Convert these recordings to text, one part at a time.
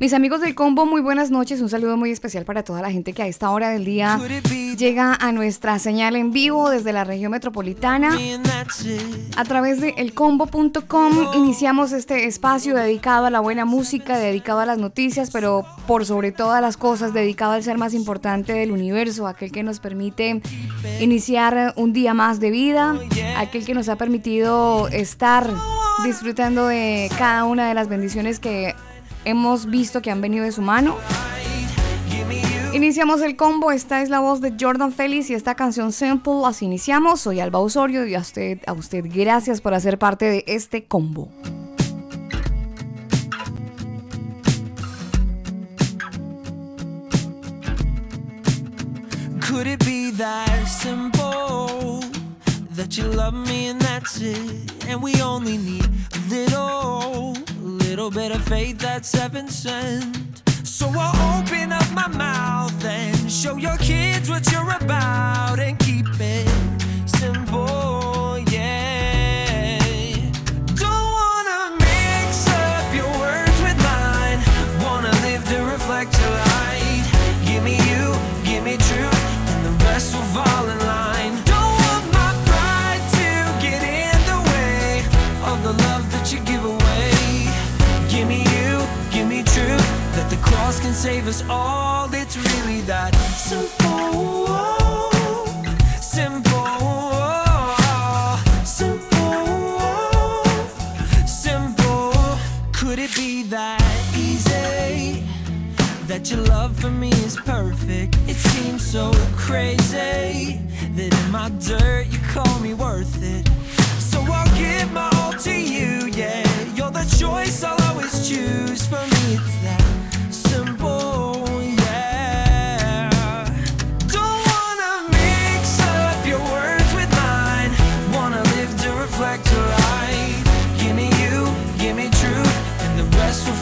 Mis amigos del combo, muy buenas noches. Un saludo muy especial para toda la gente que a esta hora del día llega a nuestra señal en vivo desde la región metropolitana. A través de elcombo.com iniciamos este espacio dedicado a la buena música, dedicado a las noticias, pero por sobre todas las cosas dedicado al ser más importante del universo, aquel que nos permite iniciar un día más de vida, aquel que nos ha permitido estar disfrutando de cada una de las bendiciones que hemos visto que han venido de su mano. Iniciamos el combo, esta es la voz de Jordan Félix y esta canción Simple, así iniciamos. Soy Alba Osorio y a usted, a usted gracias por hacer parte de este combo. Simple? Little little bit of faith that's heaven sent. So I'll open up my mouth and show your kids what you're about and keep it simple, yeah. Don't wanna mix up your words with mine. Wanna live to reflect your light. Give me you, give me truth, and the rest will fall in cross can save us all. It's really that simple, simple, simple, simple. Could it be that easy? That your love for me is perfect. It seems so crazy that in my dirt you call me worth it. So I'll give my all to you, yeah. You're the choice I'll always choose. For me, it's that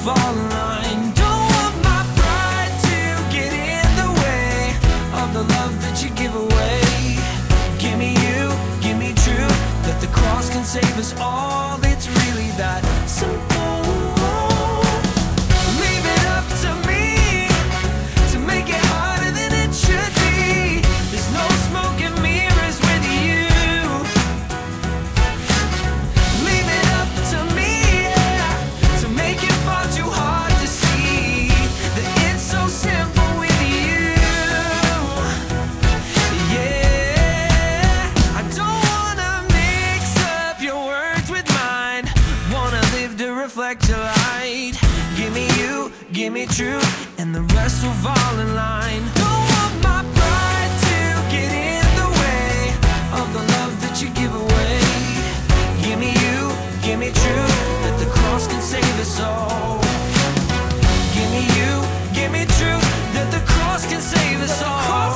fall in line. Don't want my pride to get in the way of the love that you give away. Give me you, give me truth, that the cross can save us all. Give me truth, and the rest will fall in line. Don't want my pride to get in the way of the love that you give away. Give me you, give me truth, that the cross can save us all. Give me you, give me truth, that the cross can save us all.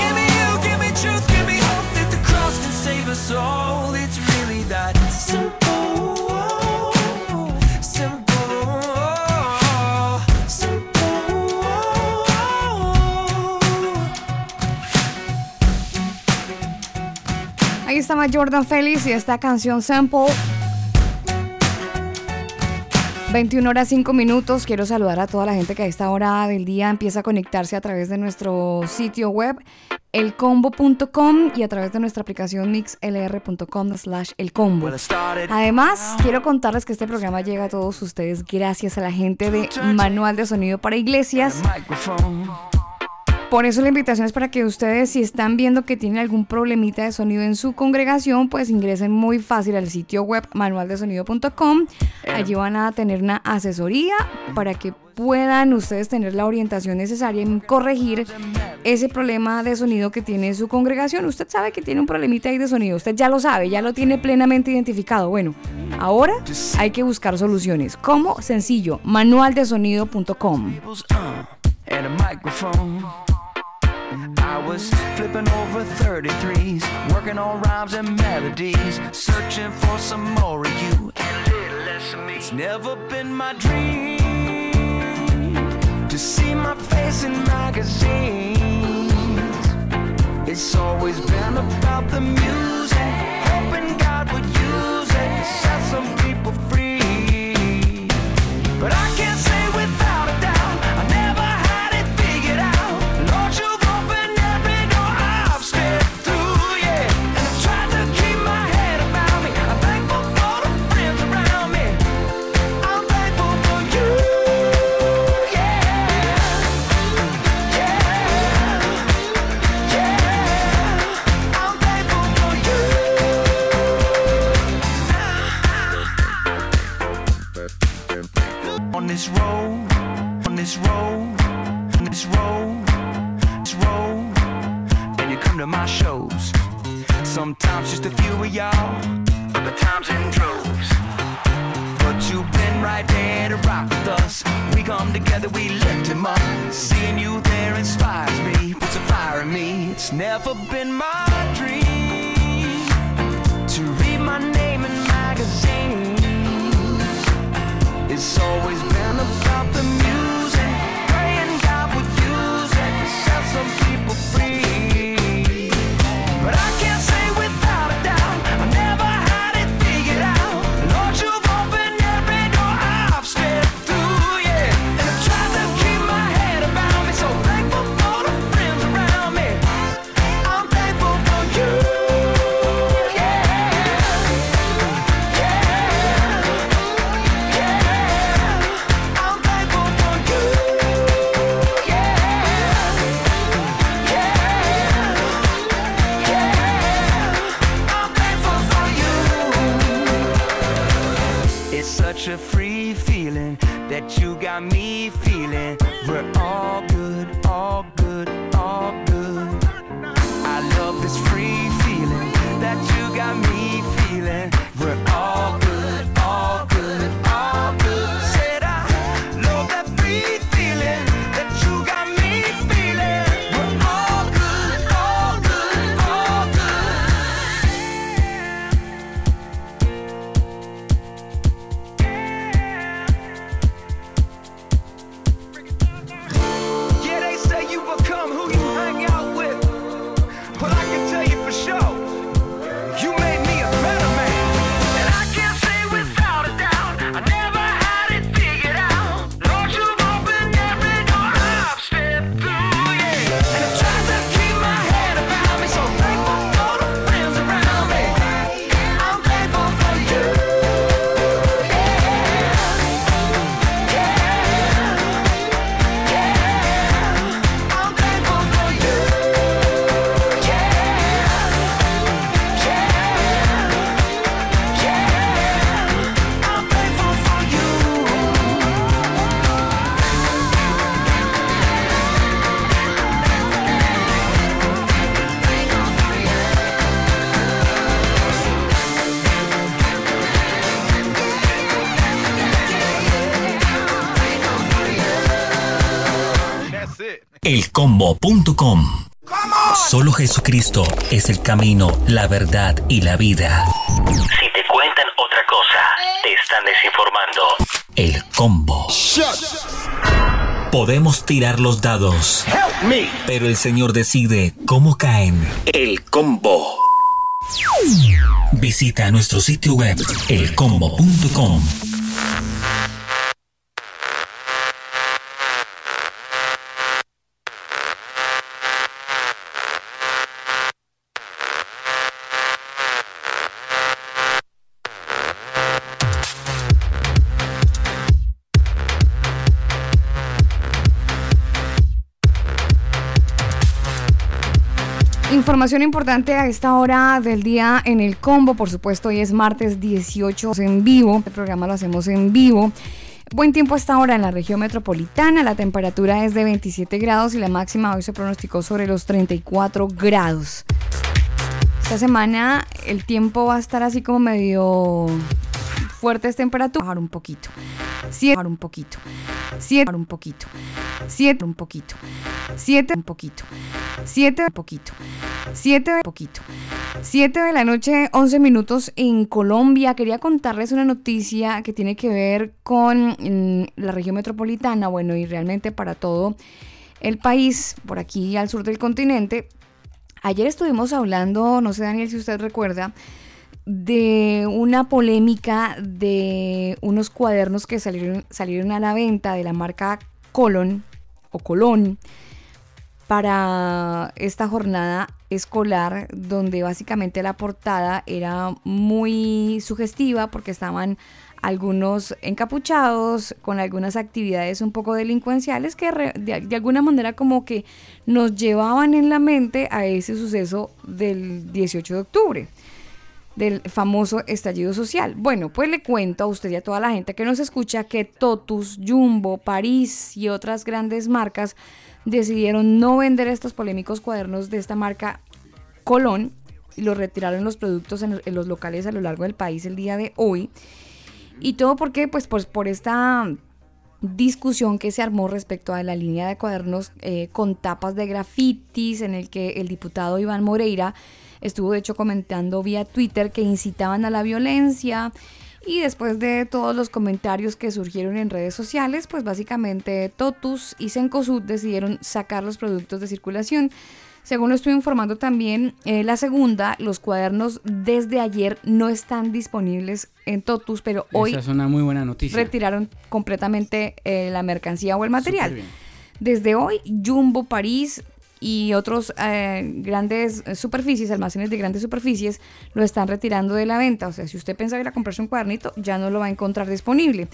Give me you, give me truth, give me hope that the cross can save us all. Estaba Jordan Félix y esta canción Sample. 21 horas 5 minutos. Quiero saludar a toda la gente que a esta hora del día empieza a conectarse a través de nuestro sitio web elcombo.com y a través de nuestra aplicación mixlr.com slash elcombo. Además, quiero contarles que este programa llega a todos ustedes gracias a la gente de Manual de Sonido para Iglesias. Por eso la invitación es para que ustedes, si están viendo que tienen algún problemita de sonido en su congregación, pues ingresen muy fácil al sitio web manualdesonido.com. Allí van a tener una asesoría para que puedan ustedes tener la orientación necesaria en corregir ese problema de sonido que tiene su congregación. Usted sabe que tiene un problemita ahí de sonido, usted ya lo sabe, ya lo tiene plenamente identificado. Bueno, ahora hay que buscar soluciones. ¿Cómo? Sencillo, manualdesonido.com. And a microphone. I was flipping over 33s, working on rhymes and melodies, searching for some more of you and a little less of me. It's never been my dream to see my face in magazines. It's always been about the music, hoping God would use it to set some people free. But I can't say to my shows. Sometimes just a few of y'all, other times in droves. But you've been right there to rock with us. We come together, we lift him up. Seeing you there inspires me, puts a fire in me. It's never been my dream to read my name in magazines. It's always been about the music, elcombo.com. Solo Jesucristo es el camino, la verdad y la vida. Si te cuentan otra cosa, te están desinformando. El combo. Podemos tirar los dados, pero el Señor decide cómo caen. El combo. Visita nuestro sitio web elcombo.com. Información importante a esta hora del día en el combo, por supuesto, hoy es martes 18 en vivo, el programa lo hacemos en vivo. Buen tiempo a esta hora en la región metropolitana, la temperatura es de 27 grados y la máxima hoy se pronosticó sobre los 34 grados. Esta semana el tiempo va a estar así como medio fuertes temperaturas, bajar un poquito. Siete un poquito. Siete un poquito. Siete un poquito. Siete un poquito. Siete un poquito. Siete un poquito. Siete de la noche, 11 minutos en Colombia. Quería contarles una noticia que tiene que ver con mm, la región metropolitana, bueno, y realmente para todo el país, por aquí al sur del continente. Ayer estuvimos hablando, no sé Daniel si usted recuerda, de una polémica de unos cuadernos que salieron, salieron a la venta de la marca Colon o Colón para esta jornada escolar donde básicamente la portada era muy sugestiva porque estaban algunos encapuchados con algunas actividades un poco delincuenciales que de, de, alguna manera como que nos llevaban en la mente a ese suceso del 18 de octubre del famoso estallido social. Bueno, pues le cuento a usted y a toda la gente que nos escucha que Totus, Jumbo, París y otras grandes marcas decidieron no vender estos polémicos cuadernos de esta marca Colón y los retiraron los productos en, los locales a lo largo del país el día de hoy. Y todo porque, pues, pues por esta discusión que se armó respecto a la línea de cuadernos eh, con tapas de grafitis en el que el diputado Iván Moreira Estuvo de hecho comentando vía Twitter que incitaban a la violencia. Y después de todos los comentarios que surgieron en redes sociales, pues básicamente Totus y Sencosud decidieron sacar los productos de circulación. Según lo estoy informando también, eh, la segunda, los cuadernos desde ayer no están disponibles en Totus, pero hoy Esa es una muy buena noticia. retiraron completamente eh, la mercancía o el material. Desde hoy, Jumbo París, y otros eh, grandes superficies, almacenes de grandes superficies, lo están retirando de la venta. O sea, si usted pensaba ir a comprarse un cuadernito, ya no lo va a encontrar disponible.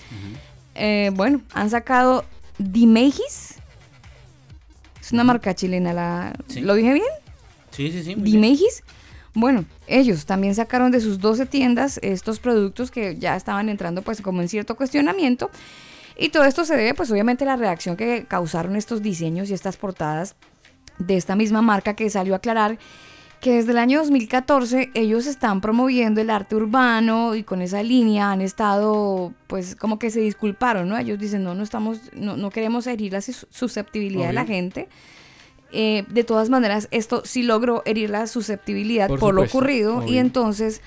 Eh, bueno, han sacado Dimegis. Es una marca chilena. La, ¿Lo dije bien? Sí, sí, sí. Dimegis. Bueno, ellos también sacaron de sus 12 tiendas estos productos que ya estaban entrando pues como en cierto cuestionamiento. Y todo esto se debe pues obviamente a la reacción que causaron estos diseños y estas portadas de esta misma marca que salió a aclarar que desde el año 2014 ellos están promoviendo el arte urbano y con esa línea han estado, pues como que se disculparon, ¿no? Ellos dicen, no, no estamos, no, no queremos herir la susceptibilidad de la gente. Eh, de todas maneras, esto sí logró herir la susceptibilidad por, lo ocurrido y entonces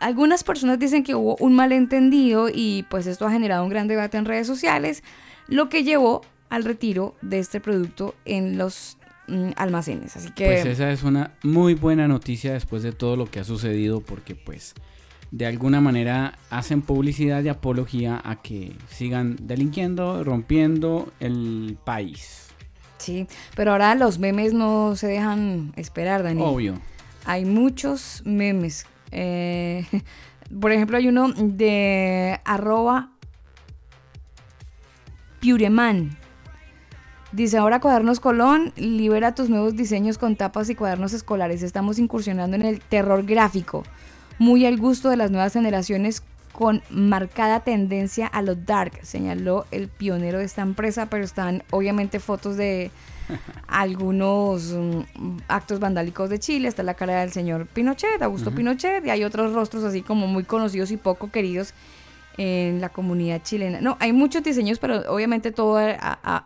algunas personas dicen que hubo un malentendido y pues esto ha generado un gran debate en redes sociales, lo que llevó al retiro de este producto en los almacenes. Así que... Pues esa es una muy buena noticia después de todo lo que ha sucedido porque pues de alguna manera hacen publicidad y apología a que sigan delinquiendo, rompiendo el país. Sí, pero ahora los memes no se dejan esperar, Daniel. Obvio. Hay muchos memes. Eh, por ejemplo, hay uno de arroba Pureman. Dice ahora Cuadernos Colón, libera tus nuevos diseños con tapas y cuadernos escolares. Estamos incursionando en el terror gráfico, muy al gusto de las nuevas generaciones con marcada tendencia a lo dark, señaló el pionero de esta empresa, pero están obviamente fotos de algunos mm, actos vandálicos de Chile, está la cara del señor Pinochet, Augusto Pinochet, y hay otros rostros así como muy conocidos y poco queridos en la comunidad chilena. No, hay muchos diseños, pero obviamente todo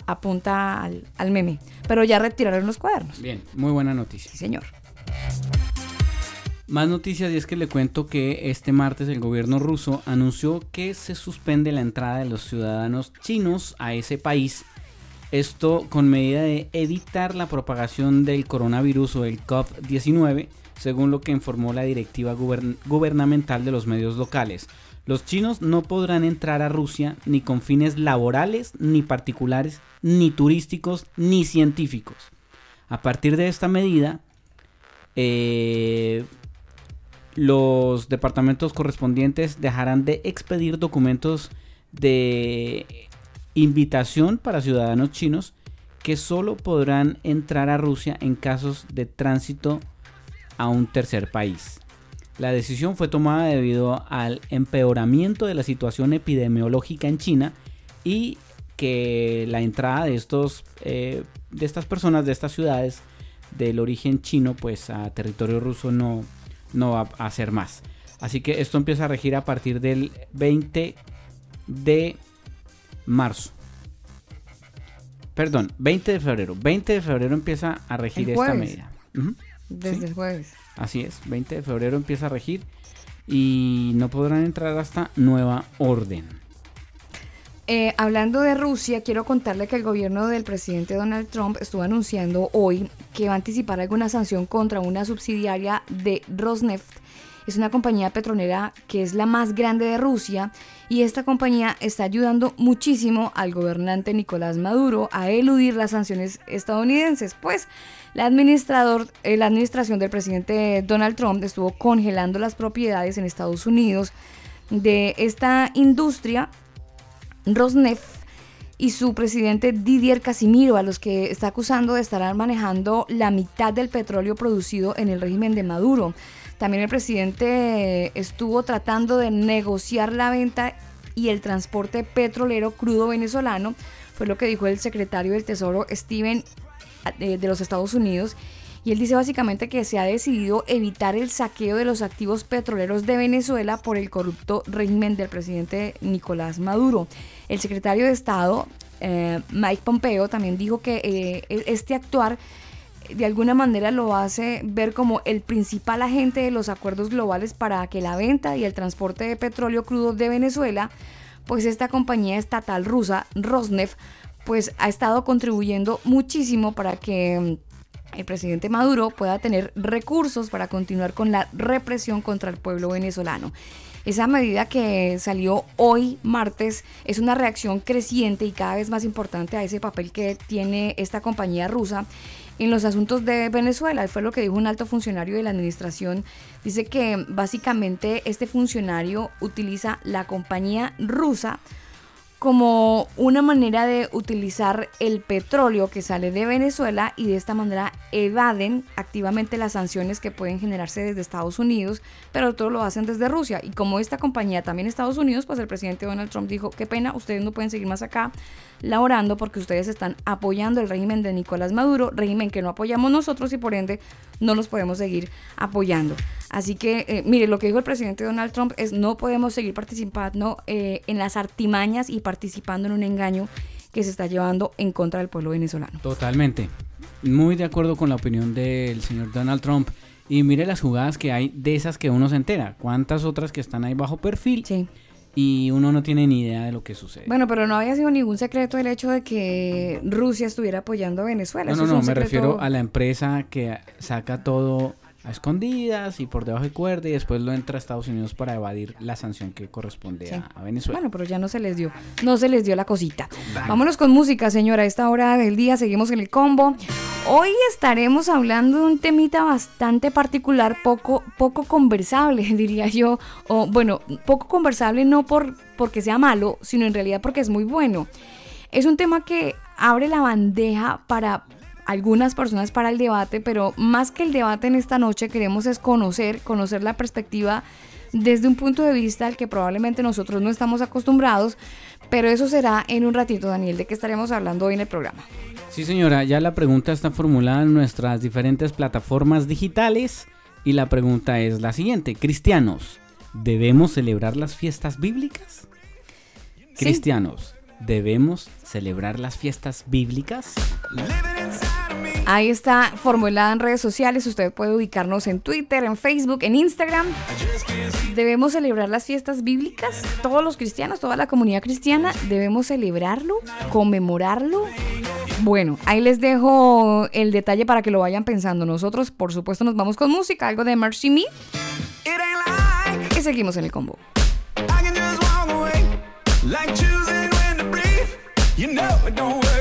apunta al, meme. Pero ya retiraron los cuadernos. Bien, muy buena noticia. Sí, señor. Más noticias y es que le cuento que este martes el gobierno ruso anunció que se suspende la entrada de los ciudadanos chinos a ese país. Esto con medida de evitar la propagación del coronavirus o el COVID-19, según lo que informó la directiva gubernamental de los medios locales. Los chinos no podrán entrar a Rusia ni con fines laborales, ni particulares, ni turísticos, ni científicos. A partir de esta medida, eh, los departamentos correspondientes dejarán de expedir documentos de invitación para ciudadanos chinos que solo podrán entrar a Rusia en casos de tránsito a un tercer país. La decisión fue tomada debido al empeoramiento de la situación epidemiológica en China y que la entrada de, estos, eh, de estas personas, de estas ciudades del origen chino, pues a territorio ruso no, no va a ser más. Así que esto empieza a regir a partir del 20 de marzo. Perdón, 20 de febrero. 20 de febrero empieza a regir esta medida. Ujú, Desde Sí. el jueves. Así es, 20 de febrero empieza a regir y no podrán entrar hasta nueva orden. Eh, hablando de Rusia, quiero contarle que el gobierno del presidente Donald Trump estuvo anunciando hoy que va a anticipar alguna sanción contra una subsidiaria de Rosneft. Es una compañía petrolera que es la más grande de Rusia y esta compañía está ayudando muchísimo al gobernante Nicolás Maduro a eludir las sanciones estadounidenses. Pues la, administrador, eh, la administración del presidente Donald Trump estuvo congelando las propiedades en Estados Unidos de esta industria Rosneft y su presidente Didier Casimiro, a los que está acusando de estar manejando la mitad del petróleo producido en el régimen de Maduro. También el presidente estuvo tratando de negociar la venta y el transporte petrolero crudo venezolano, fue lo que dijo el secretario del Tesoro Steven eh, de los Estados Unidos. Y él dice básicamente que se ha decidido evitar el saqueo de los activos petroleros de Venezuela por el corrupto régimen del presidente Nicolás Maduro. El secretario de Estado, eh, Mike Pompeo, también dijo que eh, este actuar de alguna manera lo hace ver como el principal agente de los acuerdos globales para que la venta y el transporte de petróleo crudo de Venezuela, pues esta compañía estatal rusa, Rosneft, pues ha estado contribuyendo muchísimo para que el presidente Maduro pueda tener recursos para continuar con la represión contra el pueblo venezolano. Esa medida que salió hoy martes es una reacción creciente y cada vez más importante a ese papel que tiene esta compañía rusa en los asuntos de Venezuela. Fue lo que dijo un alto funcionario de la administración. Dice que básicamente este funcionario utiliza la compañía rusa como una manera de utilizar el petróleo que sale de Venezuela y de esta manera evaden activamente las sanciones que pueden generarse desde Estados Unidos, pero todo lo hacen desde Rusia. Y como esta compañía también Estados Unidos, pues el presidente Donald Trump dijo, qué pena, ustedes no pueden seguir más acá laborando porque ustedes están apoyando el régimen de Nicolás Maduro, régimen que no apoyamos nosotros y por ende no los podemos seguir apoyando. Así que, eh, mire, lo que dijo el presidente Donald Trump es no podemos seguir participando eh, en las artimañas y participando en un engaño que se está llevando en contra del pueblo venezolano. Totalmente. Muy de acuerdo con la opinión del señor Donald Trump. Y mire las jugadas que hay de esas que uno se entera. ¿Cuántas otras que están ahí bajo perfil? Sí. Y uno no tiene ni idea de lo que sucede. Bueno, pero no había sido ningún secreto el hecho de que Rusia estuviera apoyando a Venezuela. no, Eso no, no, me secreto- refiero a la empresa que saca todo a escondidas y por debajo de cuerda y después lo entra a Estados Unidos para evadir la sanción que corresponde Sí. a, a Venezuela. Bueno, pero ya no se les dio, no se les dio la cosita. Vámonos con música, señora. A esta hora del día seguimos en el combo. Hoy estaremos hablando de un temita bastante particular, poco, poco conversable, diría yo. O bueno, poco conversable no por porque sea malo, sino en realidad porque es muy bueno. Es un tema que abre la bandeja para algunas personas para el debate, pero más que el debate en esta noche queremos es conocer, conocer la perspectiva desde un punto de vista al que probablemente nosotros no estamos acostumbrados, pero eso será en un ratito, Daniel, de qué estaremos hablando hoy en el programa. Sí, señora, ya la pregunta está formulada en nuestras diferentes plataformas digitales y la pregunta es la siguiente. Cristianos, ¿debemos celebrar las fiestas bíblicas? Sí. Cristianos, ¿debemos celebrar las fiestas bíblicas? Ahí está formulada en redes sociales, usted puede ubicarnos en Twitter, en Facebook, en Instagram. Debemos celebrar las fiestas bíblicas, todos los cristianos, toda la comunidad cristiana, debemos celebrarlo, conmemorarlo. Bueno, ahí les dejo el detalle para que lo vayan pensando. Nosotros, por supuesto, nos vamos con música, algo de Mercy Me, y seguimos en el combo. I can just walk away, like choosing when to breathe. You know it don't work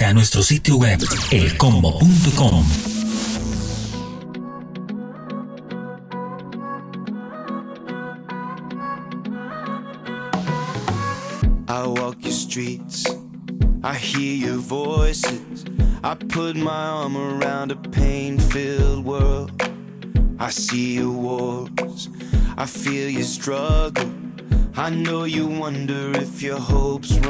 Visita a nuestro sitio web elcombo.com. I walk your streets, I hear your voices. I put my arm around a pain filled world. I see your wars, I feel your struggle. I know you wonder if your hopes run.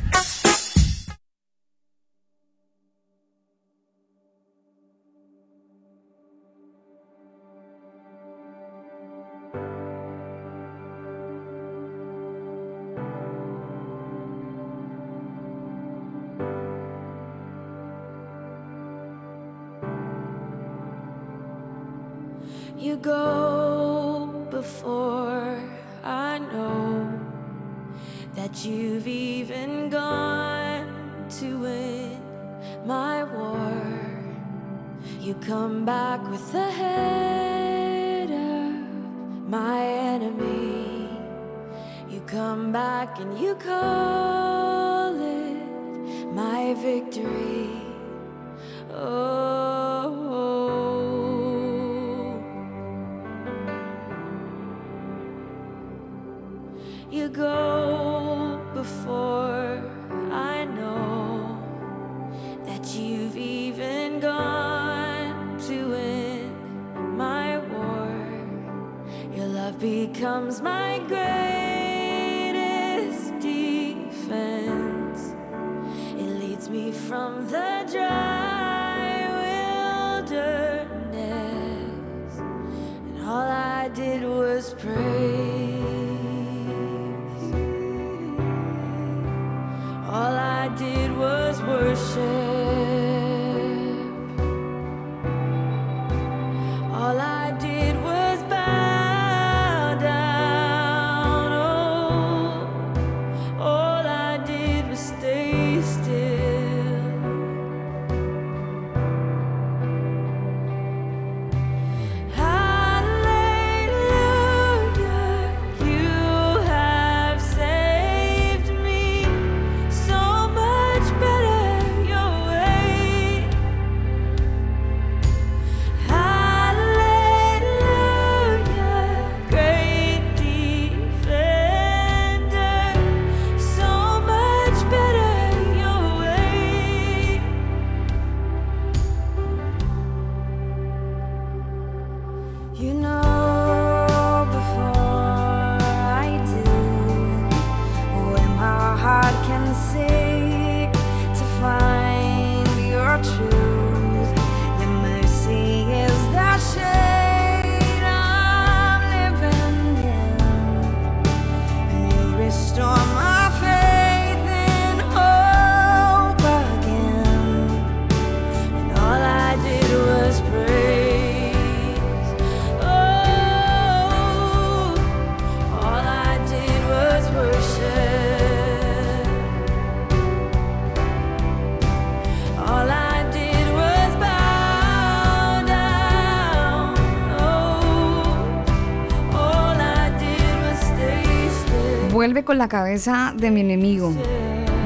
Con la cabeza de mi enemigo.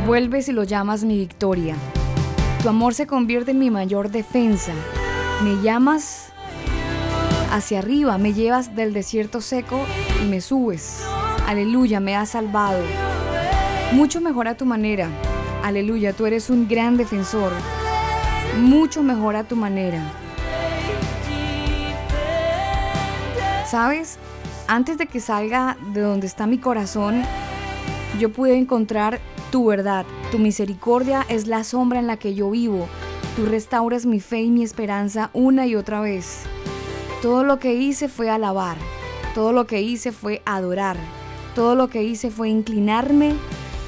Vuelve si lo llamas mi victoria. Tu amor se convierte en mi mayor defensa. Me llamas hacia arriba, me llevas del desierto seco y me subes. Aleluya, me has salvado. Mucho mejor a tu manera. Aleluya, tú eres un gran defensor. Mucho mejor a tu manera. ¿Sabes? Antes de que salga de donde está mi corazón, yo pude encontrar tu verdad. Tu misericordia es la sombra en la que yo vivo. Tú restauras mi fe y mi esperanza una y otra vez. Todo lo que hice fue alabar. Todo lo que hice fue adorar. Todo lo que hice fue inclinarme.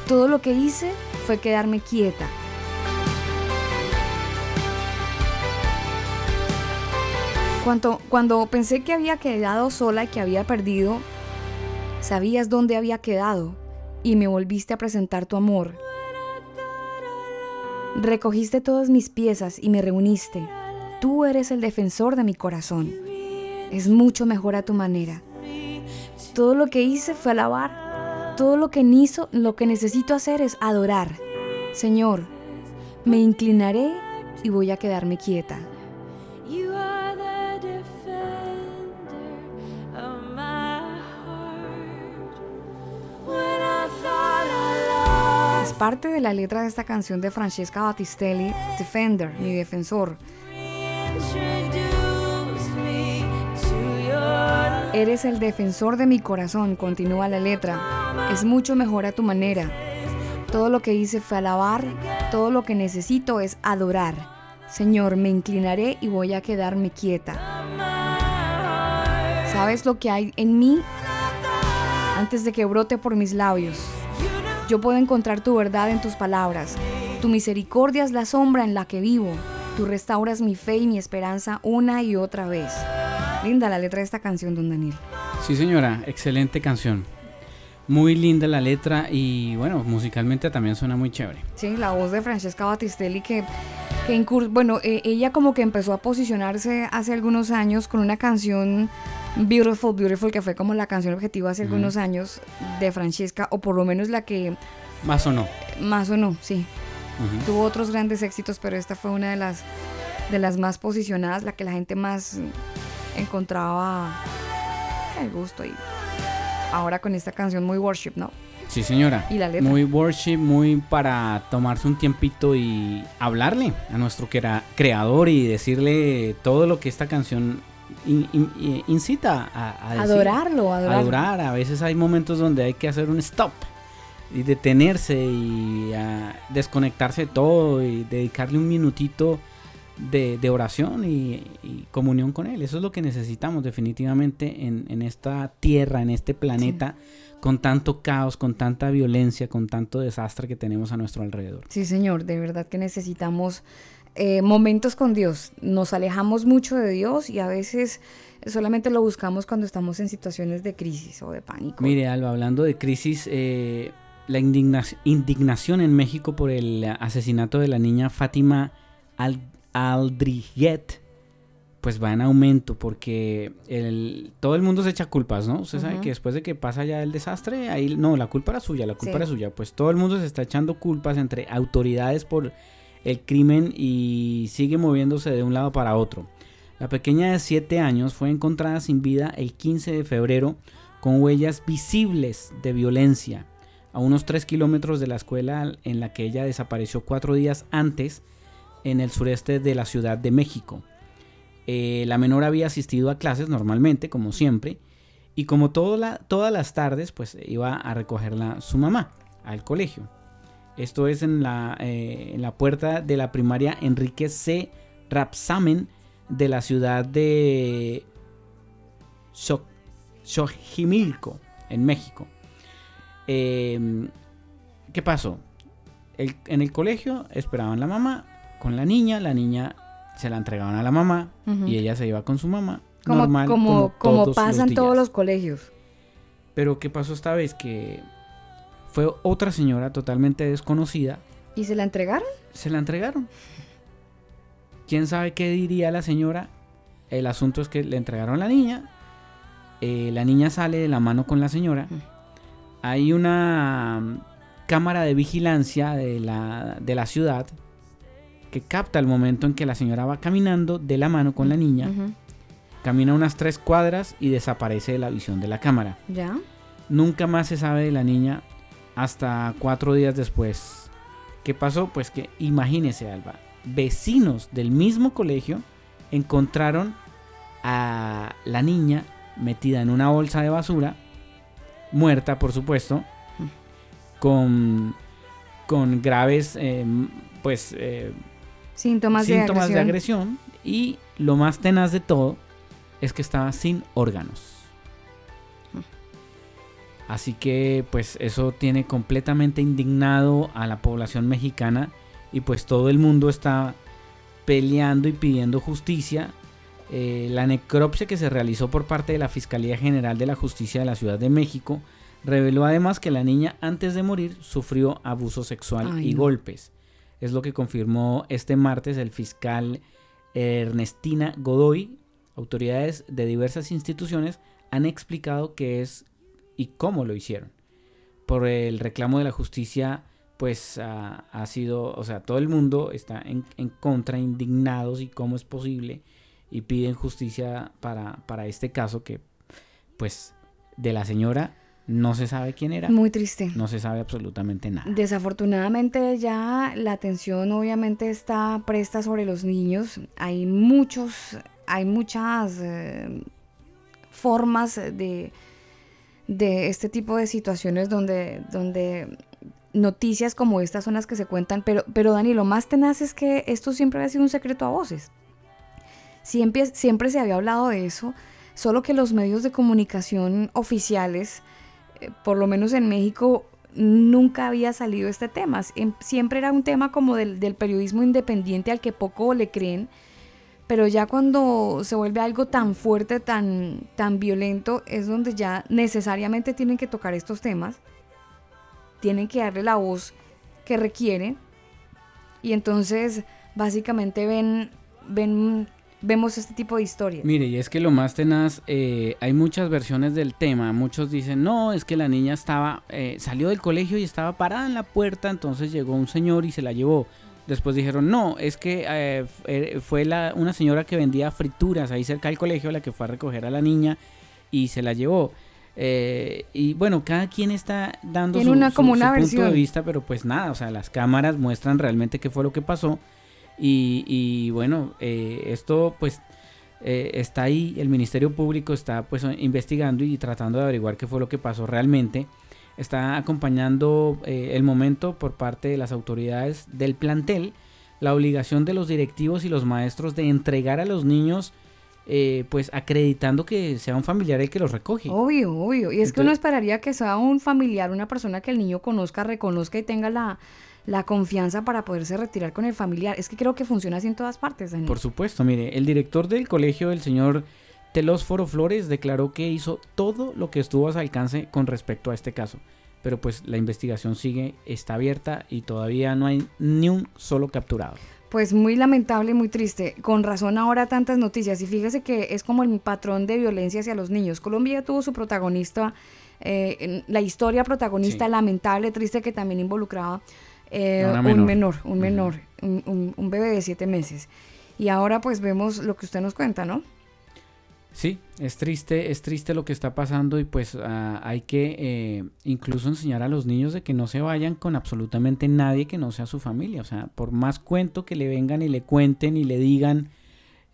Todo lo que hice fue quedarme quieta. Cuando, cuando pensé que había quedado sola y que había perdido, sabías dónde había quedado y me volviste a presentar tu amor. Recogiste todas mis piezas y me reuniste. Tú eres el defensor de mi corazón. Es mucho mejor a tu manera. Todo lo que hice fue alabar. Todo lo que, hizo, lo que necesito hacer es adorar. Señor, me inclinaré y voy a quedarme quieta. Es parte de la letra de esta canción de Francesca Battistelli, Defender, mi defensor. Eres el defensor de mi corazón, continúa la letra. Es mucho mejor a tu manera. Todo lo que hice fue alabar, todo lo que necesito es adorar. Señor, me inclinaré y voy a quedarme quieta. ¿Sabes lo que hay en mí antes de que brote por mis labios? Yo puedo encontrar tu verdad en tus palabras. Tu misericordia es la sombra en la que vivo. Tú restauras mi fe y mi esperanza una y otra vez. Linda la letra de esta canción, don Daniel. Sí, señora, excelente canción. Muy linda la letra y bueno, musicalmente también suena muy chévere. Sí, la voz de Francesca Battistelli que, que bueno, eh, ella como que empezó a posicionarse hace algunos años con una canción Beautiful, Beautiful, que fue como la canción objetivo hace algunos años de Francesca, o por lo menos la que Más o no. más o no, sí. Tuvo otros grandes éxitos, pero esta fue una de las, de las más posicionadas, la que la gente más encontraba el gusto y ahora con esta canción muy worship, ¿no? Sí, señora. Y la letra. Muy worship, muy para tomarse un tiempito y hablarle a nuestro crea- creador y decirle todo lo que esta canción in- in- in- incita a, a decir. Adorarlo, adorarlo. Adorar. A veces hay momentos donde hay que hacer un stop y detenerse y desconectarse de todo y dedicarle un minutito de, de oración y, y comunión con Él. Eso es lo que necesitamos definitivamente en, en esta tierra, en este planeta, con tanto caos, con tanta violencia, con tanto desastre que tenemos a nuestro alrededor. Sí, señor, de verdad que necesitamos eh, momentos con Dios. Nos alejamos mucho de Dios y a veces solamente lo buscamos cuando estamos en situaciones de crisis o de pánico. Mire, Alba, hablando de crisis, eh, la indigna- indignación en México por el asesinato de la niña Fátima Al Aldriguet, pues va en aumento porque el- todo el mundo se echa culpas, ¿no? Usted sabe que después de que pasa ya el desastre, ahí no, la culpa era suya, la culpa Sí. era suya. Pues todo el mundo se está echando culpas entre autoridades por el crimen y sigue moviéndose de un lado para otro. La pequeña de 7 años fue encontrada sin vida el 15 de febrero con huellas visibles de violencia a unos 3 kilómetros de la escuela en la que ella desapareció cuatro días antes en el sureste de la Ciudad de México. Eh, la menor había asistido a clases normalmente, como siempre, y como todas las tardes, pues iba a recogerla su mamá al colegio. Esto es en la, eh, en la puerta de la primaria Enrique C. Rapsamen de la ciudad de Xo- Xochimilco, en México. Eh, ¿Qué pasó? El- en el colegio esperaban la mamá con la niña, la niña se la entregaban a la mamá y ella se iba con su mamá. como, normal, como, como todos pasa en todos los colegios. Pero ¿qué pasó esta vez? Que fue otra señora totalmente desconocida, ¿Y se la entregaron? se la entregaron. ¿Quién sabe qué diría la señora? El asunto es que le entregaron la niña, eh, la niña sale de la mano con la señora, hay una mm, cámara de vigilancia de la, de la ciudad que capta el momento en que la señora va caminando de la mano con la niña, camina unas tres cuadras y desaparece de la visión de la cámara. ¿Ya? Nunca más se sabe de la niña hasta cuatro días después. ¿Qué pasó? Pues que imagínese, Alba, vecinos del mismo colegio encontraron a la niña metida en una bolsa de basura, muerta por supuesto, con, con graves eh, pues eh, Síntomas, síntomas de agresión y lo más tenaz de todo es que estaba sin órganos. Así que pues eso tiene completamente indignado a la población mexicana y pues todo el mundo está peleando y pidiendo justicia. Eh, la necropsia que se realizó por parte de la Fiscalía General de la Justicia de la Ciudad de México reveló además que la niña antes de morir sufrió abuso sexual Ay, y no. golpes. Es lo que confirmó este martes el fiscal Ernestina Godoy. Autoridades de diversas instituciones han explicado qué es y cómo lo hicieron. Por el reclamo de la justicia, pues ha sido, o sea, todo el mundo está en, en contra, indignados y cómo es posible y piden justicia para, para este caso que, pues, de la señora no se sabe quién era, Muy triste. no se sabe absolutamente nada. Desafortunadamente ya la atención obviamente está presta sobre los niños. Hay muchos, hay muchas eh, formas de, de este tipo de situaciones donde, donde noticias como estas son las que se cuentan. Pero, pero Dani, lo más tenaz es que esto siempre había sido un secreto a voces. Siempre, siempre se había hablado de eso, solo que los medios de comunicación oficiales eh, por lo menos en México, nunca había salido este tema. Siem- Siempre era un tema como del, del periodismo independiente al que poco le creen, pero ya cuando se vuelve algo tan fuerte, tan, tan violento, es donde ya necesariamente tienen que tocar estos temas, tienen que darle la voz que requiere, y entonces básicamente ven, ven, vemos este tipo de historias. Mire, y es que lo más tenaz, eh, hay muchas versiones del tema. Muchos dicen, no, es que la niña estaba, eh, salió del colegio y estaba parada en la puerta, entonces llegó un señor y se la llevó. Después dijeron, no, es que eh, eh, fue la, una señora que vendía frituras ahí cerca del colegio la que fue a recoger a la niña y se la llevó. Eh, y bueno, cada quien está dando Tiene su, una- su- como su una punto de vista, pero pues nada, o sea, las cámaras muestran realmente qué fue lo que pasó. Y, y bueno, eh, esto pues eh, está ahí, el Ministerio Público está pues investigando y tratando de averiguar qué fue lo que pasó realmente. Está acompañando eh, el momento por parte de las autoridades del plantel la obligación de los directivos y los maestros de entregar a los niños eh, pues acreditando que sea un familiar el que los recoge. Obvio, obvio. Y es que uno esperaría que sea un familiar, una persona que el niño conozca, reconozca y tenga la, la confianza para poderse retirar con el familiar. Es que creo que funciona así en todas partes, Daniel. Por supuesto, mire, el director del colegio, el señor Telósforo Flores, declaró que hizo todo lo que estuvo a su alcance con respecto a este caso. Pero pues la investigación sigue, está abierta y todavía no hay ni un solo capturado. Pues muy lamentable y muy triste. Con razón ahora tantas noticias. Y fíjese que es como el patrón de violencia hacia los niños. Colombia tuvo su protagonista, eh, la historia protagonista Sí. lamentable, triste, que también involucraba eh, un menor. menor, un menor, un, un- un bebé de siete meses. Y ahora pues vemos lo que usted nos cuenta, ¿no? Sí, es triste, es triste lo que está pasando y pues ah, hay que eh, incluso enseñar a los niños de que no se vayan con absolutamente nadie que no sea su familia. O sea, por más cuento que le vengan y le cuenten y le digan,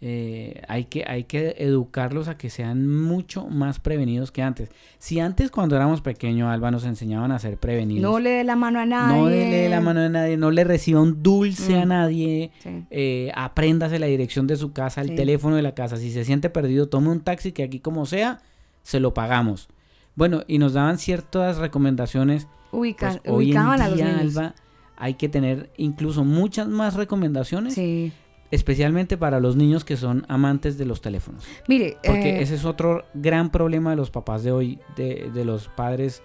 eh, hay, que, hay que educarlos a que sean mucho más prevenidos que antes. Si antes cuando éramos pequeños, Alba, nos enseñaban a ser prevenidos. No le dé la mano a nadie. No le dé la mano a nadie, no le reciba un dulce a Mm. nadie. Sí. Eh, apréndase la dirección de su casa, el Sí. teléfono de la casa. Si se siente perdido, tome un taxi que aquí como sea, se lo pagamos. Bueno, y nos daban ciertas recomendaciones. Ubica- Pues, hoy en ubicaban a los día, niños. Alba, hay que tener incluso muchas más recomendaciones, Sí. Especialmente para los niños que son amantes de los teléfonos. Mire, Porque eh, ese es otro gran problema de los papás de hoy, de, de los padres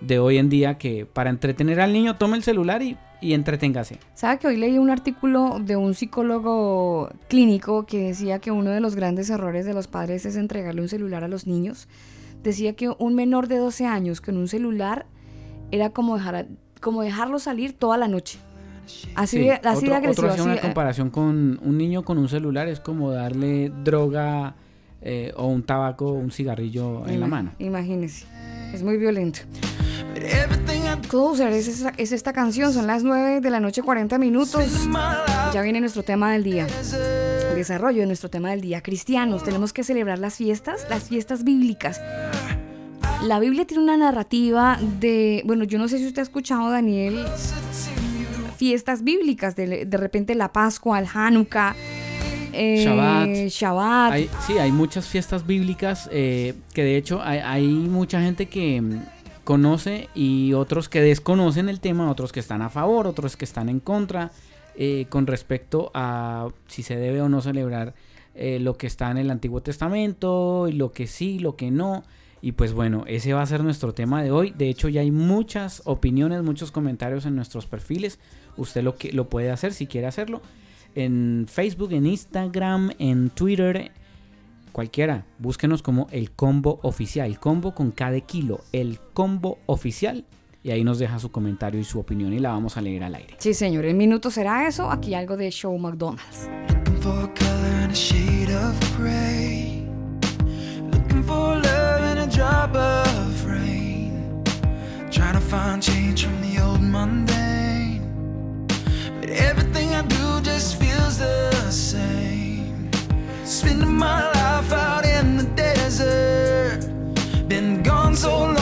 de hoy en día, que para entretener al niño tome el celular y, y entreténgase. ¿Sabe que hoy leí un artículo de un psicólogo clínico que decía que uno de los grandes errores de los padres es entregarle un celular a los niños? Decía que un menor de 12 años con un celular era como, dejar como dejarlo salir toda la noche. Así, Sí, de, así de otro- agresivo. Otro así, una eh, comparación con un niño con un celular, es como darle droga eh, o un tabaco o un cigarrillo en la mano. Imagínese. Es muy violento. Closer es esta, es esta canción. Son las 9 de la noche, 40 minutos. Ya viene nuestro tema del día. is a desarrollo de nuestro tema del día. Cristianos, tenemos que celebrar las fiestas, las fiestas bíblicas. La Biblia tiene una narrativa de, bueno, yo no sé si usted ha escuchado, Daniel, fiestas bíblicas, de, de repente la Pascua, el Hanukkah, eh, Shabbat. Shabbat. Hay, sí, hay muchas fiestas bíblicas eh, que de hecho hay, hay mucha gente que mm, conoce y otros que desconocen el tema, otros que están a favor, otros que están en contra eh, con respecto a si se debe o no celebrar eh, lo que está en el Antiguo Testamento y lo que sí, lo que no. Y pues bueno, ese va a ser nuestro tema de hoy. De hecho, ya hay muchas opiniones, muchos comentarios en nuestros perfiles. Usted lo, que, lo puede hacer si quiere hacerlo. En Facebook, en Instagram, en Twitter, cualquiera. Búsquenos como el combo oficial. El combo con cada kilo. El combo oficial. Y ahí nos deja su comentario y su opinión y la vamos a leer al aire. Sí, señor, en minutos será eso. Aquí algo de Show McDonald's. Looking for a color and a shade of gray. Looking for love and a drop of rain. Trying to find change from the old mundane. But everything I do just feels the same. Spending my life out in the desert. Been gone so long,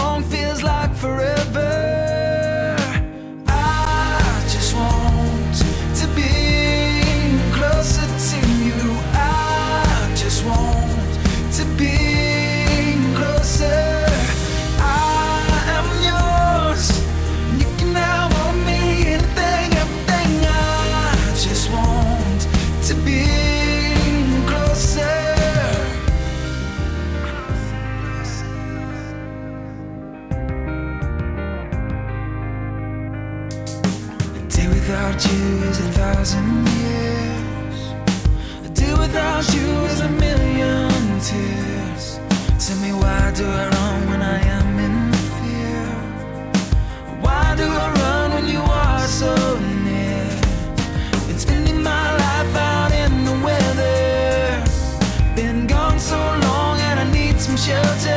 thousand years. A day without you is a million tears. Tell me why do I run when I am in fear? Why do I run when you are so near? It's been spending my life out in the weather. Been gone so long and I need some shelter.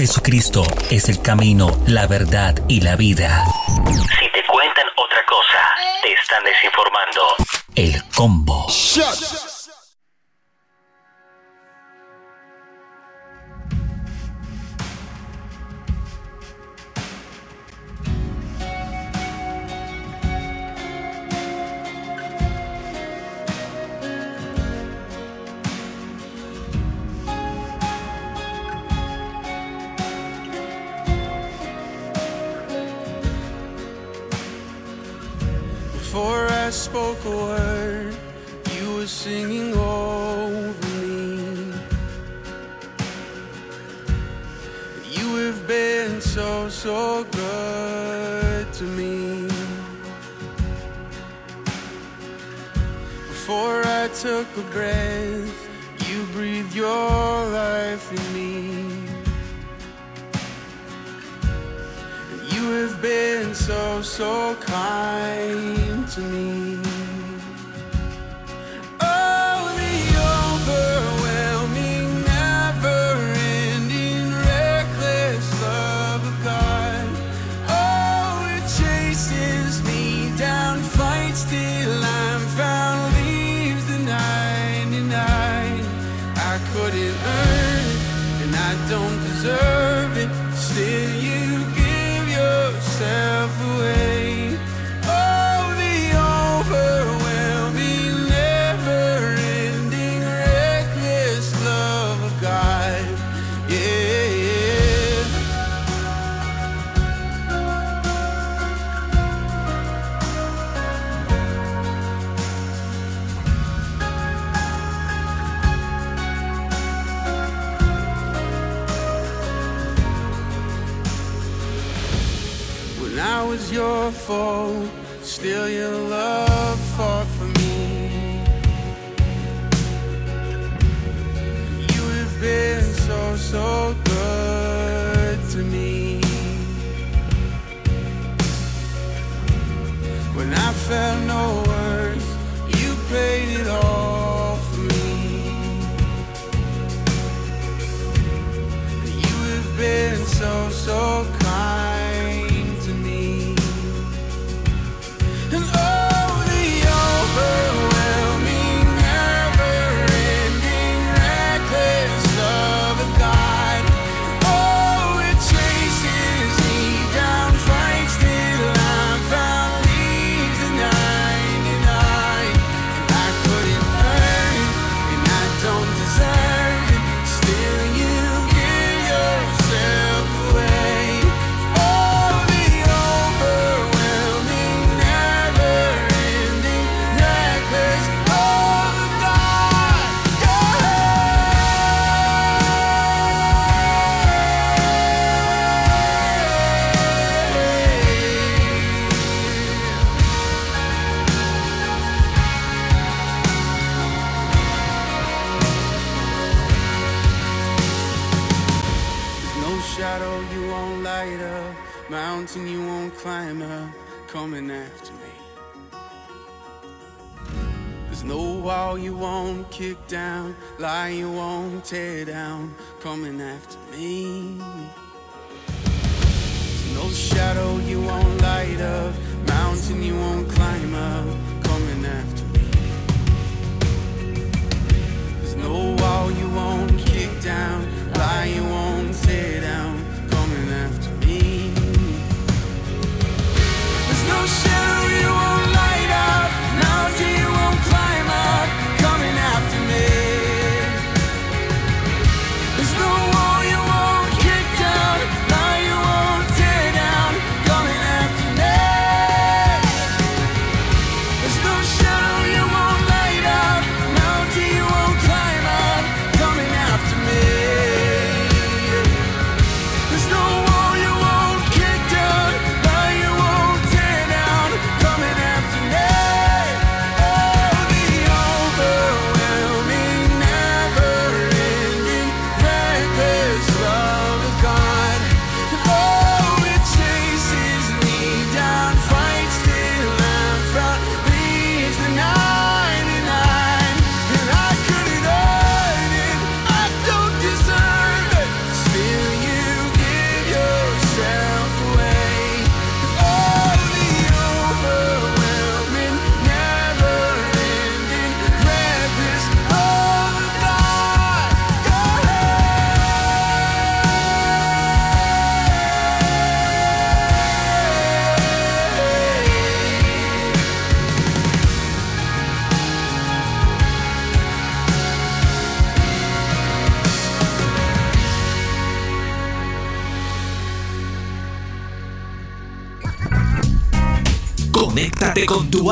Jesucristo es el camino, la verdad y la vida. Si te cuentan otra cosa, te están desinformando. El combo. Shut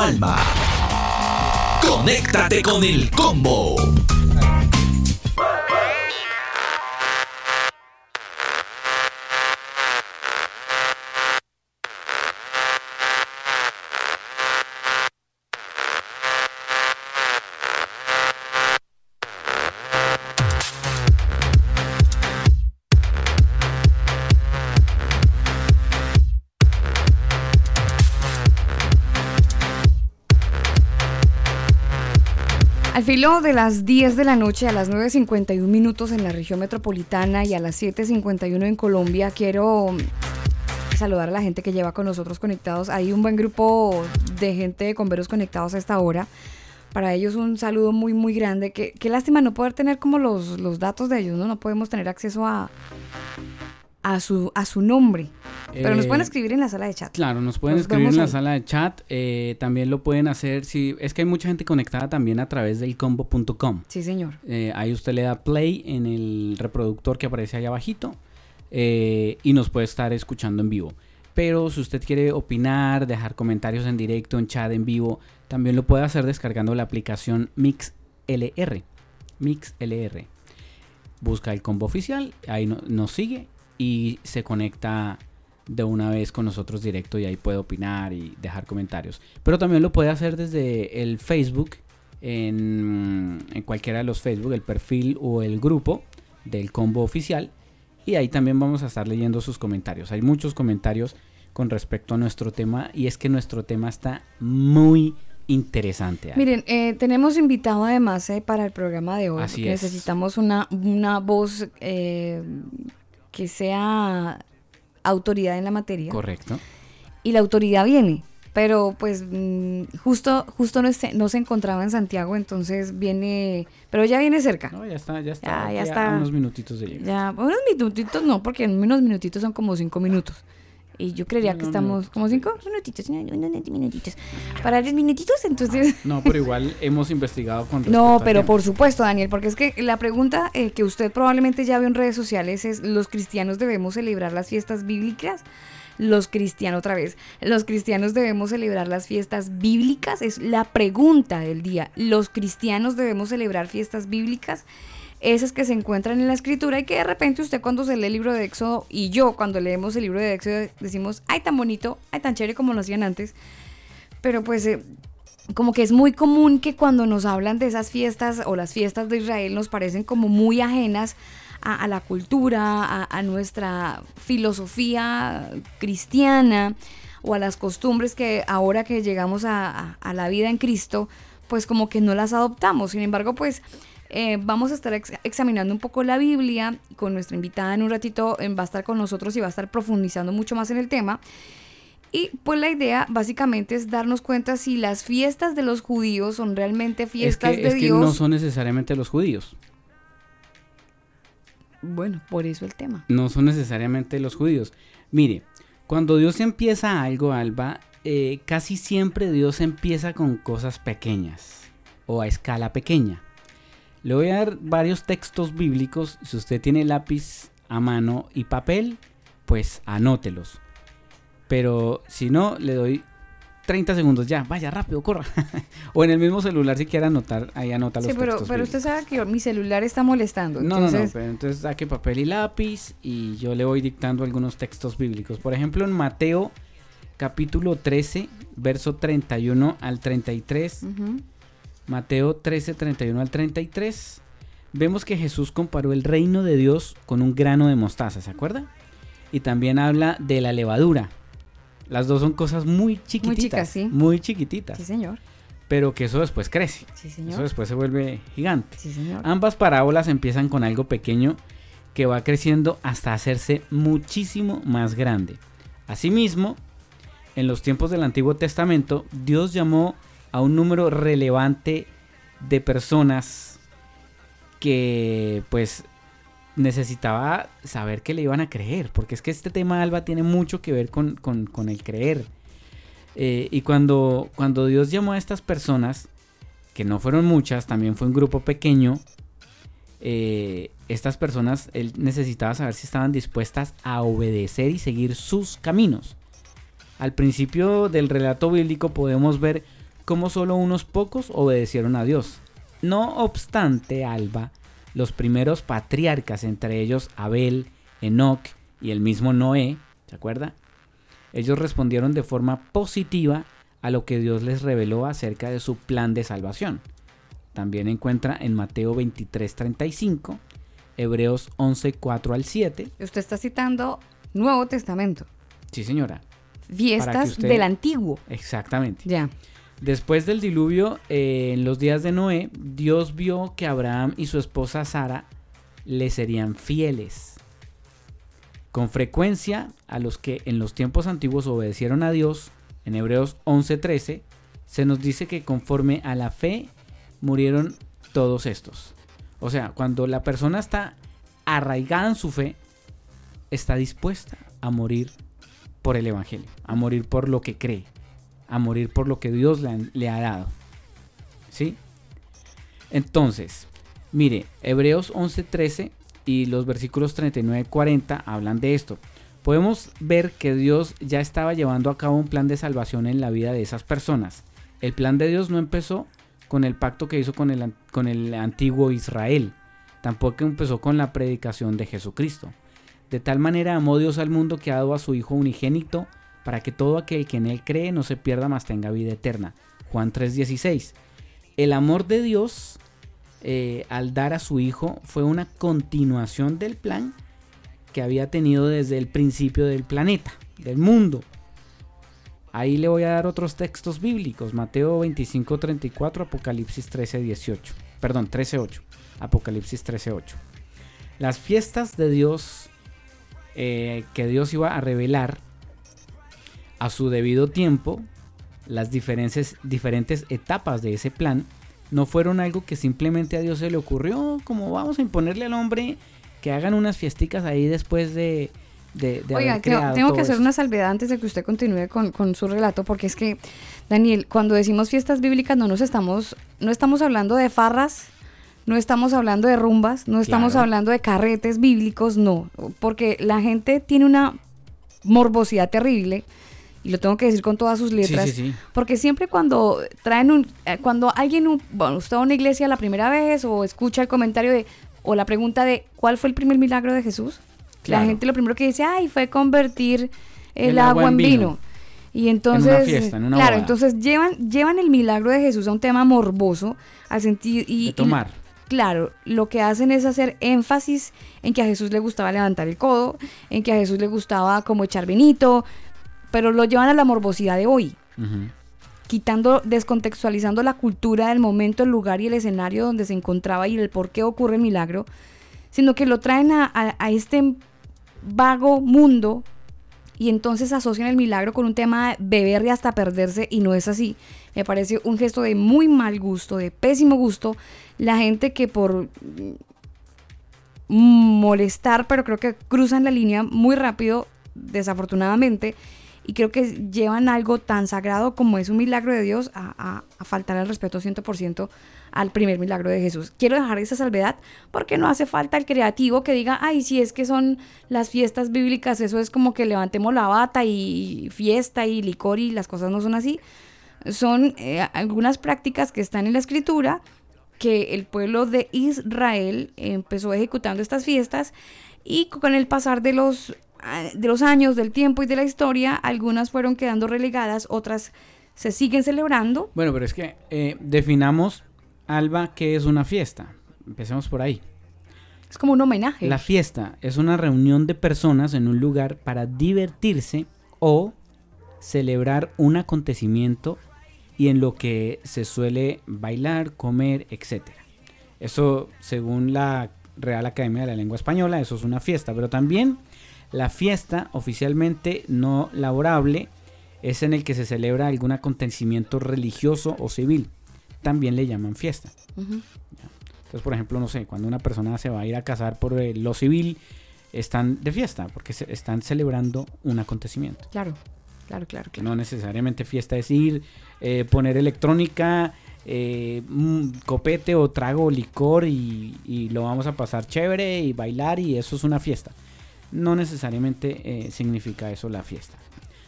alma. Conéctate con el combo. Filo de las 10 de la noche, a las 9.51 minutos en la región metropolitana y a las 7.51 en Colombia, quiero saludar a la gente que lleva con nosotros conectados. Hay un buen grupo de gente con veros conectados a esta hora. Para ellos un saludo muy, muy grande. Qué, qué lástima no poder tener como los, los datos de ellos, ¿no? No podemos tener acceso a, a, su, a su nombre. Pero nos Eh, pueden escribir en la sala de chat. Claro, nos pueden Nos escribir en la ahí. sala de chat. eh, también lo pueden hacer si es que hay mucha gente conectada también a través del combo.com. Sí, señor. Eh, ahí usted le da play en el reproductor que aparece allá abajito eh, y nos puede estar escuchando en vivo. Pero si usted quiere opinar, dejar comentarios en directo, en chat en vivo, también lo puede hacer descargando la aplicación MixLR. MixLR. Busca el combo oficial, ahí no- nos sigue y se conecta de una vez con nosotros directo y ahí puede opinar y dejar comentarios. Pero también lo puede hacer desde el Facebook, en, en cualquiera de los Facebook, el perfil o el grupo del combo oficial. Y ahí también vamos a estar leyendo sus comentarios. Hay muchos comentarios con respecto a nuestro tema y es que nuestro tema está muy interesante. Miren, eh, tenemos invitado además eh, para el programa de hoy. Así porque es. Necesitamos una, una voz eh, que sea autoridad en la materia. Correcto. Y la autoridad viene. Pero pues mm, justo, justo no, se- no se encontraba en Santiago, entonces viene, pero ya viene cerca. No, ya está, ya está. Ya, aquí ya a está. unos minutitos de llegar. Ya, unos minutitos no, porque en unos minutitos son como cinco minutos. Y yo creería que estamos como cinco minutitos, minutitos. Para diez minutitos, entonces... No, pero igual hemos investigado con No, pero por supuesto, Daniel, porque es que la pregunta eh, que usted probablemente ya vio en redes sociales es, ¿los cristianos debemos celebrar las fiestas bíblicas? Los cristianos, otra vez, ¿los cristianos debemos celebrar las fiestas bíblicas? Es la pregunta del día. ¿Los cristianos debemos celebrar fiestas bíblicas? Esas que se encuentran en la escritura y que de repente usted cuando se lee el libro de Éxodo y yo cuando leemos el libro de Éxodo decimos, ay, tan bonito, ay, tan chévere como lo hacían antes. Pero pues eh, como que es muy común que cuando nos hablan de esas fiestas o las fiestas de Israel nos parecen como muy ajenas a, la cultura, a, nuestra filosofía cristiana o a las costumbres que ahora que llegamos a la vida en Cristo, pues como que no las adoptamos. Sin embargo, pues eh, vamos a estar ex- examinando un poco la Biblia con nuestra invitada en un ratito, eh, va a estar con nosotros y va a estar profundizando mucho más en el tema. Y pues la idea básicamente es darnos cuenta si las fiestas de los judíos son realmente Es fiestas que, de es que Dios. no son necesariamente los judíos. Bueno, por eso el tema. No son necesariamente los judíos. Mire, cuando Dios empieza algo, Alba, eh, casi siempre Dios empieza con cosas pequeñas o a escala pequeña. Le voy a dar varios textos bíblicos. Si usted tiene lápiz a mano y papel, pues anótelos. Pero si no, le doy 30 segundos ya. Vaya, rápido, corra. o en el mismo celular si quiere anotar, ahí anota los Sí, pero, textos pero bíblicos. usted sabe que mi celular está molestando. No, no, no, entonces, pero entonces saque papel y lápiz y yo le voy dictando algunos textos bíblicos. Por ejemplo, en Mateo capítulo 13, verso 31 al 33. ujú. Mateo 13, 31 al 33. Vemos que Jesús comparó el reino de Dios con un grano de mostaza, ¿se acuerda? Y también habla de la levadura. Las dos son cosas muy chiquititas. chicas, sí. Muy chiquititas. Sí, señor. Pero que eso después crece. Sí, Eso señor. después se vuelve gigante. Sí, señor. Ambas parábolas empiezan con algo pequeño que va creciendo hasta hacerse muchísimo más grande. Asimismo, en los tiempos del Antiguo Testamento, Dios llamó a un número relevante de personas que pues necesitaba saber que le iban a creer, porque es que este tema Alba tiene mucho que ver con, con- el creer. Eh, y cuando, cuando Dios llamó a estas personas, que no fueron muchas, también fue un grupo pequeño, eh, estas personas, él necesitaba saber si estaban dispuestas a obedecer y seguir sus caminos. Al principio del relato bíblico podemos ver cómo solo unos pocos obedecieron a Dios. No obstante, Alba, los primeros patriarcas, entre ellos Abel, Enoch y el mismo Noé, ¿se acuerda? Ellos respondieron de forma positiva a lo que Dios les reveló acerca de su plan de salvación. También encuentra en Mateo 23:35, Hebreos 11:4 al 7. Usted está citando Nuevo Testamento. Sí, señora, Fiestas usted- del Antiguo. exactamente. Ya. Después del diluvio, eh, en los días de Noé, Dios vio que Abraham y su esposa Sara le serían fieles. Con frecuencia, a los que en los tiempos antiguos obedecieron a Dios, en Hebreos 11:13, se nos dice que conforme a la fe murieron todos estos. O sea, cuando la persona está arraigada en su fe, está dispuesta a morir por el Evangelio, a morir por lo que cree, a morir por lo que Dios le, ha dado. ¿Sí? Entonces, mire, Hebreos 11:13 y los versículos 39 y 40 hablan de esto. Podemos ver que Dios ya estaba llevando a cabo un plan de salvación en la vida de esas personas. El plan de Dios no empezó con el pacto que hizo con el, con el antiguo Israel. Tampoco empezó con la predicación de Jesucristo. De tal manera amó Dios al mundo que ha dado a su Hijo unigénito para que todo aquel que en él cree no se pierda, mas tenga vida eterna. Juan 3:16. El amor de Dios eh, al dar a su Hijo fue una continuación del plan que había tenido desde el principio del planeta, del mundo. Ahí le voy a dar otros textos bíblicos. Mateo 25:34, Apocalipsis 13:18. Perdón, 13:8. Apocalipsis 13:8. Las fiestas de Dios eh, que Dios iba a revelar a su debido tiempo, las diferentes, diferentes etapas de ese plan, no fueron algo que simplemente a Dios se le ocurrió, como vamos a imponerle al hombre que hagan unas fiesticas ahí después de... de, de Oiga, haber tengo, creado tengo todo que hacer esto. una salvedad antes de que usted continúe con, con su relato, porque es que, Daniel, cuando decimos fiestas bíblicas no nos estamos, no estamos hablando de farras, no estamos hablando de rumbas, no estamos Claro. hablando de carretes bíblicos, no, porque la gente tiene una morbosidad terrible, y lo tengo que decir con todas sus letras, sí, sí. porque siempre cuando traen un, eh, cuando alguien, un- bueno, usted va a una iglesia la primera vez o escucha el comentario de, o la pregunta de, ¿cuál fue el primer milagro de Jesús? La gente lo primero que dice, ay, fue convertir el, El agua, en vino. vino. Y entonces, fiesta, en una claro, boda. entonces llevan, llevan el milagro de Jesús a un tema morboso, al sentido y, De y- tomar. claro, lo que hacen es hacer énfasis en que a Jesús le gustaba levantar el codo, en que a Jesús le gustaba como echar vinito, pero lo llevan a la morbosidad de hoy. Quitando, descontextualizando la cultura del momento, el lugar y el escenario donde se encontraba y el por qué ocurre el milagro, sino que lo traen a, a- a este vago mundo y entonces asocian el milagro con un tema de beber y hasta perderse y no es así. Me parece un gesto de muy mal gusto, de pésimo gusto, la gente que por molestar, pero creo que cruzan la línea muy rápido, desafortunadamente, y creo que llevan algo tan sagrado como es un milagro de Dios a, a- a faltar al respeto 100% al primer milagro de Jesús. Quiero dejar esa salvedad porque no hace falta el creativo que diga, ay, si es que son las fiestas bíblicas, eso es como que levantemos la bata y fiesta y licor y las cosas no son así. Son eh, algunas prácticas que están en la escritura que el pueblo de Israel empezó ejecutando estas fiestas y con el pasar de los, de los años, del tiempo y de la historia, algunas fueron quedando relegadas, otras se siguen celebrando. Bueno, pero es que eh, definamos, Alba, qué es una fiesta. Empecemos por ahí. Es como un homenaje. La fiesta es una reunión de personas en un lugar para divertirse o celebrar un acontecimiento y en lo que se suele bailar, comer, etc. Eso, según la Real Academia de la Lengua Española, eso es una fiesta, pero también la fiesta oficialmente no laborable es en el que se celebra algún acontecimiento religioso o civil. También le llaman fiesta. Entonces, por ejemplo, no sé, cuando una persona se va a ir a casar por eh, lo civil, están de fiesta, porque se- están celebrando un acontecimiento. Claro, claro, claro, claro. no necesariamente fiesta es ir, eh, poner electrónica, eh, un copete o trago o licor y, y lo vamos a pasar chévere y bailar y eso es una fiesta. No necesariamente eh, significa eso la fiesta.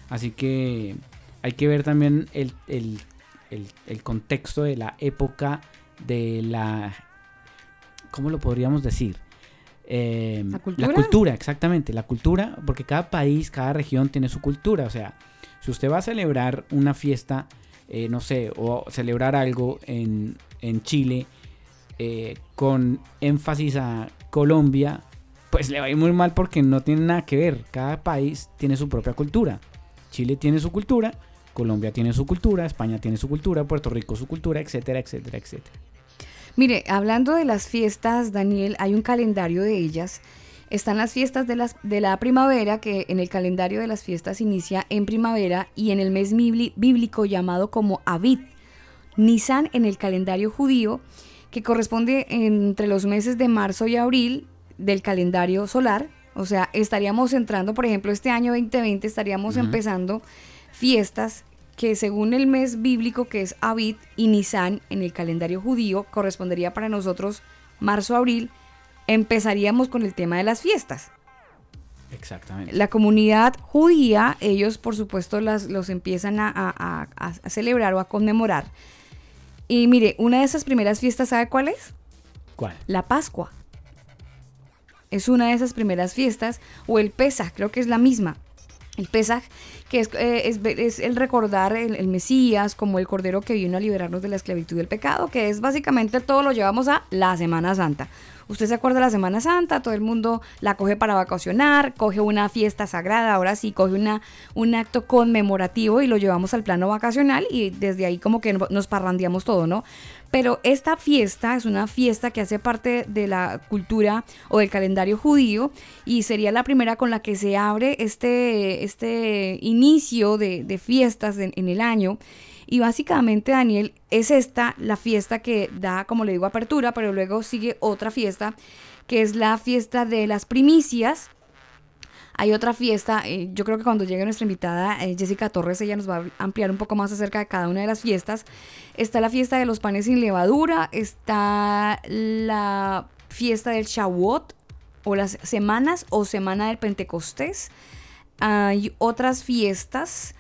Así que hay que ver también el, el- el- el contexto de la época de la... ¿Cómo lo podríamos decir? Eh, ¿La cultura? cultura, exactamente. La cultura, porque cada país, cada región tiene su cultura. O sea, si usted va a celebrar una fiesta, eh, no sé, o celebrar algo en, en Chile con énfasis a Colombia, pues le va a ir muy mal porque no tiene nada que ver. Cada país tiene su propia cultura. Chile tiene su cultura, Colombia tiene su cultura, España tiene su cultura, Puerto Rico su cultura, etcétera, etcétera, etcétera. Mire, hablando de las fiestas, Daniel, hay un calendario de ellas. Están las fiestas de, las, de la primavera, que en el calendario de las fiestas inicia en primavera y en el mes bíblico llamado como Abid. Nisan en el calendario judío, que corresponde entre los meses de marzo y abril del calendario solar. O sea, estaríamos entrando, por ejemplo, este año 2020, estaríamos empezando fiestas que según el mes bíblico que es Abid y Nisan en el calendario judío correspondería para nosotros marzo-abril, empezaríamos con el tema de las fiestas. Exactamente. La comunidad judía, ellos por supuesto las, los empiezan a, a- a- a celebrar o a conmemorar. Y mire, una de esas primeras fiestas, ¿sabe cuál es? ¿Cuál? La Pascua. Es una de esas primeras fiestas, o el Pesaj, creo que es la misma. El Pesaj, que es, eh, es, es el recordar el, Mesías como el Cordero que vino a liberarnos de la esclavitud del pecado, que es básicamente todo lo llevamos a la Semana Santa. Usted se acuerda de la Semana Santa, todo el mundo la coge para vacacionar, coge una fiesta sagrada, ahora sí, coge una, un acto conmemorativo y lo llevamos al plano vacacional y desde ahí como que nos parrandeamos todo, ¿no? Pero esta fiesta es una fiesta que hace parte de la cultura o del calendario judío y sería la primera con la que se abre este, este inicio de, fiestas en, en el año. Y básicamente, Daniel, es esta la fiesta que da, como le digo, apertura, pero luego sigue otra fiesta, que es la fiesta de las primicias. Hay otra fiesta, eh, yo creo que cuando llegue nuestra invitada eh, Jessica Torres, ella nos va a ampliar un poco más acerca de cada una de las fiestas. Está la fiesta de los panes sin levadura, está la fiesta del Shavuot, o las semanas o semana del Pentecostés. Hay otras fiestas,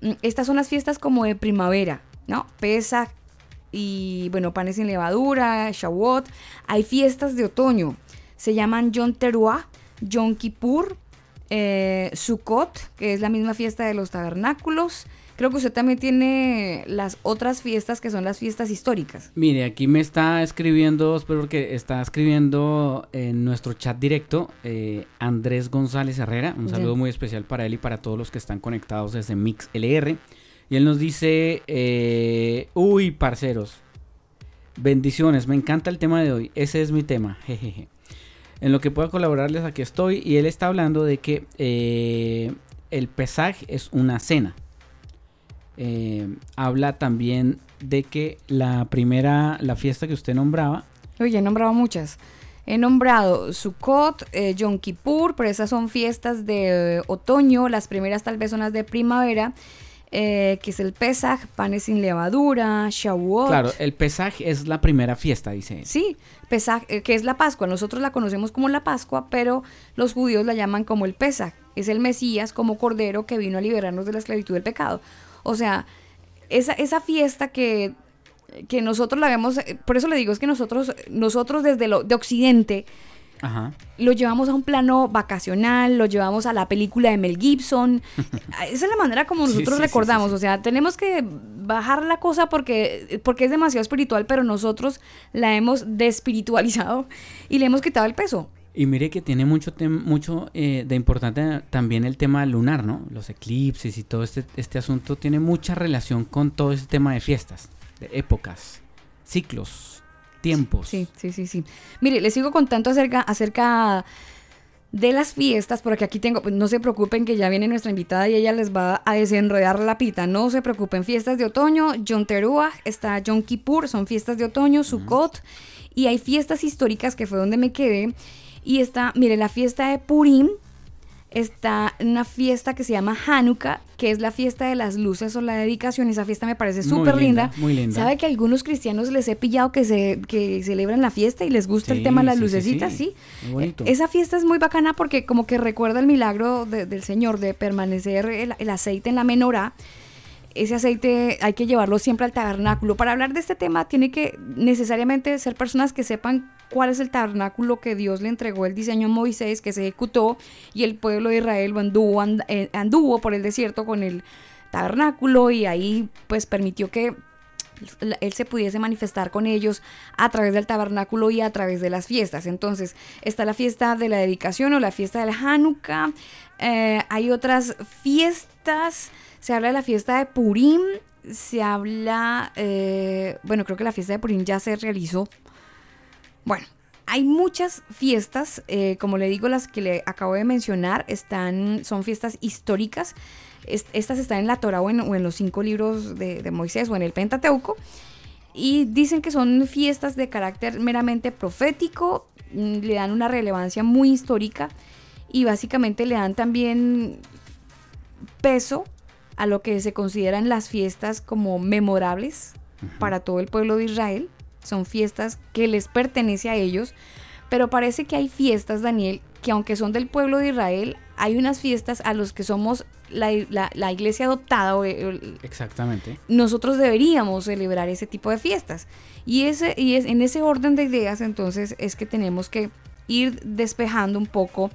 mm, estas son las fiestas como de primavera, ¿no? Pesach y, bueno, panes sin levadura, Shavuot. Hay fiestas de otoño, se llaman Yom Teruah, Yom Kippur, eh, Sukkot, que es la misma fiesta de los tabernáculos. Creo que usted también tiene las otras fiestas que son las fiestas históricas. Mire, aquí me está escribiendo, espero porque está escribiendo en nuestro chat directo eh, Andrés González Herrera. Un saludo muy especial para él y para todos los que están conectados desde Mix LR. Y él nos dice, eh, uy, parceros, bendiciones, me encanta el tema de hoy, ese es mi tema, jejeje. En lo que pueda colaborarles aquí estoy y él está hablando de que eh, el Pesaj es una cena. Eh, habla también de que la primera, la fiesta que usted nombraba, Oye, he nombrado muchas. He nombrado Sukkot, eh, Yom Kippur, pero esas son fiestas de otoño. Las primeras tal vez son las de primavera, eh, que es el Pesach, panes sin levadura, Shavuot. claro, el Pesaj es la primera fiesta, dice él. Sí, Pesach, eh, que es la Pascua. Nosotros la conocemos como la Pascua, pero los judíos la llaman como el Pesach. Es el Mesías como Cordero que vino a liberarnos de la esclavitud del pecado. O sea, esa, esa fiesta que, que nosotros la vemos, eh, por eso le digo, es que nosotros, nosotros desde lo de Occidente Ajá. lo llevamos a un plano vacacional, lo llevamos a la película de Mel Gibson. Esa es la manera como nosotros sí, sí, recordamos. sí. O sea, tenemos que bajar la cosa porque, porque es demasiado espiritual, pero nosotros la hemos despiritualizado y le hemos quitado el peso. Y mire que tiene mucho, mucho eh, de importante también el tema lunar, ¿no? Los eclipses y todo este, este asunto tiene mucha relación con todo ese tema de fiestas, de épocas, ciclos, tiempos. Sí, sí, sí, sí. Mire, les sigo contando acerca, acerca de las fiestas, porque aquí tengo, pues, no se preocupen que ya viene nuestra invitada y ella les va a desenredar la pita, no se preocupen, fiestas de otoño, Yom Teruah, está Yom Kippur, son fiestas de otoño, Sukkot, y hay fiestas históricas que fue donde me quedé, y está, mire, la fiesta de Purim, está una fiesta que se llama Hanukkah, que es la fiesta de las luces o la dedicación. Esa fiesta me parece súper linda. linda, muy linda. ¿Sabe que a algunos cristianos les he pillado que se que celebran la fiesta y les gusta el tema de las sí, sí, lucecitas? sí. Sí. Muy bonito. Eh, Esa fiesta es muy bacana porque como que recuerda el milagro de- del Señor de permanecer el, el aceite en la menorá. Ese aceite hay que llevarlo siempre al tabernáculo. Para hablar de este tema tiene que necesariamente ser personas que sepan cuál es el tabernáculo que Dios le entregó el diseño a Moisés, que se ejecutó y el pueblo de Israel anduvo, and- eh, anduvo por el desierto con el tabernáculo y ahí pues permitió que él se pudiese manifestar con ellos a través del tabernáculo y a través de las fiestas. Entonces, está la fiesta de la dedicación o la fiesta del Hanukkah. Eh, hay otras fiestas. Se habla de la fiesta de Purim. Se habla, eh, bueno, creo que la fiesta de Purim ya se realizó. Bueno, hay muchas fiestas, eh, como le digo, las que le acabo de mencionar, están, son fiestas históricas. Es- Estas están en la Torah o en, o en los cinco libros de, de Moisés o en el Pentateuco. Y dicen que son fiestas de carácter meramente profético, mm, le dan una relevancia muy histórica y básicamente le dan también peso a lo que se consideran las fiestas como memorables para todo el pueblo de Israel. Son fiestas que les pertenece a ellos, pero parece que hay fiestas, Daniel, que aunque son del pueblo de Israel, hay unas fiestas a los que somos la, la- la iglesia adoptada o el- Exactamente. nosotros deberíamos celebrar ese tipo de fiestas. Y, ese, y es, en ese orden de ideas entonces es que tenemos que ir despejando un poco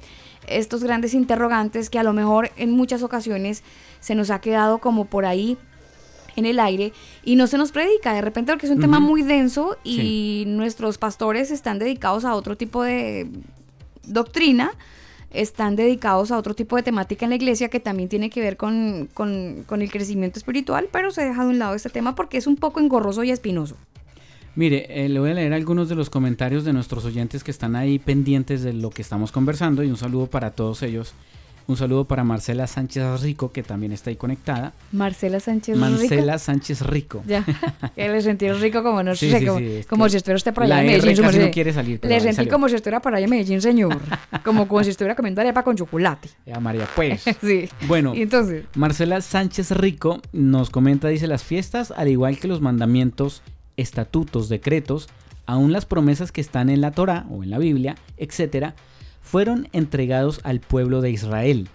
estos grandes interrogantes que a lo mejor en muchas ocasiones se nos ha quedado como por ahí en el aire y no se nos predica de repente porque es un tema muy denso y nuestros pastores están dedicados a otro tipo de doctrina están dedicados a otro tipo de temática en la iglesia que también tiene que ver con, con- con el crecimiento espiritual, pero se deja de un lado este tema porque es un poco engorroso y espinoso. Mire, eh, le voy a leer algunos de los comentarios de nuestros oyentes que están ahí pendientes de lo que estamos conversando y un saludo para todos ellos. Un saludo para Marcela Sánchez Rico, que también está ahí conectada. Marcela Sánchez Marcela Rico. Sánchez Rico. Ya, que le sentí rico como no Sí, sé, sí, como, sí, si estuviera usted por allá la en Medellín. casi no quiere salir, Le sentí salió. como si estuviera por allá en Medellín, señor. como, como si estuviera comiendo arepa con chocolate. Ya, María, pues. Sí. Bueno, entonces, Marcela Sánchez Rico nos comenta, dice, las fiestas, al igual que los mandamientos, estatutos, decretos, aún las promesas que están en la Torá o en la Biblia, etcétera, fueron entregados al pueblo de Israel,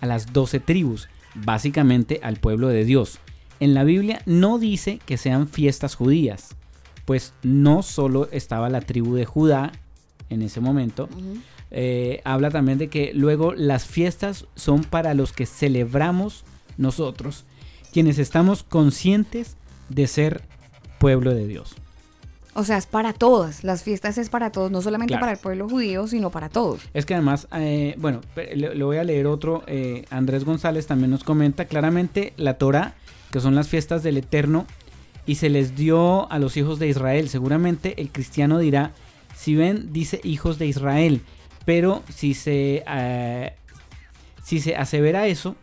a las doce tribus, básicamente al pueblo de Dios. En la Biblia no dice que sean fiestas judías, pues no solo estaba la tribu de Judá en ese momento, eh, habla también de que luego las fiestas son para los que celebramos nosotros, quienes estamos conscientes de ser pueblo de Dios. O sea, es para todas. Las fiestas es para todos, no solamente Claro. para el pueblo judío, sino para todos. Es que además, eh, bueno, le voy a leer otro, eh, Andrés González también nos comenta claramente, la Torah que son las fiestas del Eterno, y se les dio a los hijos de Israel. Seguramente el cristiano dirá, si ven, dice hijos de Israel, pero si se, eh, si se asevera eso,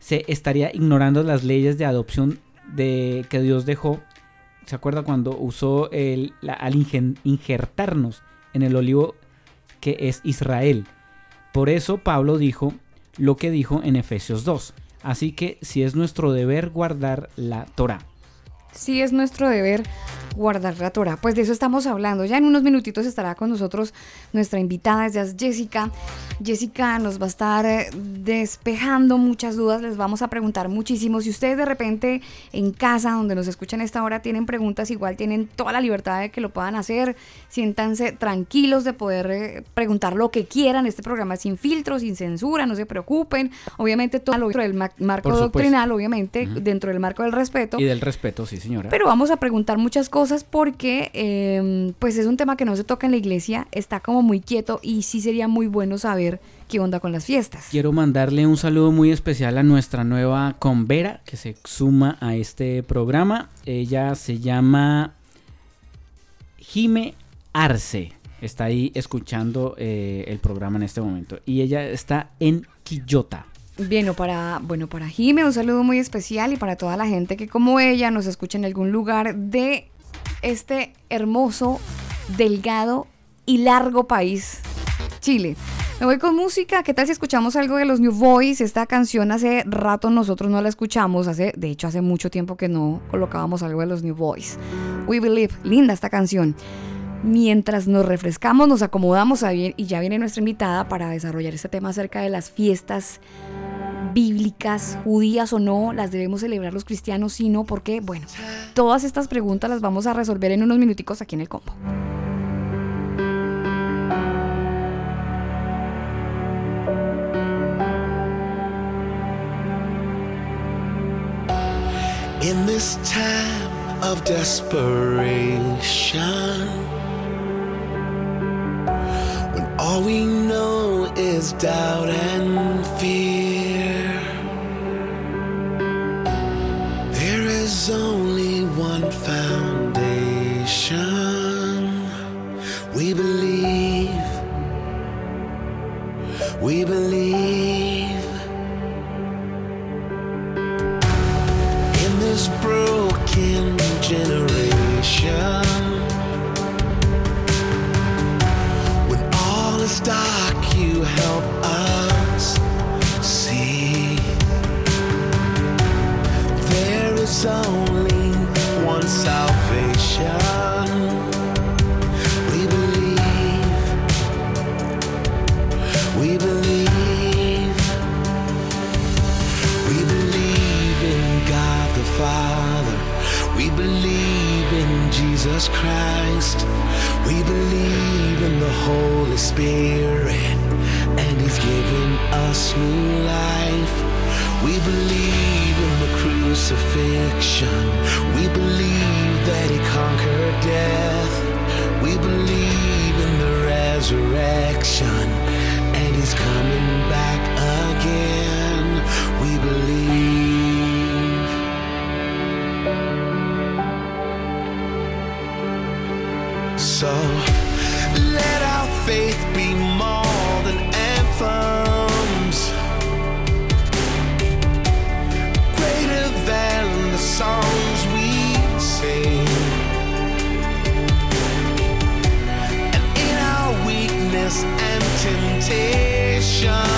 se estaría ignorando las leyes de adopción de, que Dios dejó. ¿Se acuerda cuando usó el, al injertarnos en el olivo que es Israel? Por eso Pablo dijo lo que dijo en Efesios 2. Así que si es nuestro deber guardar la Torah. Sí es nuestro deber guardar la Torah. Pues de eso estamos hablando. Ya en unos minutitos estará con nosotros nuestra invitada, ella es Jessica. Jessica nos va a estar eh, despejando muchas dudas, les vamos a preguntar muchísimo. Si ustedes de repente en casa, donde nos escuchan a esta hora, tienen preguntas, igual tienen toda la libertad de que lo puedan hacer. Siéntanse tranquilos de poder eh, preguntar lo que quieran. Este programa es sin filtro, sin censura, no se preocupen. Obviamente todo dentro del ma- marco doctrinal, obviamente dentro del marco del respeto. Y del respeto, sí señora. Pero vamos a preguntar muchas cosas porque eh, pues es un tema que no se toca en la iglesia, está como muy quieto y sí sería muy bueno saber qué onda con las fiestas. Quiero mandarle un saludo muy especial a nuestra nueva convera que se suma a este programa. Ella se llama Jime Arce. Está ahí escuchando eh, el programa en este momento. Y ella está en Quillota. Bien, o para, bueno, para Jime un saludo muy especial y para toda la gente que como ella nos escucha en algún lugar de este hermoso, delgado y largo país, Chile. Me voy con música. ¿Qué tal si escuchamos algo de los New Boys? Esta canción hace rato nosotros no la escuchamos. Hace, de hecho, hace mucho tiempo que no colocábamos algo de los New Boys. We Believe. Linda esta canción. Mientras nos refrescamos, nos acomodamos a bien, y ya viene nuestra invitada para desarrollar este tema acerca de las fiestas bíblicas, judías o no, las debemos celebrar los cristianos, si no, porque, bueno, todas estas preguntas las vamos a resolver en unos minuticos aquí en el combo. In this time of desperation, when all we know is doubt and fear, is only one foundation. We believe, we believe. in this broken generation. When all is dark, There is only one salvation. We believe. We believe. We believe in God the Father. We believe in Jesus Christ. We believe in the Holy Spirit. And He's given us new life. We believe in the crucifixion. We believe that He conquered death. We believe in the resurrection. And He's coming back again. We believe. So ocean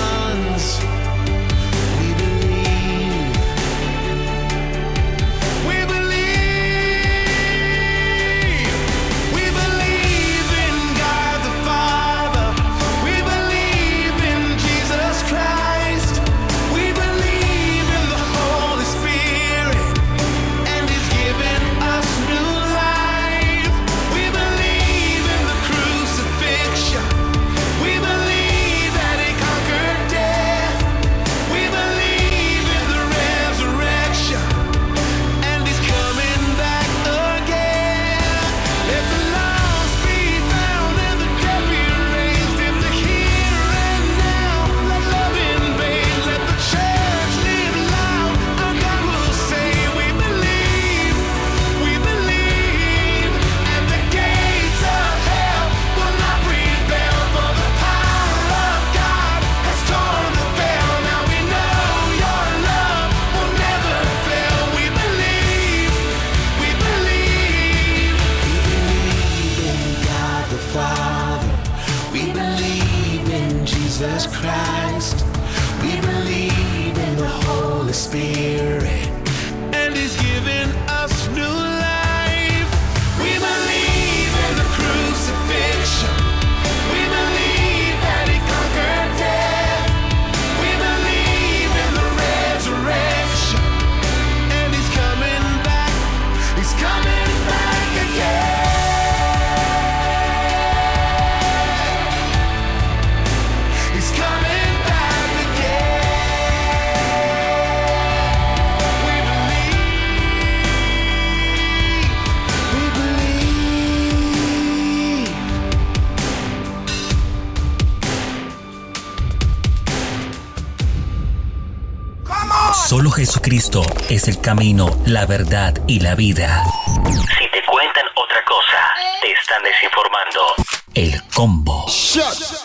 es el camino, la verdad y la vida. Si te cuentan otra cosa, te están desinformando. El combo. Shut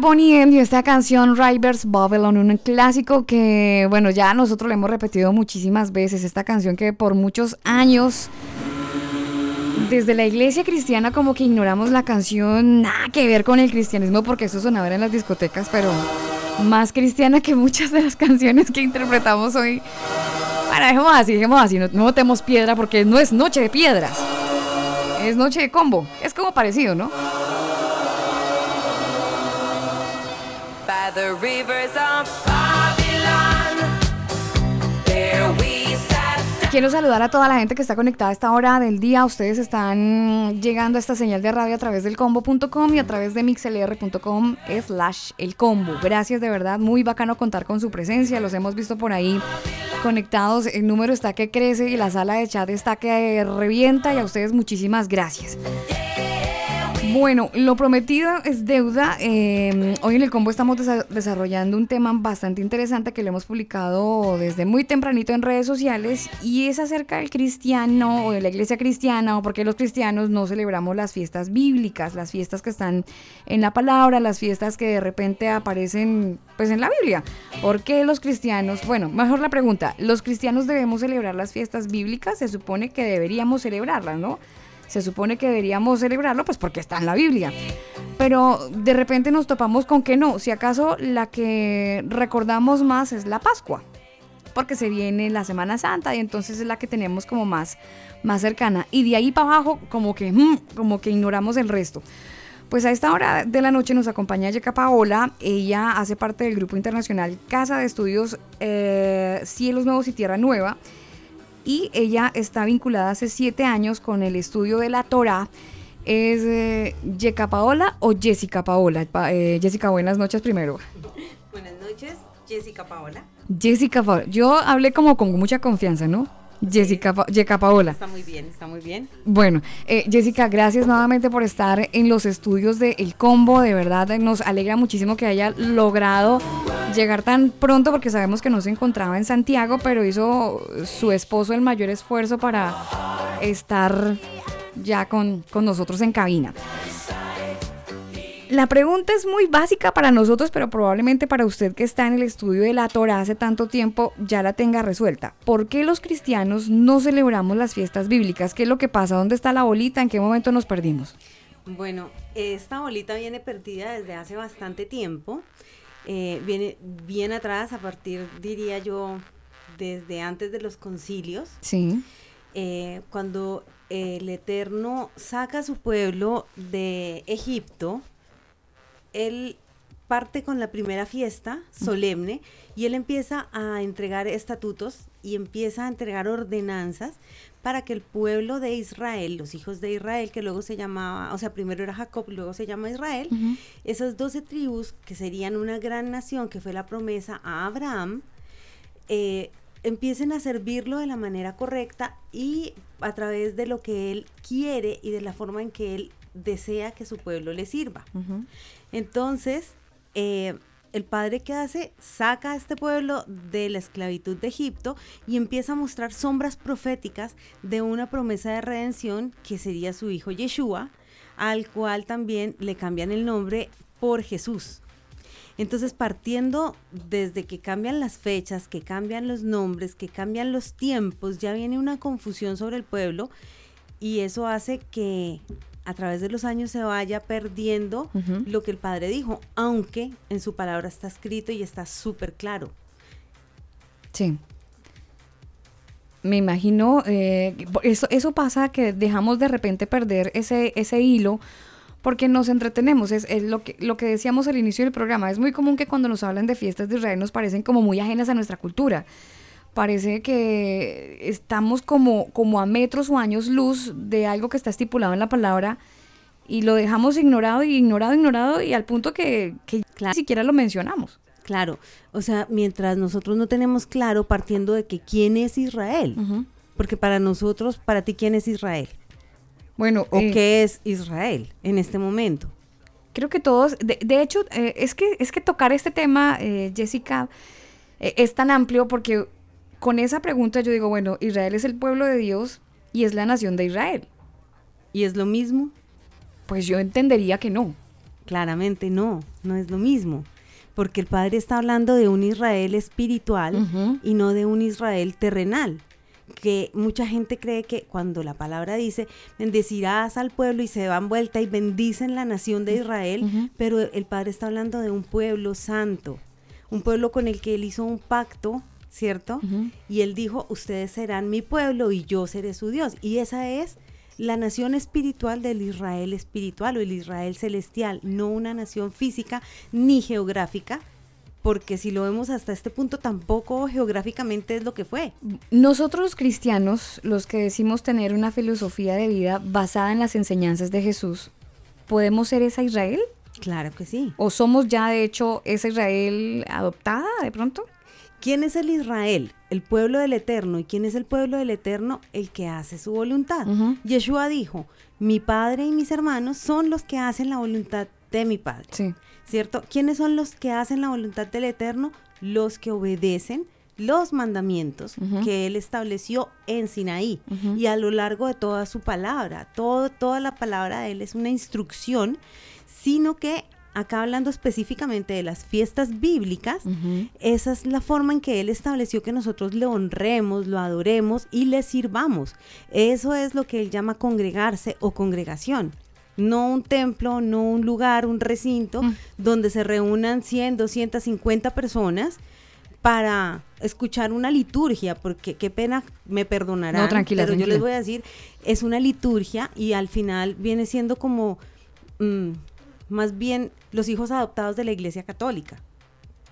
Bonnie M y esta canción Rivers Babylon, un clásico que, bueno, ya nosotros le hemos repetido muchísimas veces. Esta canción que por muchos años, desde la iglesia cristiana, como que ignoramos la canción, nada que ver con el cristianismo, porque eso sonaba en las discotecas, pero más cristiana que muchas de las canciones que interpretamos hoy. Bueno, dejemos así, dejemos así, no, no botemos piedra porque no es noche de piedras, es noche de combo. Es como parecido, ¿no? The rivers of Babylon, Quiero saludar a toda la gente que está conectada a esta hora del día. Ustedes están llegando a esta señal de radio a través del combo.com y a través de mixlr.com slash el combo. Gracias de verdad, muy bacano contar con su presencia. Los hemos visto por ahí conectados. El número está que crece y la sala de chat está que revienta y a ustedes muchísimas gracias. Bueno, lo prometido es deuda. Eh, hoy en el combo estamos desa- desarrollando un tema bastante interesante que lo hemos publicado desde muy tempranito en redes sociales y es acerca del cristiano o de la iglesia cristiana o porque los cristianos no celebramos las fiestas bíblicas, las fiestas que están en la palabra, las fiestas que de repente aparecen pues en la Biblia. ¿Por qué los cristianos? Bueno, mejor la pregunta, ¿los cristianos debemos celebrar las fiestas bíblicas? Se supone que deberíamos celebrarlas, ¿no? Se supone que deberíamos celebrarlo pues porque está en la Biblia. Pero de repente nos topamos con que no, si acaso la que recordamos más es la Pascua, porque se viene la Semana Santa y entonces es la que tenemos como más, más cercana. Y de ahí para abajo como que, mm, como que ignoramos el resto. Pues a esta hora de la noche nos acompaña Yeca Paola. Ella hace parte del grupo internacional Casa de Estudios eh, Cielos Nuevos y Tierra Nueva y ella está vinculada hace siete años con el estudio de la Torah. ¿Es eh, Yeca Paola o Jessica Paola? Pa- eh, Jessica, buenas noches primero. Buenas noches, Jessica Paola. Jessica Paola. Yo hablé como con mucha confianza, ¿no? Jessica, Yeca Paola. Está muy bien, está muy bien. Bueno, eh, Jessica, gracias nuevamente por estar en los estudios de El Combo. De verdad, eh, nos alegra muchísimo que haya logrado llegar tan pronto porque sabemos que no se encontraba en Santiago, pero hizo su esposo el mayor esfuerzo para estar ya con, con nosotros en cabina. La pregunta es muy básica para nosotros, pero probablemente para usted que está en el estudio de la Torah hace tanto tiempo ya la tenga resuelta. ¿Por qué los cristianos no celebramos las fiestas bíblicas? ¿Qué es lo que pasa? ¿Dónde está la bolita? ¿En qué momento nos perdimos? Bueno, esta bolita viene perdida desde hace bastante tiempo. Eh, viene bien atrás, a partir, diría yo, desde antes de los concilios. Sí. eh, cuando el Eterno saca a su pueblo de Egipto, él parte con la primera fiesta solemne y él empieza a entregar estatutos y empieza a entregar ordenanzas para que el pueblo de Israel, los hijos de Israel, que luego se llamaba, o sea, primero era Jacob, luego se llama Israel, esas doce tribus que serían una gran nación, que fue la promesa a Abraham, eh, empiecen a servirlo de la manera correcta y a través de lo que él quiere y de la forma en que él desea que su pueblo le sirva. Entonces, eh, el padre que hace saca a este pueblo de la esclavitud de Egipto y empieza a mostrar sombras proféticas de una promesa de redención que sería su hijo Yeshua, al cual también le cambian el nombre por Jesús. Entonces, partiendo desde que cambian las fechas, que cambian los nombres, que cambian los tiempos, ya viene una confusión sobre el pueblo y eso hace que a través de los años se vaya perdiendo lo que el padre dijo, aunque en su palabra está escrito y está súper claro. Sí. Me imagino, eh, eso, eso pasa que dejamos de repente perder ese, ese hilo porque nos entretenemos. Es, es lo, que, lo que decíamos al inicio del programa. Es muy común que cuando nos hablan de fiestas de Israel nos parecen como muy ajenas a nuestra cultura. Parece que estamos como, como a metros o años luz de algo que está estipulado en la palabra y lo dejamos ignorado y ignorado, ignorado y al punto que, que Claro. ni siquiera lo mencionamos. Claro, o sea, mientras nosotros no tenemos claro partiendo de que quién es Israel, porque para nosotros, para ti, ¿quién es Israel? Bueno, ¿O eh, qué es Israel en este momento? Creo que todos, de, de hecho, eh, es, que, es que tocar este tema, eh, Jessica, eh, es tan amplio porque con esa pregunta yo digo, bueno, Israel es el pueblo de Dios y es la nación de Israel. ¿Y es lo mismo? Pues yo entendería que no. Claramente no, no es lo mismo. Porque el Padre está hablando de un Israel espiritual y no de un Israel terrenal. Que mucha gente cree que cuando la palabra dice, bendecirás al pueblo y se dan vuelta y bendicen la nación de Israel, pero el Padre está hablando de un pueblo santo, un pueblo con el que él hizo un pacto, ¿cierto? Y él dijo, ustedes serán mi pueblo y yo seré su Dios. Y esa es la nación espiritual del Israel espiritual o el Israel celestial, no una nación física ni geográfica, porque si lo vemos hasta este punto tampoco geográficamente es lo que fue. Nosotros los cristianos, los que decimos tener una filosofía de vida basada en las enseñanzas de Jesús, ¿podemos ser esa Israel? Claro que sí. ¿O somos ya de hecho esa Israel adoptada de pronto? ¿Quién es el Israel? El pueblo del Eterno. ¿Y quién es el pueblo del Eterno? El que hace su voluntad. Yeshua dijo, mi padre y mis hermanos son los que hacen la voluntad de mi padre. Sí. ¿Cierto? ¿Quiénes son los que hacen la voluntad del Eterno? Los que obedecen los mandamientos que él estableció en Sinaí y a lo largo de toda su palabra. Todo, toda la palabra de él es una instrucción, sino que acá hablando específicamente de las fiestas bíblicas, esa es la forma en que Él estableció que nosotros le honremos, lo adoremos y le sirvamos. Eso es lo que Él llama congregarse o congregación. No un templo, no un lugar, un recinto Mm. donde se reúnan 100, 250 personas para escuchar una liturgia, porque qué pena, me perdonarán, No, tranquila, pero yo les voy a decir, es una liturgia y al final viene siendo como mm, más bien los hijos adoptados de la Iglesia Católica.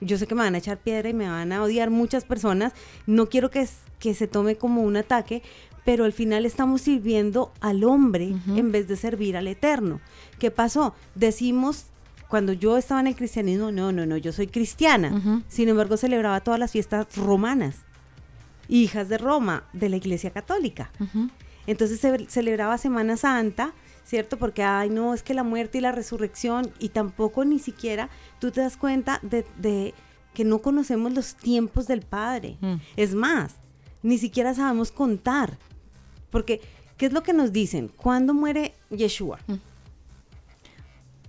Yo sé que me van a echar piedra y me van a odiar muchas personas. No quiero que, que se tome como un ataque, pero al final estamos sirviendo al hombre en vez de servir al eterno. ¿Qué pasó? Decimos, cuando yo estaba en el cristianismo, no, no, no, yo soy cristiana. Sin embargo, celebraba todas las fiestas romanas, hijas de Roma, de la Iglesia Católica. Entonces se celebraba Semana Santa, ¿cierto? Porque, ay, no, es que la muerte y la resurrección, y tampoco ni siquiera tú te das cuenta de, de que no conocemos los tiempos del Padre. Mm. Es más, ni siquiera sabemos contar. Porque, ¿qué es lo que nos dicen? ¿Cuándo muere Yeshua? Mm.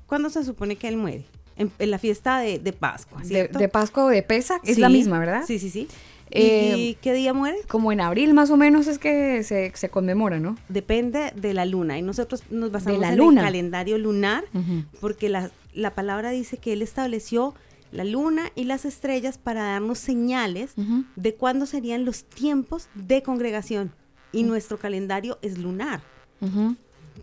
¿Cuándo se supone que él muere? En, en la fiesta de, de Pascua, De, Pascua o de Pesa, es Sí, la misma, ¿verdad? Sí, sí, sí. Eh, ¿Y qué día muere? Como en abril más o menos es que se, se conmemora, ¿no? Depende de la luna y nosotros nos basamos la en luna. el calendario lunar porque la, la palabra dice que él estableció la luna y las estrellas para darnos señales de cuándo serían los tiempos de congregación y nuestro calendario es lunar.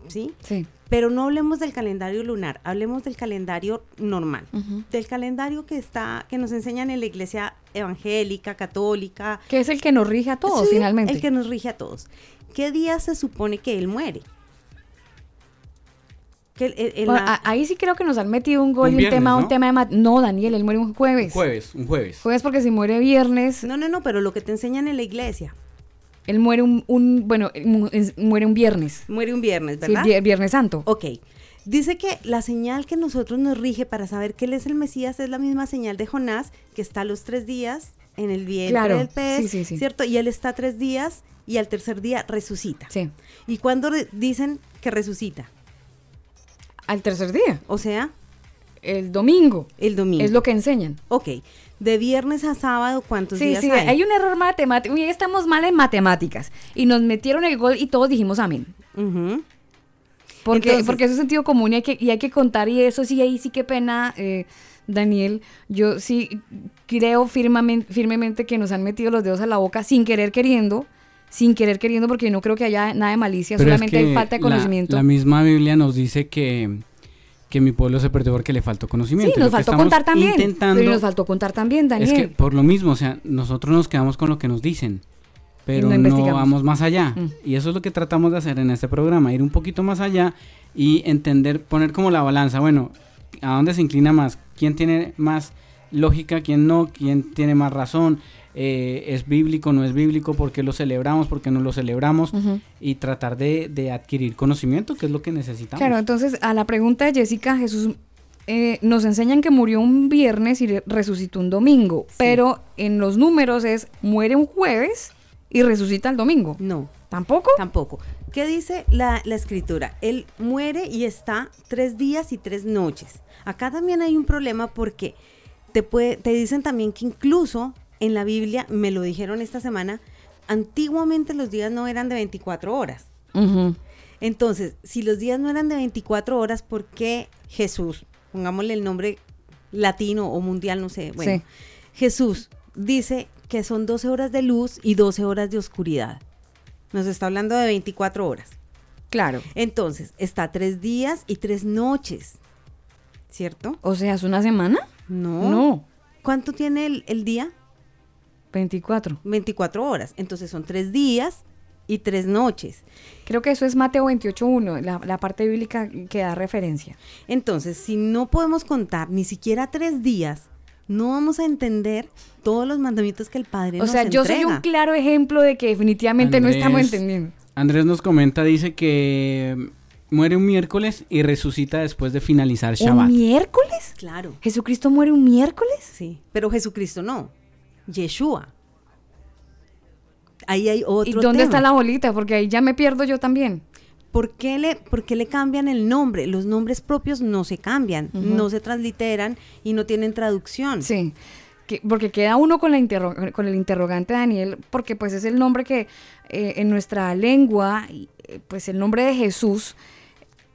¿Sí? Sí. Pero no hablemos del calendario lunar, hablemos del calendario normal, del calendario que está que nos enseñan en la iglesia evangélica, católica, Que es el que nos rige a todos, Sí, finalmente. El que nos rige a todos. ¿Qué día se supone que él muere? Que el- el- el- Bueno, la- a- ahí sí creo que nos han metido un gol Un y un viernes, tema, un ¿no? tema de ma- No, Daniel, él muere un jueves. Jueves, un jueves. Jueves porque si muere viernes, no, no, no, pero lo que te enseñan en la iglesia. Él muere un, un- bueno, es- muere un viernes. Muere un viernes, ¿verdad? vier- viernes Santo. Ok. Dice que la señal que nosotros nos rige para saber que él es el Mesías es la misma señal de Jonás, que está los tres días en el vientre Claro, del pez, sí, sí, sí. ¿cierto? Y él está tres días y al tercer día resucita. Sí. ¿Y cuándo dicen que resucita? Al tercer día, O sea, el domingo. el domingo. Es lo que enseñan. Ok. De viernes a sábado, ¿cuántos Sí, días sí, hay? hay un error matemático. Estamos mal en matemáticas. Y nos metieron el gol y todos dijimos amén. Porque, Entonces- porque eso es sentido común y hay, que, y hay que contar y eso sí, ahí sí qué pena, eh, Daniel. Yo sí creo firmemente, firmemente que nos han metido los dedos a la boca sin querer queriendo, sin querer queriendo porque no creo que haya nada de malicia, Pero es solamente que hay falta de la- conocimiento. La, misma Biblia nos dice que, que mi pueblo se perdió porque le faltó sí, conocimiento. Y nos faltó contar también. Intentando Pero nos faltó contar también, Daniel. Es que por lo mismo, o sea, nosotros nos quedamos con lo que nos dicen, pero no vamos más allá. Mm. Y eso es lo que tratamos de hacer en este programa, ir un poquito más allá y entender, poner como la balanza, bueno, ¿a dónde se inclina más? ¿Quién tiene más lógica? ¿Quién no? ¿Quién tiene más razón? Eh, ¿Es bíblico? ¿No es bíblico? ¿Por qué lo celebramos? ¿Por qué no lo celebramos? Y tratar de, de adquirir conocimiento, que es lo que necesitamos. Claro, entonces a la pregunta de Jessica, Jesús eh, nos enseñan que murió un viernes y re- resucitó un domingo, pero en los números es muere un jueves y resucita el domingo. No, ¿Tampoco? Tampoco. ¿Qué dice la, la escritura? Él muere y está tres días y tres noches. Acá también hay un problema porque te, puede, te dicen también que incluso en la Biblia, me lo dijeron esta semana, antiguamente los días no eran de 24 horas. Entonces, si los días no eran de 24 horas, ¿por qué Jesús, pongámosle el nombre latino o mundial, no sé, bueno, Sí. Jesús dice que son 12 horas de luz y 12 horas de oscuridad. Nos está hablando de 24 horas. Claro. Entonces, está tres días y tres noches, ¿cierto? O sea, ¿es una semana? No. No. ¿Cuánto tiene el, el día? 24. 24 horas. Entonces son tres días y tres noches. Creo que eso es Mateo 28.1, la, la parte bíblica que da referencia. Entonces, si no podemos contar ni siquiera tres días, no vamos a entender todos los mandamientos que el Padre O nos sea, yo soy un claro ejemplo de que definitivamente no estamos entendiendo. Andrés nos comenta, dice que muere un miércoles y resucita después de finalizar ¿Un Shabbat. miércoles? Claro, ¿Jesucristo muere un miércoles? sí. Pero Jesucristo no. Yeshua. Ahí hay otro ¿Y dónde tema. está la bolita? Porque ahí ya me pierdo yo también. ¿Por qué, le, por qué le cambian el nombre? Los nombres propios no se cambian, no se transliteran y no tienen traducción. Sí. Que- porque queda uno con, la con el interrogante Daniel, porque pues es el nombre que eh, en nuestra lengua, eh, pues el nombre de Jesús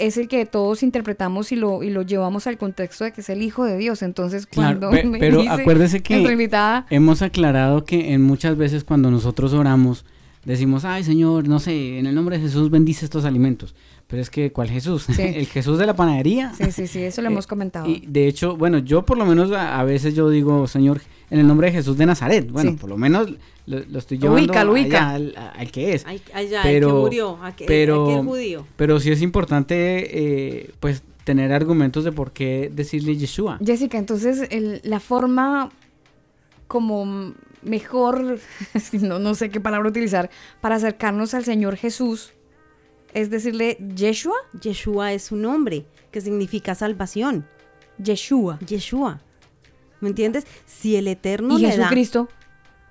es el que todos interpretamos y lo, y lo llevamos al contexto de que es el Hijo de Dios. Entonces, Claro, cuando pe- me pero dice acuérdese que invitada, hemos aclarado que en muchas veces cuando nosotros oramos decimos, ay Señor, no sé, en el nombre de Jesús bendice estos alimentos. Pero es que, ¿cuál Jesús? Sí. ¿El Jesús de la panadería? sí, sí, sí, eso lo Eh, hemos comentado. Y de hecho, bueno, yo por lo menos a, a veces yo digo, Señor, en el nombre de Jesús de Nazaret. Bueno, Sí. por lo menos lo, lo estoy llevando ubica, lo ubica. allá al, a- al que es. Ay, allá, Pero- el que murió, aquel, pero- aquel judío. Pero sí es importante, eh, pues, tener argumentos de por qué decirle Yeshua. Jessica, entonces el- la forma como mejor, no, no sé qué palabra utilizar, para acercarnos al Señor Jesús es decirle Yeshua, Yeshua es su nombre, que significa salvación. Yeshua. Yeshua. ¿Me entiendes? Si el Eterno y le da... Jesucristo.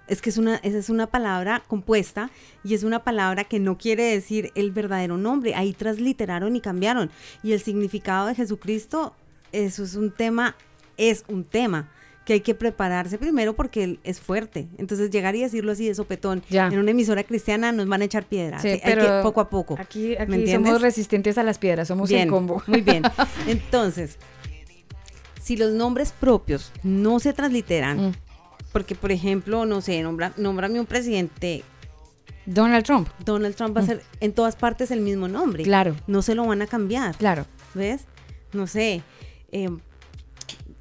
Es que es una, esa es una palabra compuesta y es una palabra que no quiere decir el verdadero nombre. Ahí transliteraron y cambiaron. Y el significado de Jesucristo, eso es un tema, es un tema que hay que prepararse primero porque él es fuerte. Entonces llegar y decirlo así de sopetón Ya. en una emisora cristiana nos van a echar. Sí, Hay que poco a poco. Aquí, somos resistentes a las piedras, somos bien, el combo. Muy bien. Entonces, si los nombres propios no se transliteran, Mm. porque por ejemplo, no sé, nombra, nómbrame un presidente, Donald Trump. Donald Trump va a ser en todas partes el mismo nombre. Mm. Claro. No se lo van a cambiar. Claro. ¿Ves? No sé. eh,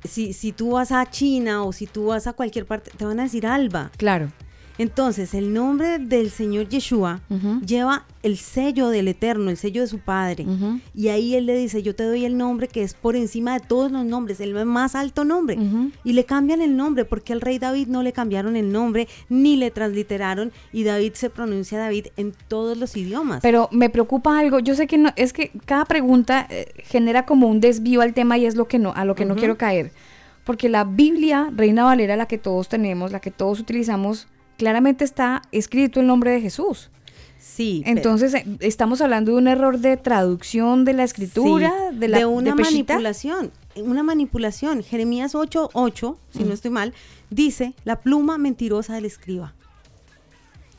si, si tú vas a China o si tú vas a cualquier parte, te van a decir Alba. Claro. Entonces, el nombre del Señor Yeshua lleva el sello del Eterno, el sello de su Padre. Y ahí él le dice, yo te doy el nombre que es por encima de todos los nombres, el más alto nombre. Y le cambian el nombre, porque al rey David no le cambiaron el nombre, ni le transliteraron, y David se pronuncia David en todos los idiomas. Pero me preocupa algo. Yo sé que no, es que cada pregunta eh, genera como un desvío al tema y es lo que no, a lo que no quiero caer. Porque la Biblia, Reina Valera, la que todos tenemos, la que todos utilizamos, claramente está escrito el nombre de Jesús. sí. Entonces, eh, estamos hablando de un error de traducción de la escritura, Sí, de, la, una de manipulación. Una manipulación. Jeremías 8:8, si Mm. no estoy mal, dice la pluma mentirosa del escriba.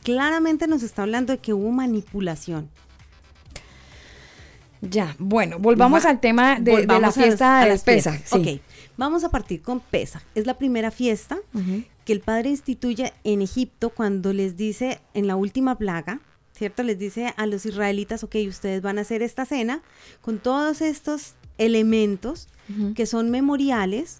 Claramente nos está hablando de que hubo manipulación. Ya, bueno, volvamos Va- al tema de, de la a fiesta las- del las sí. Ok, vamos a partir con Pesaj. Es la primera fiesta que el Padre instituye en Egipto cuando les dice en la última plaga, ¿cierto? Les dice a los israelitas, ok, ustedes van a hacer esta cena con todos estos elementos que son memoriales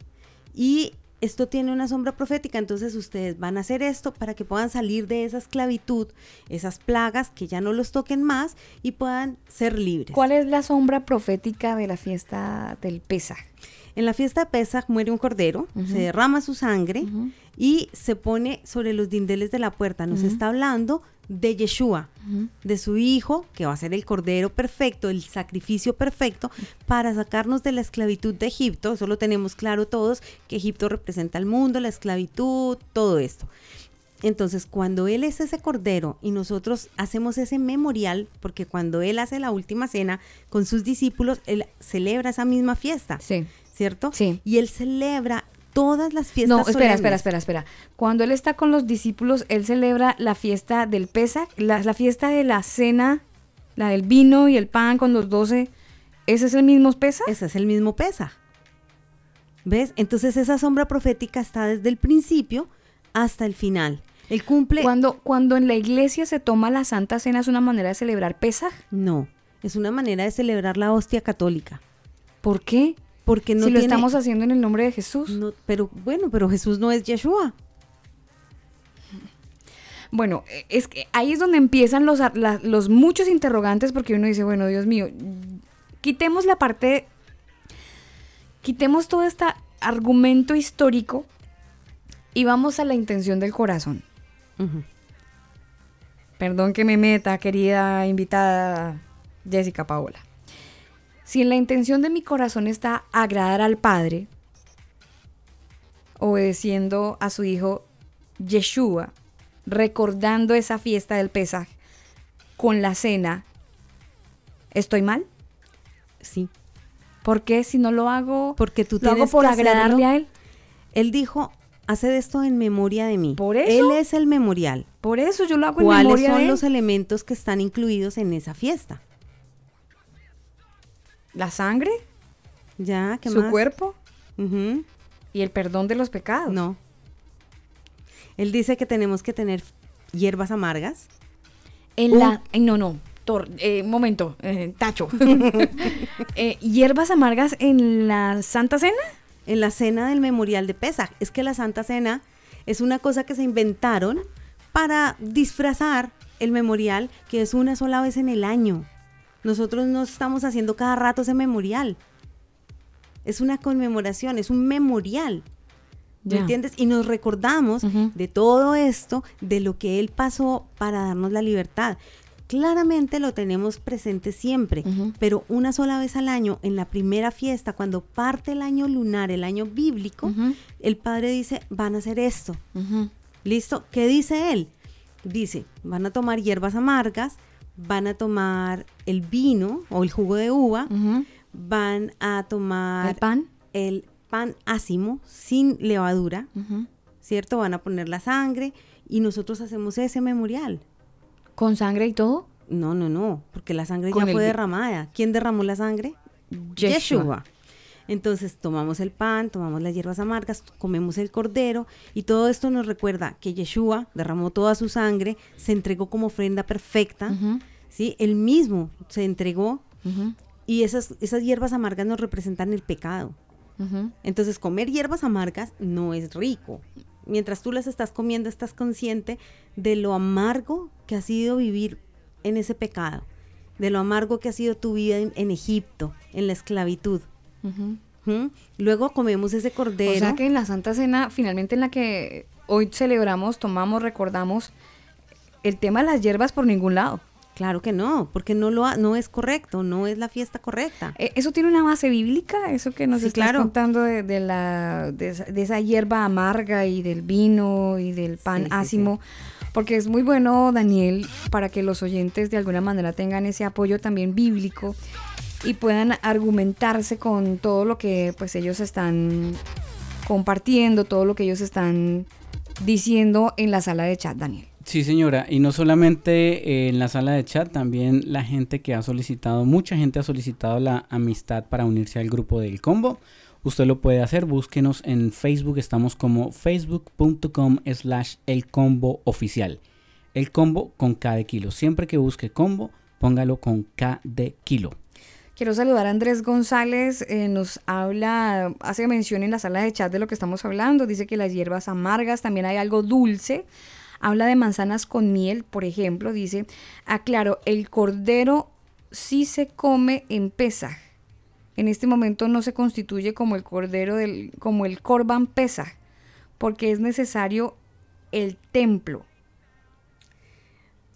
y esto tiene una sombra profética, entonces ustedes van a hacer esto para que puedan salir de esa esclavitud, esas plagas, que ya no los toquen más y puedan ser libres. ¿Cuál es la sombra profética de la fiesta del Pesaj? En la fiesta de Pesaj muere un cordero, se derrama su sangre y se pone sobre los dindeles de la puerta. Nos está hablando de Yeshua, de su hijo, que va a ser el cordero perfecto, el sacrificio perfecto para sacarnos de la esclavitud de Egipto. Eso lo tenemos claro todos, que Egipto representa el mundo, la esclavitud, todo esto. Entonces, cuando Él es ese cordero y nosotros hacemos ese memorial, porque cuando Él hace la última cena con sus discípulos, Él celebra esa misma fiesta, Sí. ¿cierto? Sí. Y Él celebra todas las fiestas. No, espera, espera, solemnes. espera, espera. Cuando él está con los discípulos, él celebra la fiesta del Pesach, la, la fiesta de la cena, la del vino y el pan con los doce. ¿Ese es el mismo Pesach? Ese es el mismo pesa. ¿Ves? Entonces esa sombra profética está desde el principio hasta el final. Él cumple... Cuando, cuando en la iglesia se toma la Santa Cena, ¿es una manera de celebrar Pesach? No, es una manera de celebrar la hostia católica. ¿Por qué? Porque no si lo tiene- estamos haciendo en el nombre de Jesús. no- pero bueno, pero Jesús no es Yeshua. Bueno, es que ahí es donde empiezan los, la- los muchos interrogantes porque uno dice, bueno, Dios mío, quitemos la parte, quitemos todo este argumento histórico y vamos a la intención del corazón. Perdón que me meta, querida invitada Jessica Paola. Si en la intención de mi corazón está agradar al Padre, obedeciendo a su hijo Yeshua, recordando esa fiesta del Pesaj con la cena, ¿estoy mal? Sí, ¿Por qué si no lo hago? porque tú lo hago por agradarle hacerlo. a él. Él dijo, haced esto en memoria de mí. Por eso. Él es el memorial. Por eso yo lo hago en ¿Cuáles memoria son de él. los elementos que están incluidos en esa fiesta? La sangre, Ya, ¿qué su más? cuerpo y el perdón de los pecados. No. Él dice que tenemos que tener hierbas amargas. En la. eh, no, no. Tor, eh, momento. eh, tacho. Eh, ¿Hierbas amargas en la Santa Cena? En la cena del memorial de Pesaj. Es que la Santa Cena es una cosa que se inventaron para disfrazar el memorial, que es una sola vez en el año. Nosotros no estamos haciendo cada rato ese memorial. Es una conmemoración, es un memorial. ¿Me entiendes? Y nos recordamos de todo esto, de lo que Él pasó para darnos la libertad. Claramente lo tenemos presente siempre, pero una sola vez al año, en la primera fiesta, cuando parte el año lunar, el año bíblico, el Padre dice, van a hacer esto. ¿Listo? ¿Qué dice Él? Dice, van a tomar hierbas amargas, van a tomar el vino o el jugo de uva, van a tomar ¿El pan? el pan ácimo sin levadura. ¿cierto? Van a poner la sangre y nosotros hacemos ese memorial. ¿Con sangre y todo? No, no, no, porque la sangre ya fue derramada. ¿Quién derramó la sangre? Yeshua. Entonces tomamos el pan, tomamos las hierbas amargas, comemos el cordero y todo esto nos recuerda que Yeshua derramó toda su sangre, se entregó como ofrenda perfecta. ¿sí? Él mismo se entregó y esas, esas hierbas amargas nos representan el pecado. Entonces, comer hierbas amargas no es rico. Mientras tú las estás comiendo, estás consciente de lo amargo que ha sido vivir en ese pecado, de lo amargo que ha sido tu vida en, en Egipto, en la esclavitud. ¿Mm? Luego comemos ese cordero. O sea que en la Santa Cena, finalmente en la que hoy celebramos, tomamos, recordamos el tema de las hierbas por ningún lado. Claro que no, porque no, lo ha- no es correcto, no es la fiesta correcta. Eh, ¿Eso tiene una base bíblica? ¿Eso que nos Sí, estás claro. contando de, de la, de, esa, de esa hierba amarga y del vino y del pan Sí, sí, ácimo? Porque es muy bueno, Daniel, para que los oyentes de alguna manera tengan ese apoyo también bíblico y puedan argumentarse con todo lo que pues ellos están compartiendo, todo lo que ellos están diciendo en la sala de chat, Daniel. Sí, señora, y no solamente eh, en la sala de chat, también la gente que ha solicitado, mucha gente ha solicitado la amistad para unirse al grupo del combo. Usted lo puede hacer, búsquenos en Facebook, estamos como facebook.com slash el combo oficial. El combo con K de kilo. Siempre que busque combo, póngalo con K de kilo. Quiero saludar a Andrés González, eh, nos habla, hace mención en la sala de chat de lo que estamos hablando, dice que las hierbas amargas, también hay algo dulce, habla de manzanas con miel, por ejemplo, dice, aclaro, el cordero sí se come en Pesaj, en este momento no se constituye como el cordero del, como el Corban Pesaj, porque es necesario el templo.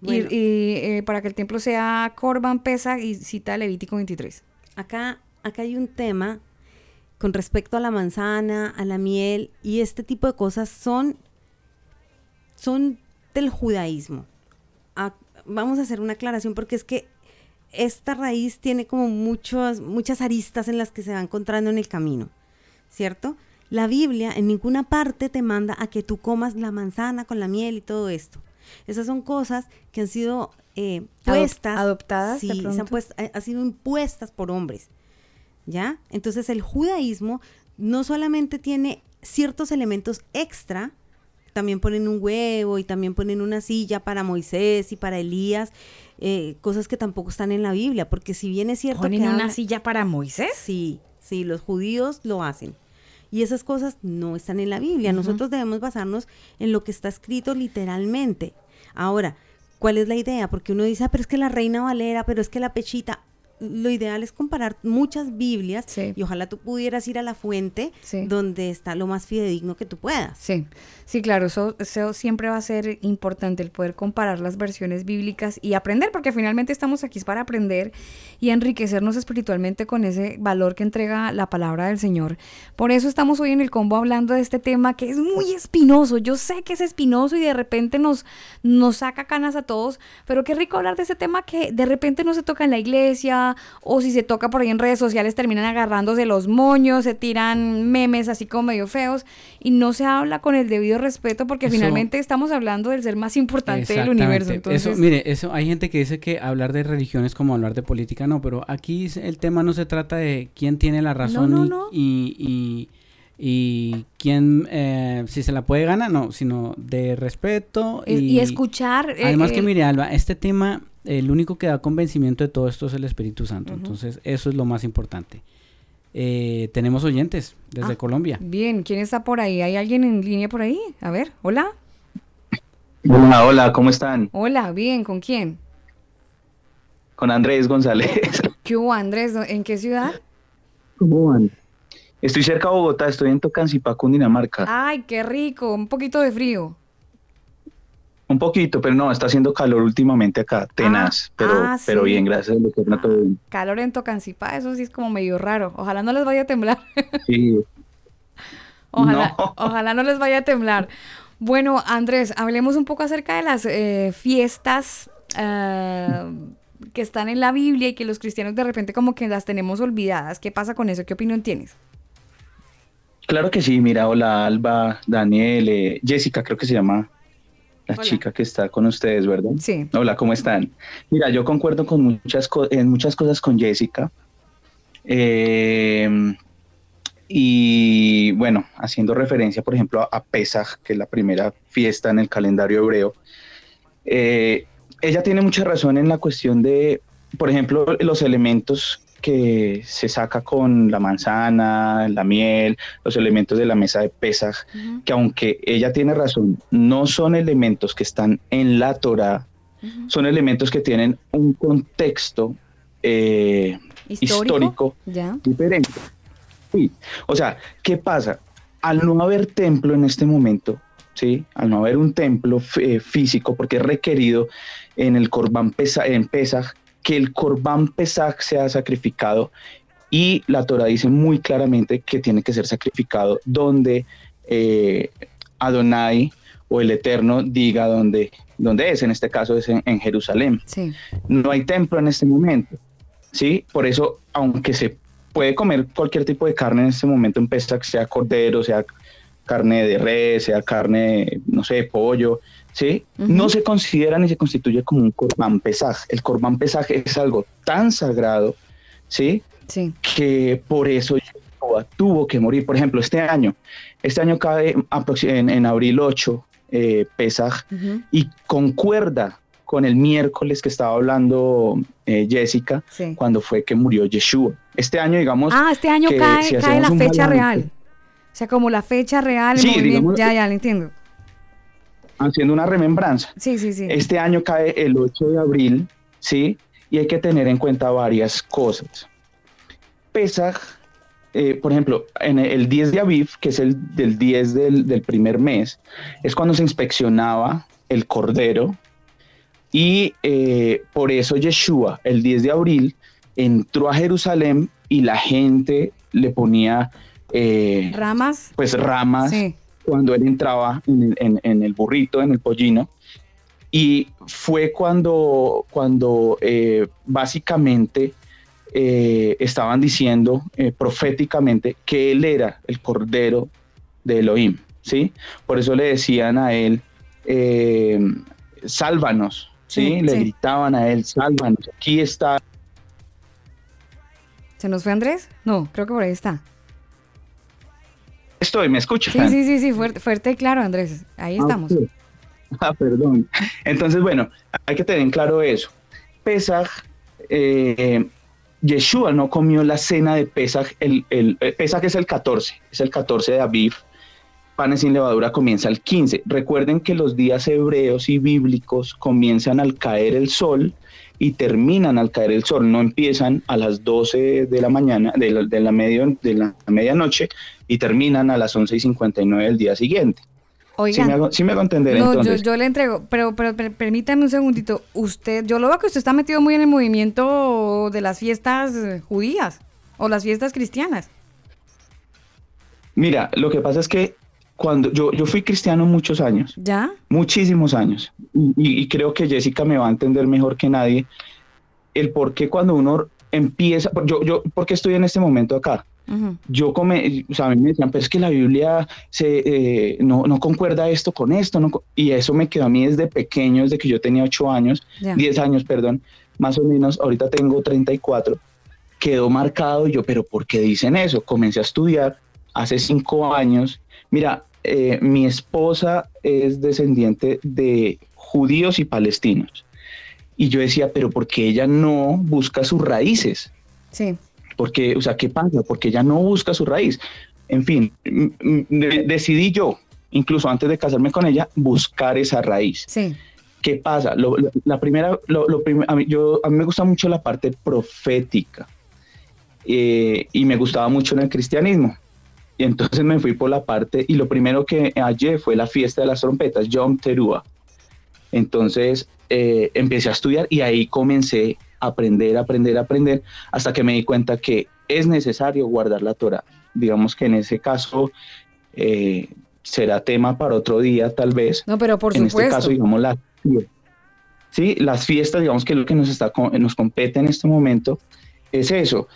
Y- Bueno. Y, eh, para que el templo sea Corban Pesaj y cita Levítico 23. Acá, acá hay un tema con respecto a la manzana, a la miel y este tipo de cosas son son del judaísmo. Ah, vamos a hacer una aclaración porque es que esta raíz tiene como muchas, muchas aristas en las que se va encontrando en el camino, ¿cierto? La Biblia en ninguna parte te manda a que tú comas la manzana con la miel y todo esto. Esas son cosas que han sido eh, puestas, adoptadas, sí, se han pronto. puest- ha- ha sido impuestas por hombres. ¿Ya? Entonces el judaísmo no solamente tiene ciertos elementos extra, también ponen un huevo y también ponen una silla para Moisés y para Elías, eh, cosas que tampoco están en la Biblia, porque si bien es cierto ¿Ponen que una habla- silla para Moisés? Sí, sí, los judíos lo hacen. Y esas cosas no están en la Biblia. Nosotros debemos basarnos en lo que está escrito literalmente. Ahora, ¿cuál es la idea? Porque uno dice, ah, pero es que la Reina Valera, pero es que la Pechita. Lo ideal es comparar muchas Biblias Sí. y ojalá tú pudieras ir a la fuente Sí. donde está lo más fidedigno que tú puedas. Sí, sí, claro, eso, eso siempre va a ser importante, el poder comparar las versiones bíblicas y aprender, porque finalmente estamos aquí para aprender y enriquecernos espiritualmente con ese valor que entrega la palabra del Señor. Por eso estamos hoy en el combo hablando de este tema que es muy espinoso. Yo sé que es espinoso y de repente nos, nos saca canas a todos, pero qué rico hablar de ese tema que de repente no se toca en la iglesia o si se toca por ahí en redes sociales terminan agarrándose los moños, se tiran memes así como medio feos y no se habla con el debido respeto porque Eso- finalmente estamos hablando del ser más importante del universo. Entonces, Eso, mire, eso hay gente que dice que hablar de religión es como hablar de política, no, pero aquí el tema no se trata de quién tiene la razón no, y- no. Y, y, y quién, eh, si se la puede ganar, no, sino de respeto y, y escuchar... eh, Además que el- mire, Alba, este tema, el único que da convencimiento de todo esto es el Espíritu Santo. Entonces, eso es lo más importante. Eh, tenemos oyentes desde Ah. Colombia. Bien, ¿quién está por ahí? ¿Hay alguien en línea por ahí? A ver, hola. Hola, hola, ¿cómo están? Hola, bien, ¿con quién? Con Andrés González. ¿Qué hubo, Andrés? ¿En qué ciudad? ¿Cómo van? Estoy cerca de Bogotá, estoy en Tocancipá, Cundinamarca. Ay, qué rico, un poquito de frío. Un poquito, pero no, está haciendo calor últimamente acá, tenaz, pero, ah, pero bien, gracias al Eterno todo bien. Calor en Tocancipá, eso sí es como medio raro. Ojalá no les vaya a temblar. Sí, Ojalá, No. ojalá no les vaya a temblar. Bueno, Andrés, hablemos un poco acerca de las eh, fiestas eh, que están en la Biblia y que los cristianos de repente como que las tenemos olvidadas. ¿Qué pasa con eso? ¿Qué opinión tienes? claro que sí, mira, hola Alba, Daniel, eh, Jessica, creo que se llama la Hola. chica que está con ustedes, ¿verdad? Sí. Hola, ¿cómo están? Mira, yo concuerdo con muchas co- en muchas cosas con Jessica. Eh, y bueno, haciendo referencia, por ejemplo, a, a Pesaj, que es la primera fiesta en el calendario hebreo, eh, ella tiene mucha razón en la cuestión de, por ejemplo, los elementos que se saca con la manzana, la miel, los elementos de la mesa de Pesaj, que aunque ella tiene razón, no son elementos que están en la Torah, son elementos que tienen un contexto eh, histórico Ya. diferente. Sí. O sea, ¿qué pasa? Al no haber templo en este momento, ¿sí? Al no haber un templo eh, físico, porque es requerido en el Corban Pesaj, en Pesaj, que el Corban Pesaj sea sacrificado y la Torah dice muy claramente que tiene que ser sacrificado donde eh, Adonai o el Eterno diga dónde, dónde es, en este caso es en- en Jerusalén Sí. no hay templo en este momento, ¿sí? Por eso, aunque se puede comer cualquier tipo de carne en este momento en Pesach, sea cordero, sea carne de res, sea carne, no sé, pollo, ¿sí? No se considera ni se constituye como un corbán Pesaj. El corbán Pesaj es algo tan sagrado, ¿sí? Sí. que por eso Yeshua tuvo que morir. Por ejemplo, este año, este año cae en, en abril 8, eh, Pesaj, y concuerda con el miércoles que estaba hablando eh, Jessica, Sí. cuando fue que murió Yeshua. Este año, digamos, Ah, este año que cae, si cae la fecha balance, real. O sea, como la fecha real, Sí, digamos- Ya, ya, lo entiendo. Haciendo una remembranza. Sí, sí, sí. Este año cae el 8 de abril, ¿sí? Y hay que tener en cuenta varias cosas. Pesaj, eh, por ejemplo, en el 10 de Aviv, que es el del 10 del, del primer mes, es cuando se inspeccionaba el cordero y eh, por eso Yeshua, el 10 de abril, entró a Jerusalén y la gente le ponía eh, Ramas. pues ramas Sí. Cuando él entraba en el, en- en el burrito, en el pollino, y fue cuando, cuando eh, básicamente eh, estaban diciendo eh, proféticamente que él era el cordero de Elohim, ¿sí? Por eso le decían a él, sálvanos, ¿sí? Sí, le sí. gritaban a él, sálvanos, aquí está. ¿Se nos fue Andrés? No, creo que por ahí está. Estoy, ¿me escuchan? Sí, sí, sí, sí, fuerte, fuerte y claro, Andrés. Ahí estamos. Ah, ok. Ah, perdón. Entonces, bueno, hay que tener en claro eso. Pesaj, eh, Yeshua no comió la cena de Pesaj, el, el, eh, Pesaj es el 14, es el 14 de Aviv. Panes sin levadura comienza el 15. Recuerden que los días hebreos y bíblicos comienzan al caer el sol y terminan al caer el sol. No empiezan a las 12 de la mañana, de la, de la medio- de la medianoche y terminan a las 11 y 59 del día siguiente. Oigan. Sí me hago, me hago entender No, yo, entonces. yo le entrego, pero, pero, per- permítame un segundito. Usted, yo lo veo que usted está metido muy en el movimiento de las fiestas judías o las fiestas cristianas. Mira, lo que pasa es que cuando yo, yo fui cristiano muchos años, ¿Ya? muchísimos años, y, y creo que Jessica me va a entender mejor que nadie el por qué cuando uno empieza, yo, yo, ¿por qué estoy en este momento acá? Ujú. Yo come, o sea, a mí me decían, pero es que la Biblia se, eh, no, no concuerda esto con esto, no co-". y eso me quedó a mí desde pequeño, desde que yo tenía ocho años, Ya. 10 años, perdón, más o menos, ahorita tengo 34, quedó marcado y yo, pero ¿por qué dicen eso? Comencé a estudiar hace cinco años. Mira, eh, mi esposa es descendiente de judíos y palestinos. Y yo decía, pero ¿por qué ella no busca sus raíces? Sí. Porque, o sea, ¿qué pasa? Porque ella no busca su raíz. En fin, decidí yo, incluso antes de casarme con ella, buscar esa raíz. Sí. ¿Qué pasa? Lo- lo- la primera, lo, lo prim- a, mí, yo, a mí me gusta mucho la parte profética eh, y me gustaba mucho en el cristianismo. Y entonces me fui por la parte, y lo primero que hallé fue la fiesta de las trompetas, Yom Teruah. Entonces eh, empecé a estudiar y ahí comencé a aprender, aprender, aprender, hasta que me di cuenta que es necesario guardar la Torah. Digamos que en ese caso eh, será tema para otro día, tal vez No, pero por en supuesto. este caso, digamos, las, sí, las fiestas, digamos que lo que nos, está, nos compete en este momento es eso.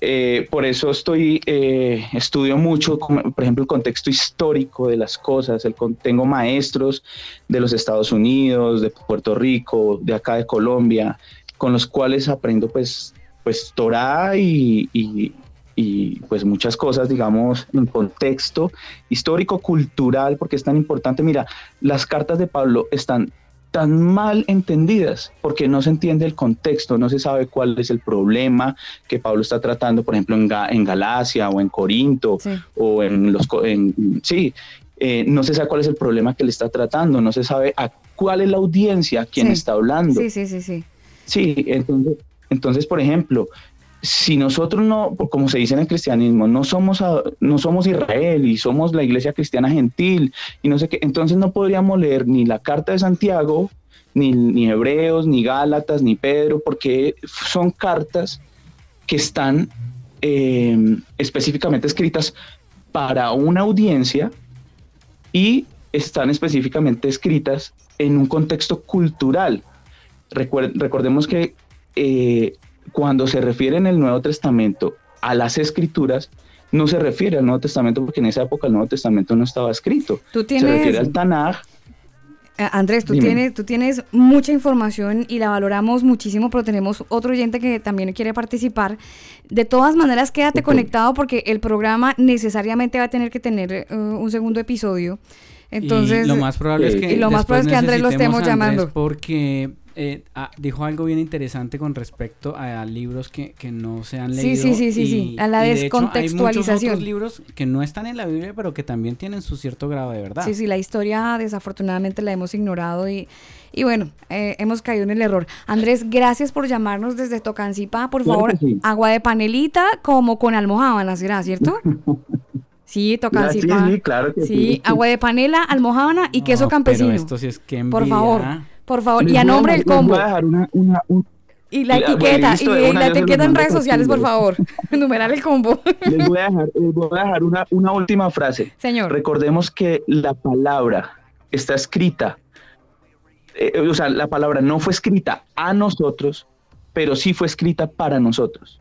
Eh, por eso estoy, eh, estudio mucho, por ejemplo, el contexto histórico de las cosas. El, tengo maestros de los Estados Unidos, de Puerto Rico, de acá de Colombia, con los cuales aprendo pues, pues Torah y, y- y, pues muchas cosas, digamos, en contexto histórico, cultural, porque es tan importante. Mira, las cartas de Pablo están tan mal entendidas porque no se entiende el contexto, no se sabe cuál es el problema que Pablo está tratando, por ejemplo, en, Ga- en Galacia o en Corinto Sí. o en los... En, sí, eh, no se sabe cuál es el problema que le está tratando, no se sabe a cuál es la audiencia, quién Sí. está hablando. Sí, sí, sí, sí. Sí, entonces, entonces, por ejemplo, si nosotros no, como se dice en el cristianismo, no somos, no somos Israel y somos la iglesia cristiana gentil y no sé qué, entonces no podríamos leer ni la carta de Santiago, ni, ni Hebreos, ni Gálatas, ni Pedro, porque son cartas que están eh, específicamente escritas para una audiencia y están específicamente escritas en un contexto cultural. Recuer- recordemos que eh, cuando se refiere en el Nuevo Testamento a las escrituras, no se refiere al Nuevo Testamento porque en esa época el Nuevo Testamento no estaba escrito. Tú Se refiere tienes, al Tanaj. Eh, Andrés, tú Dime. tienes, tú tienes mucha información y la valoramos muchísimo, pero tenemos otro oyente que también quiere participar. De todas maneras, quédate conectado porque el programa necesariamente va a tener que tener eh, un segundo episodio. Entonces, y lo más probable es que y lo más probable es que Andrés lo estemos Andrés llamando. porque eh, ah, dijo algo bien interesante con respecto a, libros que, que no se han Sí, leído. sí, sí, sí, sí, a la y de hecho hay muchos descontextualización. otros libros que no están en la Biblia, pero que también tienen su cierto grado de verdad. Sí, sí, la historia desafortunadamente la hemos ignorado y, y bueno, eh, hemos caído en el error. Andrés, gracias por llamarnos desde Tocancipá. Por favor, sí. agua de panelita como con almohábana, ¿será cierto? Sí, Sí, Tocancipá. sí, claro que Sí, sí. agua de panela, almohábana y queso No, campesino. Pero esto sí es que Por favor, por favor. Les Y a nombre del voy combo. a dejar una- una- un- Y la etiqueta, y, la etiqueta en redes sociales, por favor. Numerar el combo. Les voy a dejar, les voy a dejar una, una última frase. Señor. Recordemos que la palabra está escrita, eh, o sea, la palabra no fue escrita a nosotros, pero sí fue escrita para nosotros.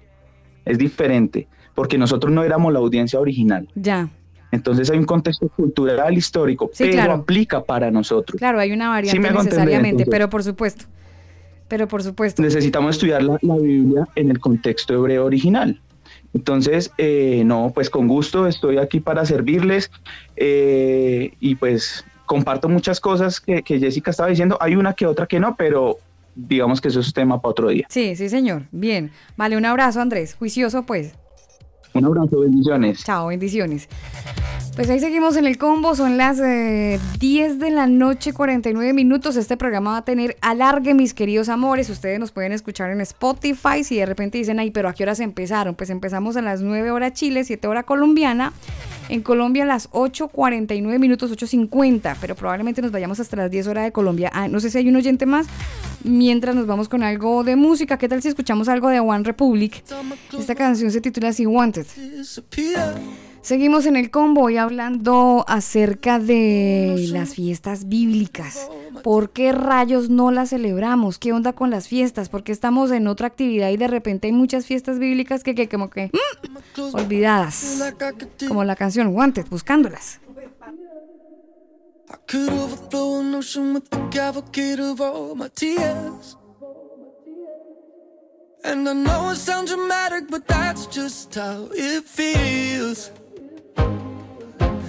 Es diferente, porque nosotros no éramos la audiencia original. Ya. Entonces hay un contexto cultural, histórico, Sí, pero claro. aplica para nosotros. Claro, hay una variante Sí necesariamente, pero por supuesto. Pero por supuesto. Necesitamos estudiar la, la Biblia en el contexto hebreo original. Entonces, eh, no, pues con gusto estoy aquí para servirles eh, y pues comparto muchas cosas que, que Jessica estaba diciendo. Hay una que otra que no, pero digamos que eso es tema para otro día. Sí, sí, señor. Bien. Vale, un abrazo, Andrés. Juicioso, pues. Un abrazo, bendiciones. Chao, bendiciones. Pues ahí seguimos en el combo, son las eh, 10 de la noche, 49 minutos. Este programa va a tener alargue, mis queridos amores. Ustedes nos pueden escuchar en Spotify. Si de repente dicen, ay, pero ¿a qué horas empezaron? Pues empezamos a las 9 horas Chile, 7 horas colombiana. En Colombia a las 8.49 minutos, 8.50, pero probablemente nos vayamos hasta las 10 horas de Colombia. Ah, no sé si hay un oyente más. Mientras nos vamos con algo de música, ¿qué tal si escuchamos algo de One Republic? Esta canción se titula así Wanted. Seguimos en el combo y hablando acerca de las fiestas bíblicas. ¿Por qué rayos no las celebramos? ¿Qué onda con las fiestas? Porque estamos en otra actividad y de repente hay muchas fiestas bíblicas que, que como que mm, olvidadas. Como la canción Wanted, buscándolas. I could overflow an ocean with the cavalcade of all my tears. And I know it sounds dramatic, but that's just how it feels.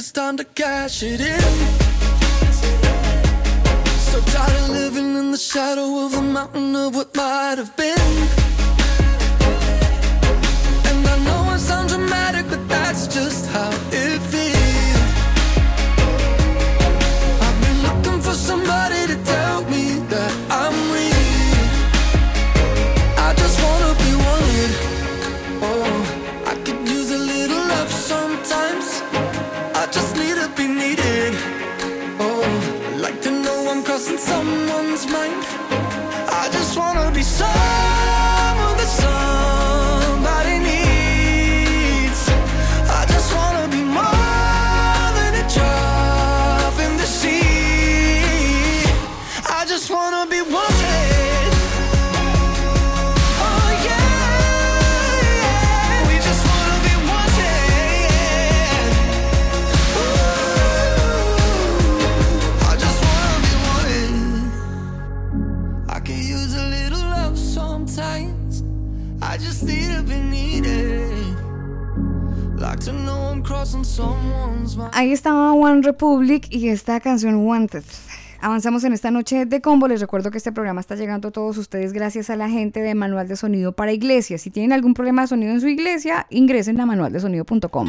it's time to cash it in. So tired of living in the shadow of the mountain of what might have been. And I know it sounds dramatic, but that's just how it feels. so Ahí estaba One Republic y esta canción Wanted. Avanzamos en esta noche de combo. Les recuerdo que este programa está llegando a todos ustedes gracias a la gente de Manual de Sonido para Iglesias. Si tienen algún problema de sonido en su iglesia, ingresen a manualdesonido.com.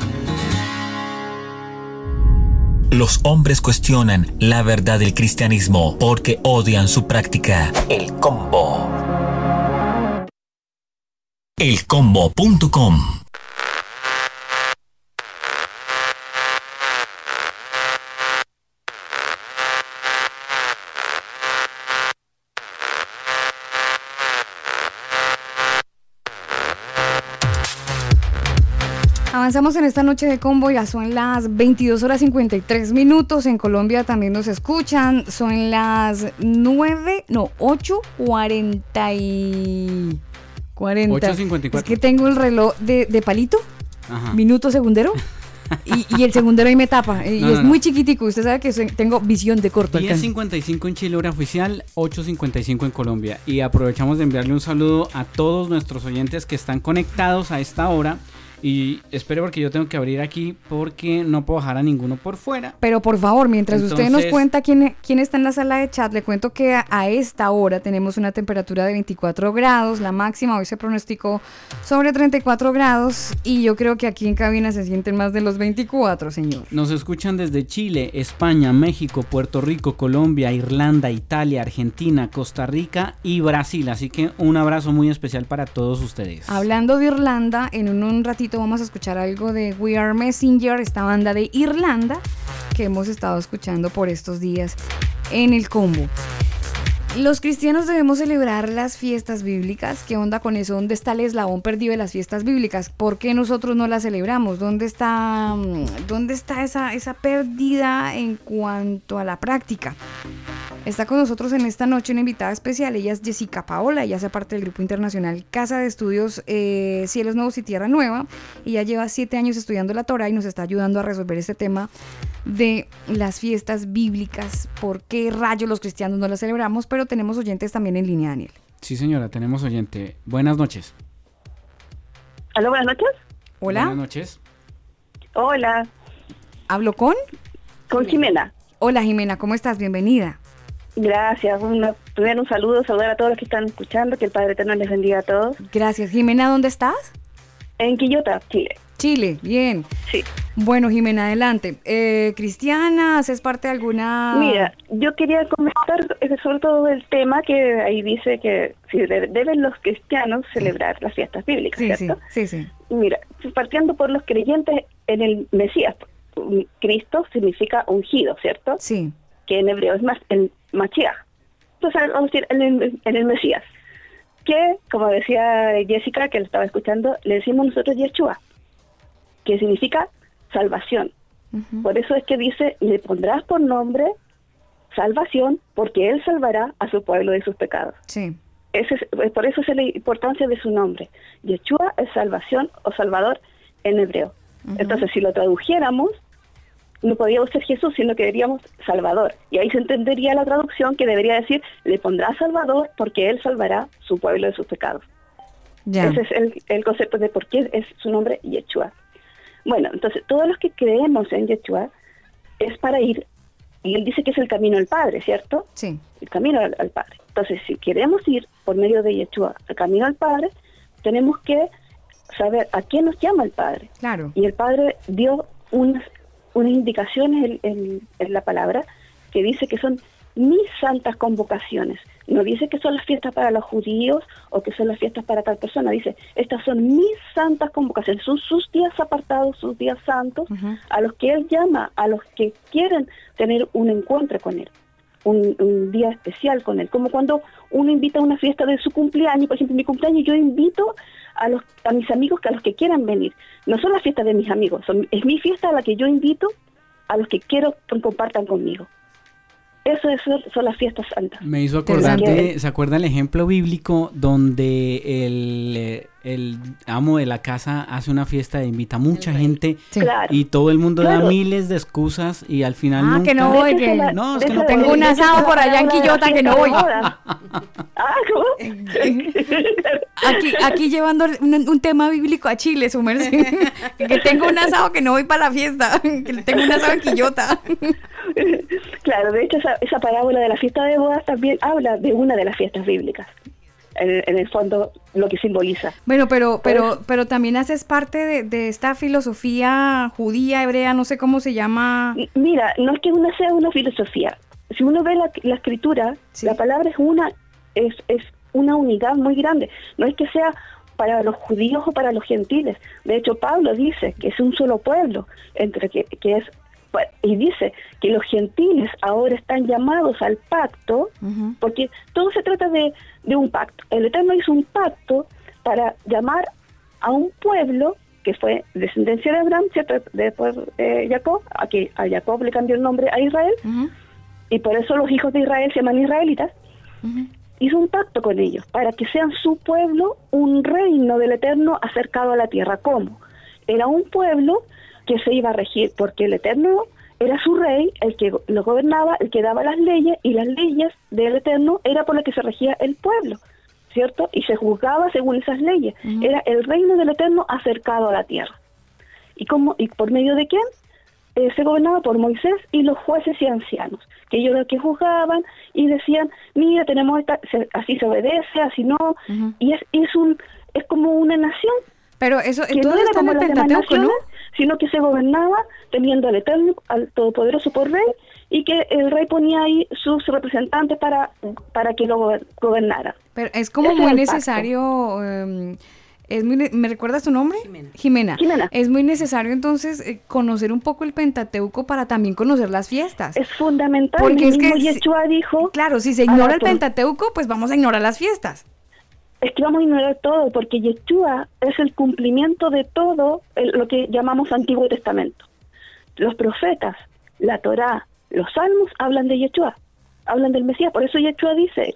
Los hombres cuestionan la verdad del cristianismo porque odian su práctica. El combo. Elcombo.com Avanzamos en esta noche de combo, ya son las 22 horas 53 minutos. En Colombia también nos escuchan. Son las 9, no, 8, 40 y 40. 8:54. Es que tengo el reloj de, de palito, Ajá. minuto segundero. Y, y el segundero ahí me tapa. Y No, es no, no. muy chiquitico. Usted sabe que tengo visión de corto alcance. 10.55 en Chile hora oficial, 8.55 en Colombia. Y aprovechamos de enviarle un saludo a todos nuestros oyentes que están conectados a esta hora. Y espero porque yo tengo que abrir aquí porque no puedo dejar a ninguno por fuera. Pero por favor, mientras usted nos cuenta quién, quién está en la sala de chat, le cuento que a, a esta hora tenemos una temperatura de 24 grados, la máxima hoy se pronosticó sobre 34 grados y yo creo que aquí en cabina se sienten más de los 24, señor. Nos escuchan desde Chile, España, México, Puerto Rico, Colombia, Irlanda, Italia, Argentina, Costa Rica y Brasil. Así que un abrazo muy especial para todos ustedes. Hablando de Irlanda, en un, un ratito vamos a escuchar algo de We Are Messenger, esta banda de Irlanda que hemos estado escuchando por estos días en el combo. Los cristianos debemos celebrar las fiestas bíblicas. ¿Qué onda con eso? ¿Dónde está el eslabón perdido de las fiestas bíblicas? ¿Por qué nosotros no las celebramos? ¿Dónde está, mm, dónde está esa, esa pérdida en cuanto a la práctica? Está con nosotros en esta noche una invitada especial. Ella es Jessica Paola. Ella hace parte del grupo internacional Casa de Estudios eh, Cielos Nuevos y Tierra Nueva. Ella lleva siete años estudiando la Torah y nos está ayudando a resolver este tema de las fiestas bíblicas. ¿Por qué rayos los cristianos no las celebramos? Pero tenemos oyentes también en línea, Daniel. Sí, señora, tenemos oyente. Buenas noches. Aló, buenas noches. Hola. Buenas noches. Hola. ¿Hablo con? Con Jimena. Hola Jimena, ¿cómo estás? Bienvenida. Gracias. Una- primero un saludo, saludar a todos los que están escuchando, que el Padre Eterno les bendiga a todos. Gracias. Jimena, ¿dónde estás? En Quillota, Chile. Chile, bien. Sí. Bueno, Jimena, adelante. Eh, ¿Cristiana? ¿Haces parte de alguna...? Mira, yo quería comentar sobre todo el tema que ahí dice que si de- deben los cristianos celebrar las fiestas bíblicas, Sí, ¿cierto? sí, sí. Mira, partiendo por los creyentes en el Mesías, Cristo significa ungido, ¿cierto? Sí. Que en hebreo es más el Mashiach. Entonces, vamos a decir en el, en el Mesías. Que, como decía Jessica, que lo estaba escuchando, le decimos nosotros Yeshua, que significa salvación. Por eso es que dice, le pondrás por nombre salvación, porque él salvará a su pueblo de sus pecados. Sí. Ese es- por eso es la importancia de su nombre. Yeshua es salvación o salvador en hebreo. Entonces, si lo tradujéramos, no podríamos ser Jesús, sino que diríamos Salvador. Y ahí se entendería la traducción que debería decir, le pondrá Salvador porque él salvará su pueblo de sus pecados. Ya. Ese es el, el concepto de por qué es su nombre Yeshua. Bueno, entonces todos los que creemos en Yeshua es para ir, y él dice que es el camino al Padre, ¿cierto? Sí. El camino al, al Padre. Entonces, si queremos ir por medio de Yeshua al camino al Padre, tenemos que saber a qué nos llama el Padre. Claro. Y el Padre dio unas, unas indicaciones en, en- en la palabra que dice que son mis santas convocaciones. No dice que son las fiestas para los judíos o que son las fiestas para tal persona. Dice, estas son mis santas convocaciones. Son sus días apartados, sus días santos, a los que Él llama, a los que quieren tener un encuentro con Él. Un, un día especial con Él. Como cuando uno invita a una fiesta de su cumpleaños, por ejemplo, mi cumpleaños, yo invito a, los, a mis amigos que a los que quieran venir. No son las fiestas de mis amigos, son, es mi fiesta a la que yo invito a los que quiero que compartan conmigo. Eso es, son las fiestas santas. Me hizo acordar Interesante. de, ¿se acuerda el ejemplo bíblico donde el, eh, el amo de la casa hace una fiesta e invita a mucha gente Sí. Claro. y todo el mundo da miles de excusas y al final Ah, que no nunca- voy, que No, es que no tengo un asado por allá en Quillota que no voy. Ah, ¿cómo? Aquí, aquí llevando un, un tema bíblico a Chile, su merced. que tengo un asado que no voy para la fiesta. Que tengo un asado en Quillota. Claro, de hecho esa, esa parábola de la fiesta de bodas también habla de una de las fiestas bíblicas. En, en el fondo, lo que simboliza. Bueno, pero, pero, pero también haces parte de, de esta filosofía judía, hebrea, no sé cómo se llama. Mira, no es que una sea una filosofía. Si uno ve la, la escritura, la palabra es una es, es una unidad muy grande. No es que sea para los judíos o para los gentiles. De hecho, Pablo dice que es un solo pueblo, entre que, que es y dice que los gentiles ahora están llamados al pacto, porque todo se trata de, de un pacto. El Eterno hizo un pacto para llamar a un pueblo que fue descendencia de Abraham, ¿cierto? Después de Jacob, a, que a Jacob le cambió el nombre a Israel, y por eso los hijos de Israel se llaman israelitas, hizo un pacto con ellos para que sean su pueblo un reino del Eterno acercado a la tierra. ¿Cómo? Era un pueblo que se iba a regir porque el Eterno era su rey, el que lo gobernaba, el que daba las leyes, y las leyes del Eterno era por las que se regía el pueblo, ¿cierto? Y se juzgaba según esas leyes. Era el reino del Eterno acercado a la tierra. ¿Y, cómo, y por medio de quién? Eh, se gobernaba por Moisés y los jueces y ancianos, que ellos los que juzgaban y decían, mira, tenemos esta, se- así se obedece, así no, y es, es un es como una nación. Pero eso todo no era está en. Sino que se gobernaba teniendo al Eterno, al Todopoderoso por rey, y que el rey ponía ahí sus representantes para, para que lo gober- gobernara. Pero es como Ese muy necesario. em, es muy ne- ¿Me recuerdas tu nombre? Jimena. Es muy necesario entonces eh, conocer un poco el Pentateuco para también conocer las fiestas. Es fundamental. Porque el es que mismo Yeshua dijo... Claro, si se ignora el Pentateuco, pues vamos a ignorar las fiestas. Es que vamos a ignorar todo, porque Yeshua es el cumplimiento de todo el- lo que llamamos Antiguo Testamento. Los profetas, la Torá, los salmos hablan de Yeshua, hablan del Mesías. Por eso Yeshua dice,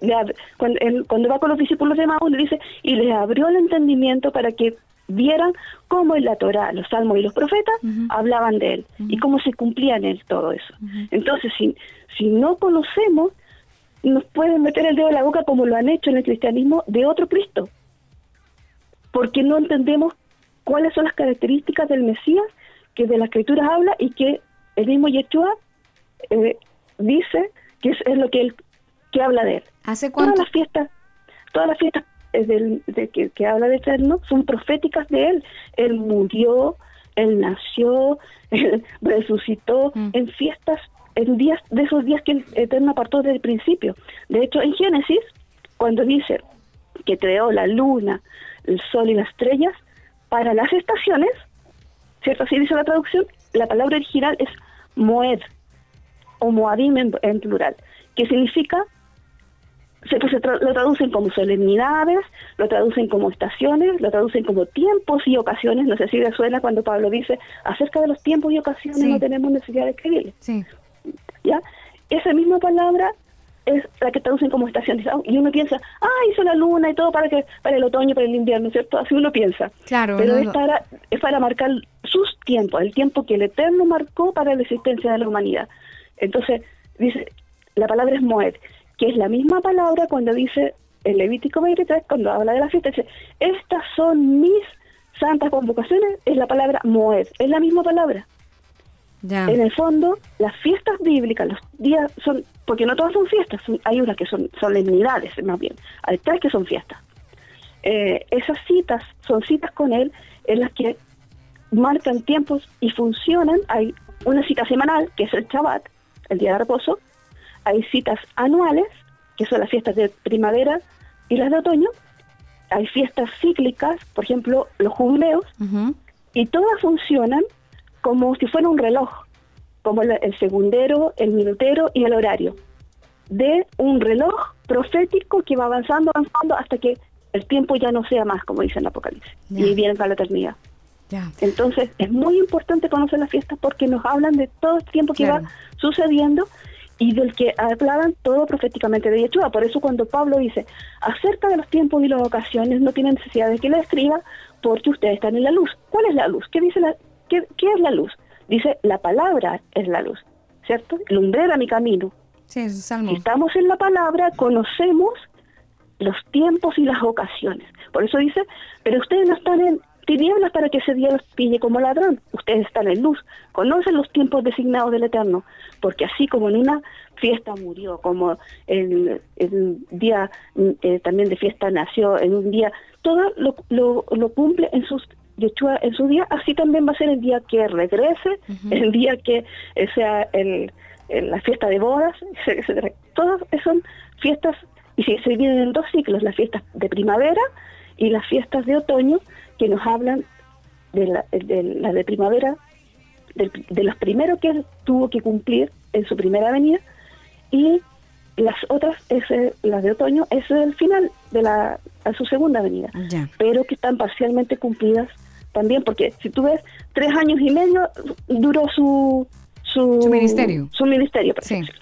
cuando, él- cuando va con los discípulos de Maús, le dice, y les abrió el entendimiento para que vieran cómo en la Torá, los salmos y los profetas hablaban de él y cómo se cumplía en él todo eso. Entonces, si, si no conocemos, nos pueden meter el dedo en la boca como lo han hecho en el cristianismo de otro Cristo. Porque no entendemos cuáles son las características del Mesías que de la Escritura habla y que el mismo Yeshua eh, dice que es, es lo que él que habla de él. ¿Hace Todas las fiestas, todas las fiestas eh, del- de que, que habla de Eterno son proféticas de él. Él murió, él nació, él resucitó en fiestas, en días de esos días que el Eterno apartó desde el principio. De hecho, en Génesis, cuando dice que creó la luna, el sol y las estrellas para las estaciones, ¿cierto? Así dice la traducción, la palabra original es moed o moadim en, en plural, que significa se, pues, se tra- lo traducen como solemnidades, lo traducen como estaciones, lo traducen como tiempos y ocasiones. No sé si le suena cuando Pablo dice acerca de los tiempos y ocasiones Sí. no tenemos necesidad de escribirle. Sí. ¿Ya? Esa misma palabra es la que traducen como estaciones. Ah, Y uno piensa, ah, hizo la luna y todo para que para el otoño, para el invierno, ¿cierto? Así uno piensa. Claro, Pero no, es, para, es para marcar sus tiempos, el tiempo que el Eterno marcó para la existencia de la humanidad. Entonces, dice, la palabra es Moed, que es la misma palabra cuando dice el Levítico 23, cuando habla de la fiesta, dice, estas son mis santas convocaciones, es la palabra Moed, es la misma palabra. Ya. En el fondo, las fiestas bíblicas, los días son, porque no todas son fiestas, hay unas que son solemnidades más bien, hay tres que son fiestas. Eh, esas citas son citas con él en las que marcan tiempos y funcionan. Hay una cita semanal, que es el Shabbat, el día de reposo. Hay citas anuales, que son las fiestas de primavera y las de otoño. Hay fiestas cíclicas, por ejemplo, los jubileos, y todas funcionan como si fuera un reloj, como el, el segundero, el minutero y el horario, de un reloj profético que va avanzando, avanzando hasta que el tiempo ya no sea más, como dice el Apocalipsis, Ya. y viene para la eternidad. Entonces, es muy importante conocer las fiestas porque nos hablan de todo el tiempo que Claro. va sucediendo y del que hablaban todo proféticamente de Yeshua. Por eso cuando Pablo dice, acerca de los tiempos y las ocasiones, no tienen necesidad de que le escriba porque ustedes están en la luz. ¿Cuál es la luz? ¿Qué dice la, qué, qué es la luz? Dice, la palabra es la luz, ¿cierto? Lumbrera mi camino. Sí, es salmo. Si estamos en la palabra, conocemos los tiempos y las ocasiones. Por eso dice, pero ustedes no están en tinieblas para que ese día los pille como ladrón. Ustedes están en luz, conocen los tiempos designados del Eterno, porque así como en una fiesta murió, como el, el día eh, también de fiesta nació, en un día, todo lo, lo, lo cumple en sus Yeshua en su día, así también va a ser el día que regrese, el día que sea el, el- la fiesta de bodas, etcétera. Todas son fiestas, y se, se dividen en dos ciclos, las fiestas de primavera y las fiestas de otoño, que nos hablan de la de, la de primavera, del- de los primeros que él tuvo que cumplir en su primera venida, y las otras, ese, las de otoño, es el final de la, a su segunda venida pero que están parcialmente cumplidas también, porque si tú ves, tres años y medio duró su... Su, Su ministerio. Su ministerio, por decirlo.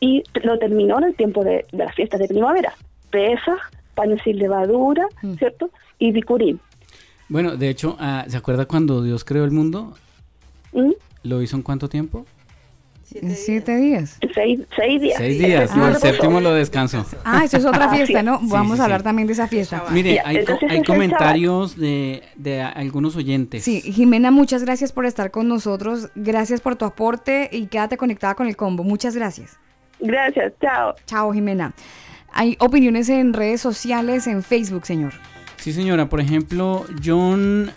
Y lo terminó en el tiempo de, de las fiestas de primavera. Pesas, panes sin levadura, Mm. ¿cierto? Y bicurín. Bueno, de hecho, ah, ¿se acuerda cuando Dios creó el mundo? ¿Mm? ¿Lo hizo en cuánto tiempo? En siete días. Seis, seis días. Seis días, y Ah, el séptimo lo descansó. Ah, eso es otra Así fiesta, es. ¿no? Sí, Vamos sí, a hablar sí. también de esa fiesta. Mire, Ya, hay, co- hay comentarios de, de algunos oyentes. Sí, Jimena, muchas gracias por estar con nosotros. Gracias por tu aporte y quédate conectada con el combo. Muchas gracias. Gracias, chao. Chao, Jimena. Hay opiniones en redes sociales, en Facebook, señor. Sí, señora. Por ejemplo, John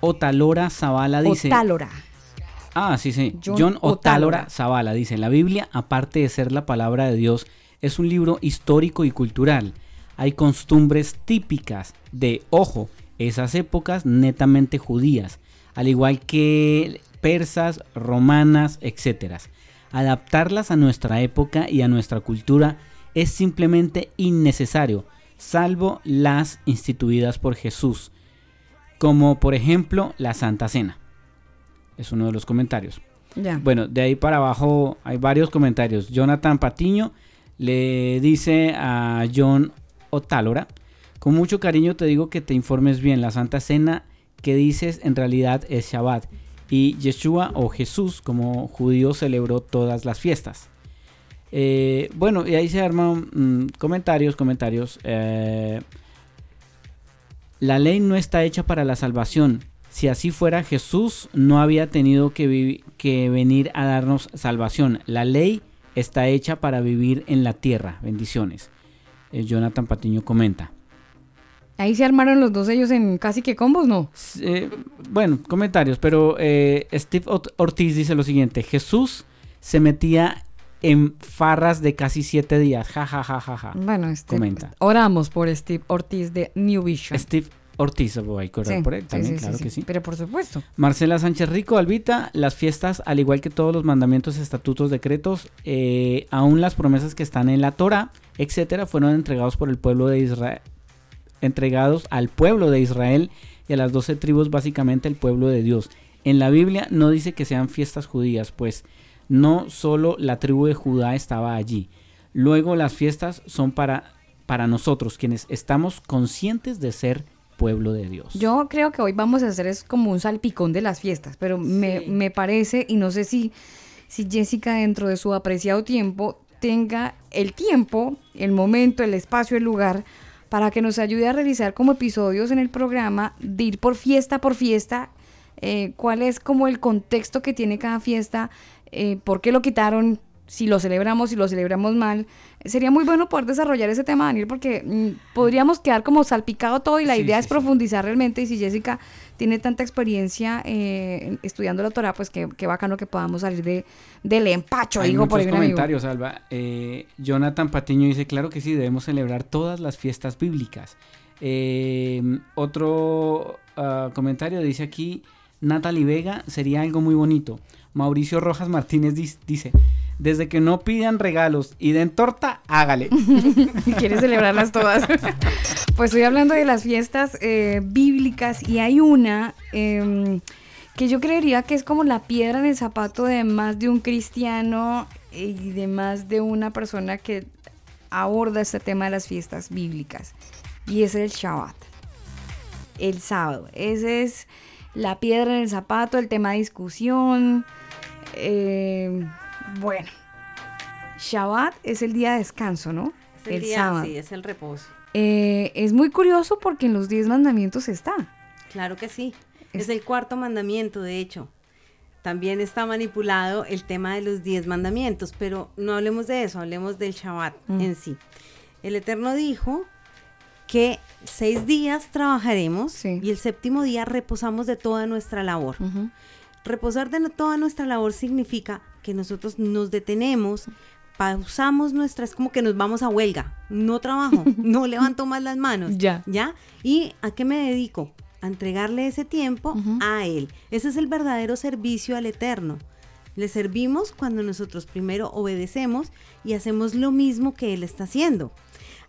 Otalora Zavala dice... Otálora. Ah, sí, sí. John John, Otálora. Zavala dice, la Biblia, aparte de ser la palabra de Dios, es un libro histórico y cultural. Hay costumbres típicas de, ojo, esas épocas netamente judías, al igual que persas, romanas, etc. Adaptarlas a nuestra época y a nuestra cultura es simplemente innecesario, salvo las instituidas por Jesús, como por ejemplo la Santa Cena. Es uno de los comentarios. Ya. Bueno, de ahí para abajo hay varios comentarios. Jonathan Patiño le dice a John Otálora, con mucho cariño te digo que te informes bien, la Santa Cena que dices en realidad es Shabbat y Yeshua o Jesús como judío celebró todas las fiestas. Eh, bueno, y ahí se arman mm, comentarios, comentarios. eh, la ley no está hecha para la salvación. Si así fuera, Jesús no había tenido que, venir a darnos salvación. La ley está hecha para vivir en la tierra. Bendiciones. Eh, Jonathan Patiño comenta. Ahí se armaron los dos ellos en casi que combos, ¿no? Eh, bueno, comentarios, pero eh, Steve Ortiz dice lo siguiente. Jesús se metía en farras de casi siete días. Ja, ja, ja, ja, ja. Bueno, este, Comenta. oramos por Steve Ortiz de New Vision. Steve Ortiz, voy a correr Sí, por él también, sí, claro que sí. sí. Pero por supuesto. Marcela Sánchez Rico, Albita, las fiestas, al igual que todos los mandamientos, estatutos, decretos, eh, aún las promesas que están en la Torah, etcétera, fueron entregados por el pueblo de Israel, entregados al pueblo de Israel y a las doce tribus, básicamente el pueblo de Dios. En la Biblia no dice que sean fiestas judías, pues no solo la tribu de Judá estaba allí. Luego las fiestas son para, para nosotros, quienes estamos conscientes de ser pueblo de Dios. Yo creo que hoy vamos a hacer es como un salpicón de las fiestas, pero me, me parece, y no sé si, si Jessica dentro de su apreciado tiempo tenga el tiempo, el momento, el espacio, el lugar, para que nos ayude a realizar como episodios en el programa, de ir por fiesta por fiesta, eh, cuál es como el contexto que tiene cada fiesta, eh, por qué lo quitaron, si lo celebramos, si lo celebramos mal. Sería muy bueno poder desarrollar ese tema, Daniel, porque mm, podríamos quedar como salpicado todo y la Sí, idea sí, es sí. profundizar realmente. Y si Jessica tiene tanta experiencia eh, estudiando la Torah, pues qué, qué bacano que podamos salir de, del empacho, Hay dijo por ahí un amigo. comentarios, Alba. Eh, Jonathan Patiño dice, claro que sí, debemos celebrar todas las fiestas bíblicas. Eh, otro ah, comentario dice aquí, Natalie Vega, sería algo muy bonito. Mauricio Rojas Martínez dice, desde que no pidan regalos y den torta, hágale. Quiere celebrarlas todas. pues estoy hablando de las fiestas eh, bíblicas y hay una em, que yo creería que es como la piedra en el zapato de más de un cristiano y de más de una persona que aborda este tema de las fiestas bíblicas y es el Shabbat, el sábado. Ese es la piedra en el zapato, el tema de discusión. eh, bueno, Shabbat es el día de descanso, ¿no? Es el, día, sí, es el reposo. Eh, es muy curioso porque en los diez mandamientos está. Claro que sí. Es el cuarto mandamiento, de hecho. También está manipulado el tema de los diez mandamientos, pero no hablemos de eso, hablemos del Shabbat Mm. en sí. El Eterno dijo que seis días trabajaremos y el séptimo día reposamos de toda nuestra labor. Reposar de toda nuestra labor significa que nosotros nos detenemos, pausamos nuestras, como que nos vamos a huelga, no trabajo, no levanto más las manos, Ya. ¿ya? ¿Y a qué me dedico? A entregarle ese tiempo a Él. Ese es el verdadero servicio al Eterno. Le servimos cuando nosotros primero obedecemos y hacemos lo mismo que Él está haciendo.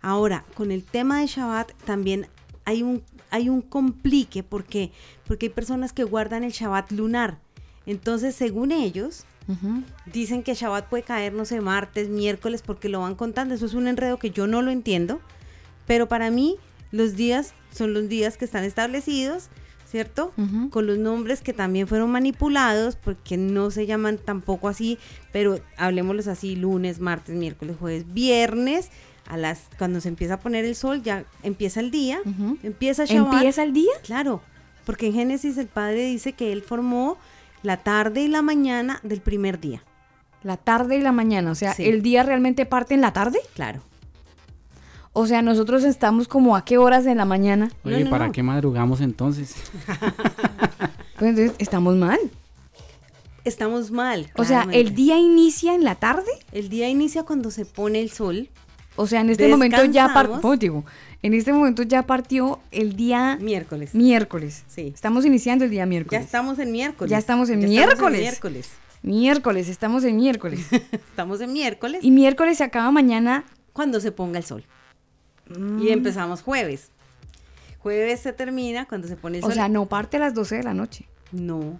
Ahora, con el tema de Shabbat también hay un, hay un complique porque porque hay personas que guardan el Shabbat lunar. Entonces, según ellos, dicen que Shabbat puede caer, no sé, martes, miércoles, porque lo van contando. Eso es un enredo que yo no lo entiendo. Pero para mí, los días son los días que están establecidos, ¿cierto? Con los nombres que también fueron manipulados, porque no se llaman tampoco así, pero hablemoslos así, lunes, martes, miércoles, jueves, viernes. A las, cuando se empieza a poner el sol, ya empieza el día, empieza Shabbat. ¿Empieza el día? Claro, porque en Génesis el Padre dice que Él formó la tarde y la mañana del primer día. La tarde y la mañana, o sea, Sí. ¿el día realmente parte en la tarde? Claro. O sea, nosotros estamos como a qué horas de la mañana. Oye, ¿para qué madrugamos entonces? Pues entonces estamos mal. Estamos mal. O sea. ¿el día inicia en la tarde? El día inicia cuando se pone el sol. O sea, en este momento ya Descansamos. En este momento ya partió el día miércoles. Miércoles. Sí. Estamos iniciando el día Ya miércoles. estamos en miércoles. Ya estamos en Ya miércoles. miércoles. Miércoles, estamos en miércoles. Estamos en miércoles. y miércoles se acaba mañana. Cuando se ponga el sol. Mm. Y empezamos jueves. Jueves se termina cuando se pone el O sol. sea, no parte a las 12 de la noche. No.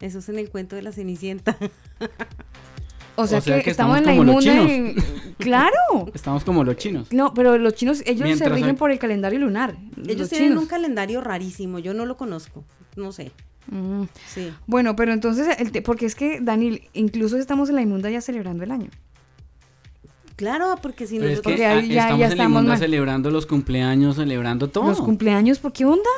Eso es en el cuento de la Cenicienta. O sea, O sea que, que estamos, estamos en la inmunda. Claro. Estamos como los chinos. No, pero los chinos, ellos se rigen hay- por el calendario lunar. Ellos los tienen chinos. un calendario rarísimo. Yo no lo conozco. No sé. Mm. Sí. Bueno, pero entonces, el te- porque es que, Daniel, incluso estamos en la inmunda ya celebrando el año. Claro, porque si Pero es nosotros... que ah, ya- estamos ya en la inmunda celebrando los cumpleaños, celebrando todo. Los cumpleaños, ¿por qué onda?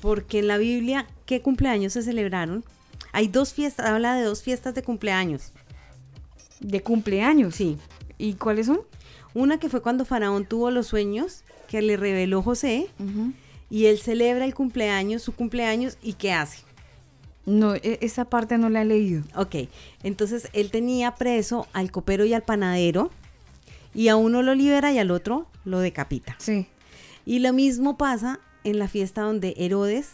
Porque en la Biblia, ¿qué cumpleaños se celebraron? Hay dos fiestas, habla de dos fiestas de cumpleaños. De cumpleaños. Sí. ¿Y cuáles son? Una que fue cuando Faraón tuvo los sueños que le reveló José y él celebra el cumpleaños, su cumpleaños y ¿qué hace? No, e- esa parte no la he leído. Ok, entonces él tenía preso al copero y al panadero y a uno lo libera y al otro lo decapita. Sí. Y lo mismo pasa en la fiesta donde Herodes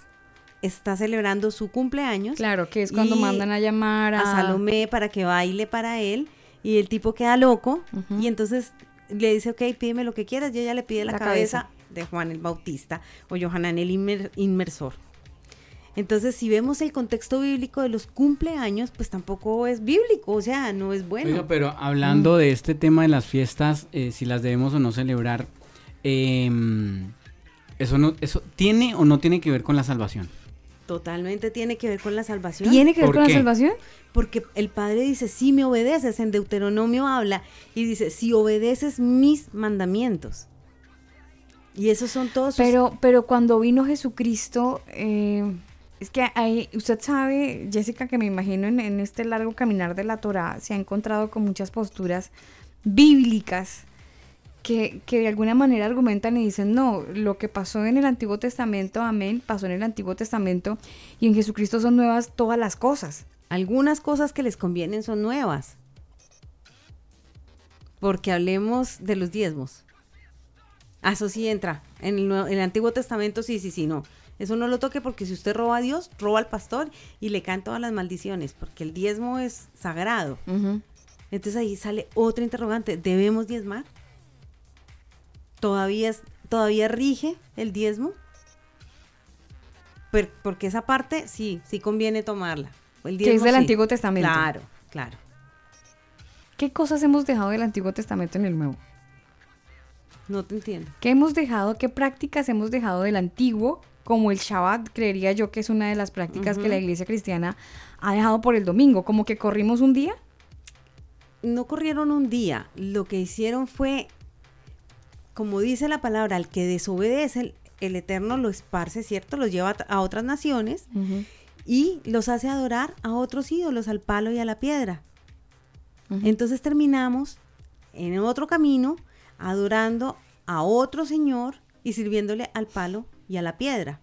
está celebrando su cumpleaños. Claro, que es cuando mandan a llamar a, a Salomé para que baile para él y el tipo queda loco y entonces le dice, ok, pídeme lo que quieras y ella le pide la, La cabeza, cabeza. de Juan el Bautista o Johanan el inmer- inmersor. Entonces, si vemos el contexto bíblico de los cumpleaños, pues tampoco es bíblico, o sea, no es bueno. Oiga, pero hablando de este tema de las fiestas, eh, si las debemos o no celebrar, em, eso no, eso tiene o no tiene que ver con la salvación. Totalmente tiene que ver con la salvación. ¿Tiene que ver ¿Por con qué? la salvación? Porque el Padre dice, si me obedeces, en Deuteronomio habla y dice, si obedeces mis mandamientos. Y esos son todos sus- Pero, pero cuando vino Jesucristo, eh, es que hay, usted sabe, Jessica, que me imagino en, en este largo caminar de la Torah se ha encontrado con muchas posturas bíblicas que, que de alguna manera argumentan y dicen, no, lo que pasó en el Antiguo Testamento, amén, pasó en el Antiguo Testamento y en Jesucristo son nuevas todas las cosas. Algunas cosas que les convienen son nuevas. Porque hablemos de los diezmos. Ah, Eso sí entra. En el, Nuevo- en el Antiguo Testamento sí, sí, sí, no. Eso no lo toque porque si usted roba a Dios, roba al pastor y le caen todas las maldiciones, porque el diezmo es sagrado. Entonces ahí sale otra interrogante. ¿Debemos diezmar? ¿Todavía, es, todavía rige el diezmo? Porque esa parte sí, sí conviene tomarla. El Que es diezmo del sí. Antiguo Testamento. Claro, claro. ¿Qué cosas hemos dejado del Antiguo Testamento en el Nuevo? No te entiendo. ¿Qué hemos dejado, qué prácticas hemos dejado del antiguo, como el Shabbat, creería yo que es una de las prácticas que la iglesia cristiana ha dejado por el domingo, como que corrimos un día? No corrieron un día. Lo que hicieron fue, como dice la palabra, al que desobedece, el, el Eterno lo esparce, ¿cierto? Los lleva a, a otras naciones y los hace adorar a otros ídolos, al palo y a la piedra. Entonces terminamos en otro camino adorando a otro Señor y sirviéndole al palo y a la piedra.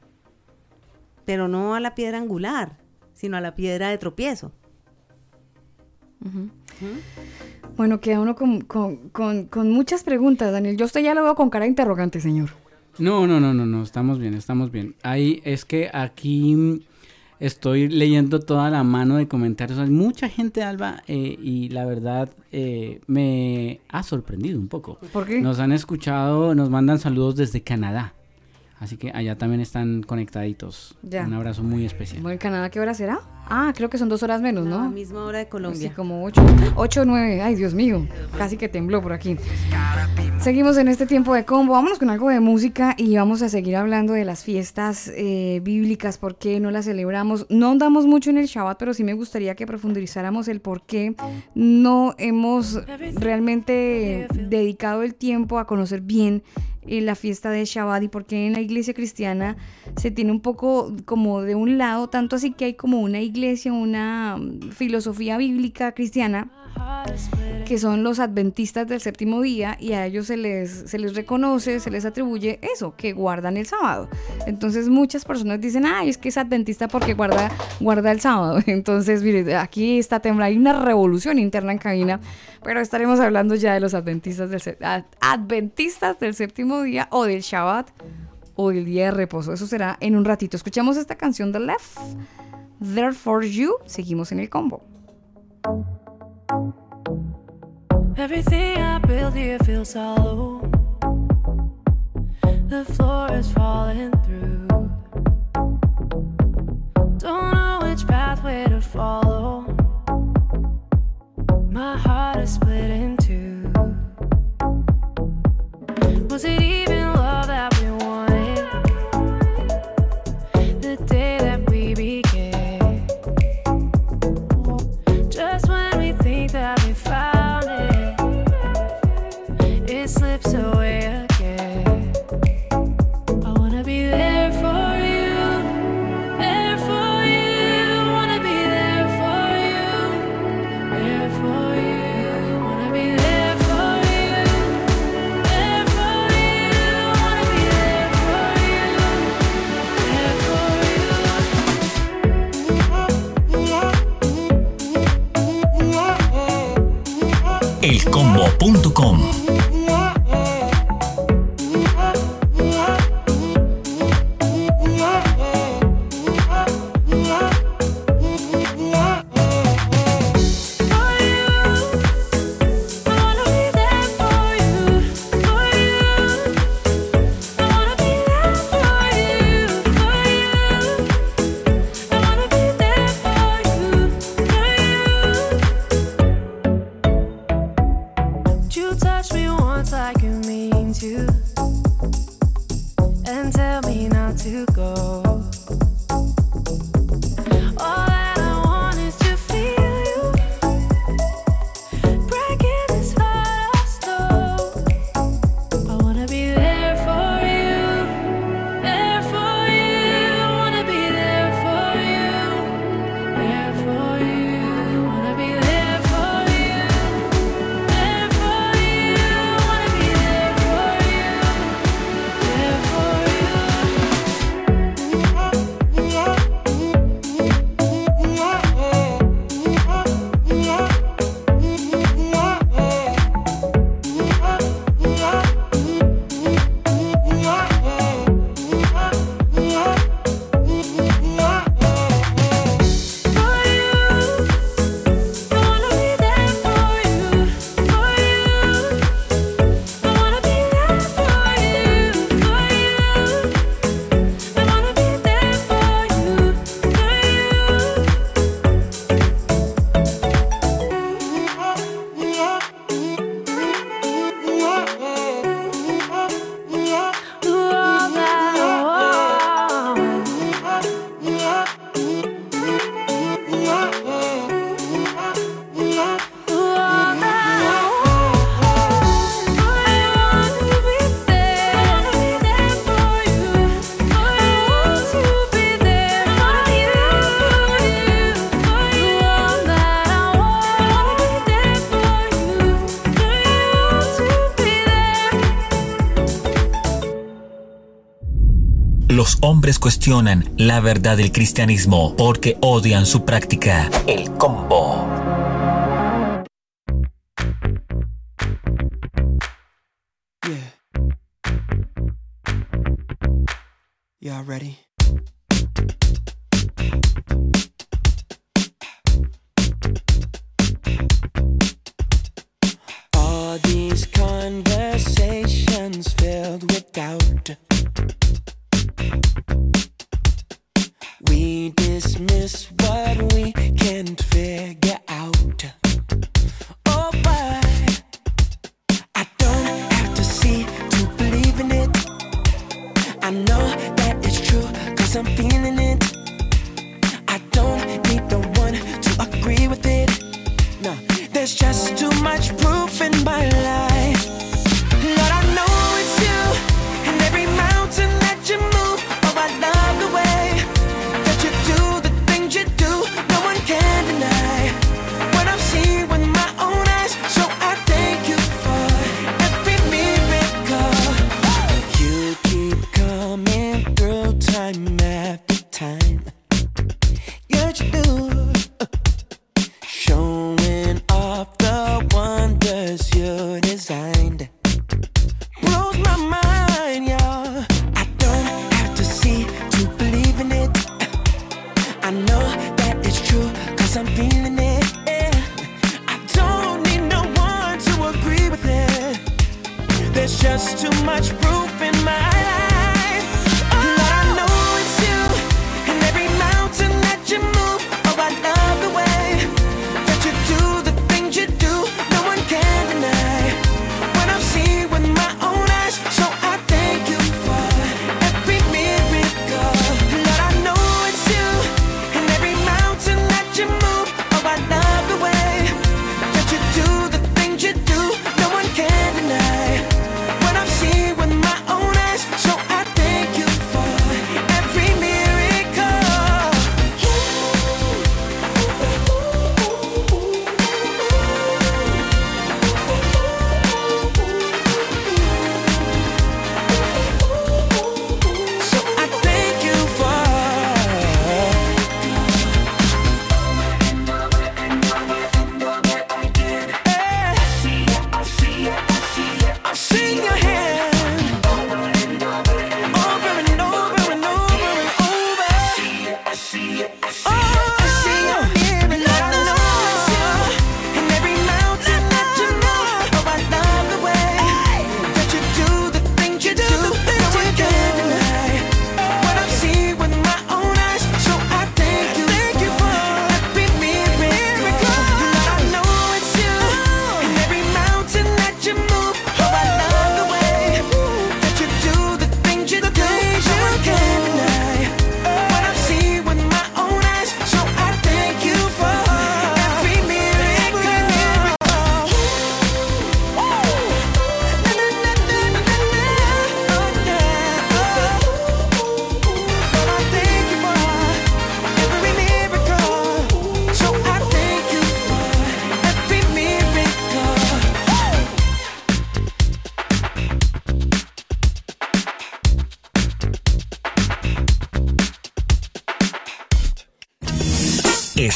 Pero no a la piedra angular, sino a la piedra de tropiezo. Bueno, queda uno con, con- con- con muchas preguntas, Daniel. Yo usted ya lo veo con cara de interrogante, señor. No, no, no, no, no, estamos bien, estamos bien. Ahí es que aquí mm, estoy leyendo toda la mano de comentarios. Hay mucha gente, Alba, eh, y la verdad eh, me ha sorprendido un poco. ¿Por qué? Nos han escuchado, nos mandan saludos desde Canadá. Así que allá también están conectaditos. Ya. Un abrazo muy especial. Bueno, ¿en Canadá qué hora será? Ah, creo que son dos horas menos, La ¿no? misma hora de Colombia. Sí, como ocho. Ocho o nueve. Ay, Dios mío. Casi que tembló por aquí. Seguimos en este tiempo de combo. Vámonos con algo de música y vamos a seguir hablando de las fiestas eh, bíblicas. ¿Por qué no las celebramos? No andamos mucho en el Shabbat, pero sí me gustaría que profundizáramos el por qué no hemos realmente dedicado el tiempo a conocer bien la fiesta de Shabbat y por qué en la iglesia cristiana se tiene un poco como de un lado, tanto así que hay como una iglesia, una mm, filosofía bíblica cristiana que son los adventistas del séptimo día y a ellos se les, se les reconoce, se les atribuye eso, que guardan el sábado. Entonces muchas personas dicen, ay, es que es adventista porque guarda, guarda el sábado. Entonces, mire, aquí está temblando, hay una revolución interna en cabina, pero estaremos hablando ya de los adventistas del, adventistas del séptimo día o del Shabbat o del día de reposo. Eso será en un ratito. Escuchamos esta canción de Left, Therefore You, seguimos en el combo. Everything I build here feels hollow. The floor is falling through. Don't know which pathway to follow. My heart is split in two. Was it even elcombo.com. hombres cuestionan la verdad del cristianismo porque odian su práctica. El combo.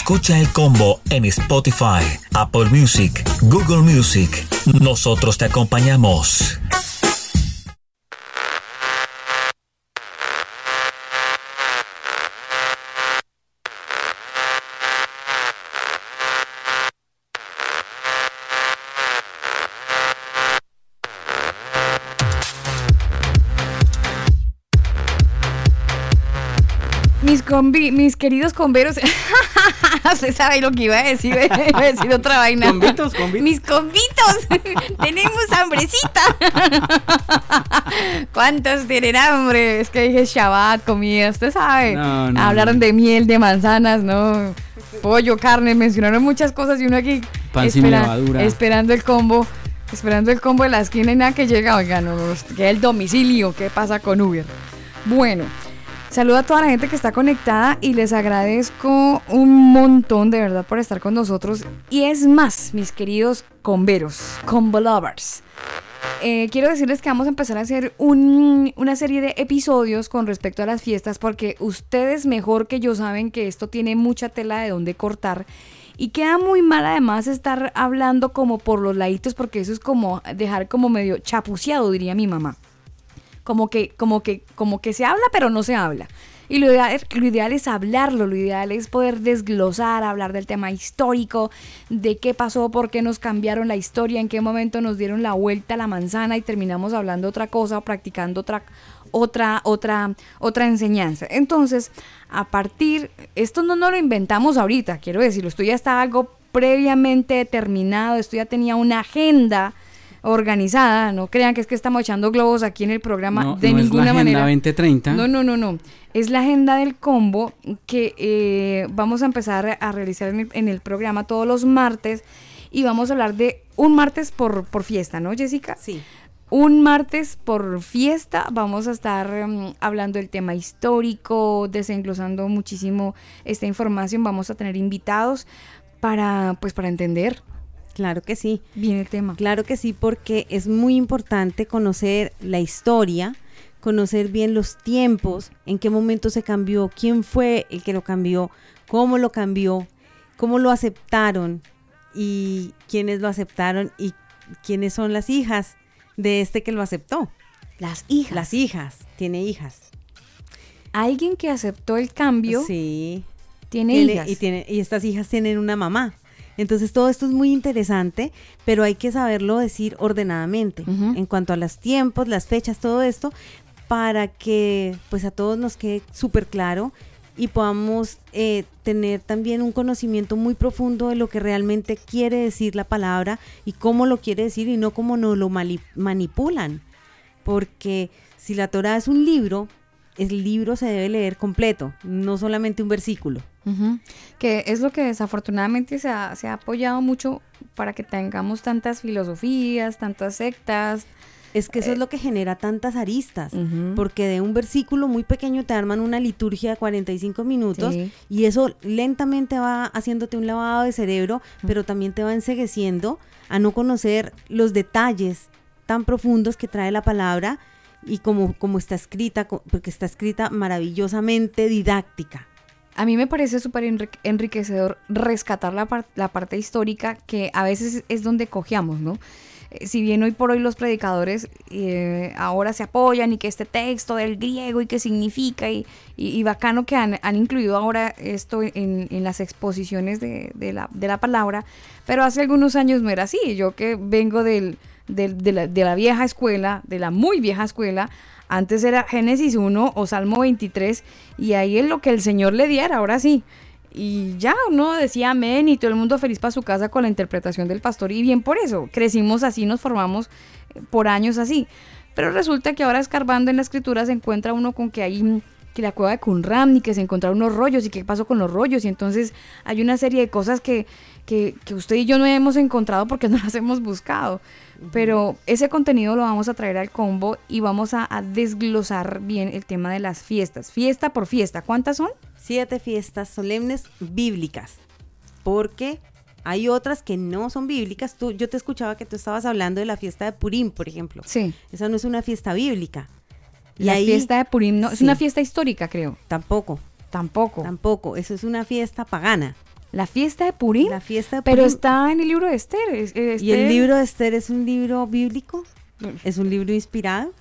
Escucha el combo en Spotify, Apple Music, Google Music. Nosotros te acompañamos. Mis combi, mis queridos comberos. Usted sabe lo que iba a decir, iba a decir otra vaina. Combitos, combitos. Mis combitos. Tenemos hambrecita. ¿Cuántos tienen hambre? Es que dije Shabbat, comida, usted sabe. No, no, Hablaron de miel, de manzanas, ¿no? Pollo, carne, mencionaron muchas cosas y uno aquí Pan sin levadura. esperando el combo. Esperando el combo de la esquina y nada que llega. Oigan, no, no, que el domicilio. ¿Qué pasa con Uber? Bueno, saludo a toda la gente que está conectada y les agradezco un montón de verdad por estar con nosotros. Y es más, mis queridos comberos, combo lovers. Eh, quiero decirles que vamos a empezar a hacer un- una serie de episodios con respecto a las fiestas porque ustedes mejor que yo saben que esto tiene mucha tela de dónde cortar y queda muy mal además estar hablando como por los laditos porque eso es como dejar como medio chapuceado diría mi mamá como que, como que, como que se habla, pero no se habla. Y lo ideal, lo ideal es hablarlo, lo ideal es poder desglosar, hablar del tema histórico, de qué pasó, por qué nos cambiaron la historia, en qué momento nos dieron la vuelta a la manzana y terminamos hablando otra cosa practicando otra, otra, otra, otra enseñanza. Entonces, a partir, esto no nos lo inventamos ahorita, quiero decirlo, esto ya está algo previamente determinado, esto ya tenía una agenda organizada, no crean que es que estamos echando globos aquí en el programa No, de no es la ninguna Agenda manera. 2030. No, no, no, no. Es la agenda del combo que eh, vamos a empezar a realizar en el, en el programa todos los martes y vamos a hablar de un martes por, por fiesta, ¿no, Jessica? Sí. Un martes por fiesta vamos a estar mm, hablando del tema histórico, desenglosando muchísimo esta información. Vamos a tener invitados para, pues, para entender Claro que sí. bien el tema. Claro que sí, porque es muy importante conocer la historia, conocer bien los tiempos, en qué momento se cambió, quién fue el que lo cambió, cómo lo cambió, cómo lo aceptaron y quiénes lo aceptaron y quiénes son las hijas de este que lo aceptó. Las hijas. Las hijas, tiene hijas. Alguien que aceptó el cambio Sí. tiene, Tiene- hijas. Y, tiene, y estas hijas tienen una mamá. Entonces todo esto es muy interesante, pero hay que saberlo decir ordenadamente en cuanto a los tiempos, las fechas, todo esto, para que pues a todos nos quede súper claro y podamos eh, tener también un conocimiento muy profundo de lo que realmente quiere decir la palabra y cómo lo quiere decir y no cómo nos lo manipulan. Porque si la Torah es un libro, el libro se debe leer completo, no solamente un versículo. Que es lo que desafortunadamente se ha, se ha apoyado mucho para que tengamos tantas filosofías, tantas sectas. Es que eso es lo que genera tantas aristas, porque de un versículo muy pequeño te arman una liturgia de 45 minutos Sí. y eso lentamente va haciéndote un lavado de cerebro, pero también te va ensegueciendo a no conocer los detalles tan profundos que trae la palabra y como, como está escrita, porque está escrita maravillosamente didáctica. A mí me parece súper enrique- enriquecedor rescatar la, par- la parte histórica que a veces es donde cojeamos, ¿no? Eh, Si bien hoy por hoy los predicadores eh, ahora se apoyan y que este texto del griego y qué significa y, y- bacano que han, incluido ahora esto en, las exposiciones de, la, palabra, pero hace algunos años no era así. Yo que vengo de la vieja escuela, de la muy vieja escuela, antes era Génesis 1 o Salmo 23 y ahí es lo que el Señor le diera, ahora sí. Y ya uno decía amén y todo el mundo feliz para su casa con la interpretación del pastor y bien por eso, crecimos así, nos formamos eh, por años así. Pero resulta que ahora escarbando en la escritura se encuentra uno con que hay que la cueva de Qumran y que se encontraron unos rollos y qué pasó con los rollos y entonces hay una serie de cosas que, que, que usted y yo no hemos encontrado porque no las hemos buscado. Pero ese contenido lo vamos a traer al combo y vamos a, a desglosar bien el tema de las fiestas. Fiesta por fiesta, ¿cuántas son? Siete fiestas solemnes bíblicas, porque hay otras que no son bíblicas. Tú, yo te escuchaba que tú estabas hablando de la fiesta de Purim, por ejemplo. Sí. Esa no es una fiesta bíblica. Y la ahí- fiesta de Purim no, es una fiesta histórica, creo. Tampoco. Tampoco. Tampoco. Eso es una fiesta pagana. La fiesta de Purim. La fiesta de Pero Purim. está en el libro de Esther. es- eh, ¿Y el libro de Esther es un libro bíblico? ¿Es un libro inspirado?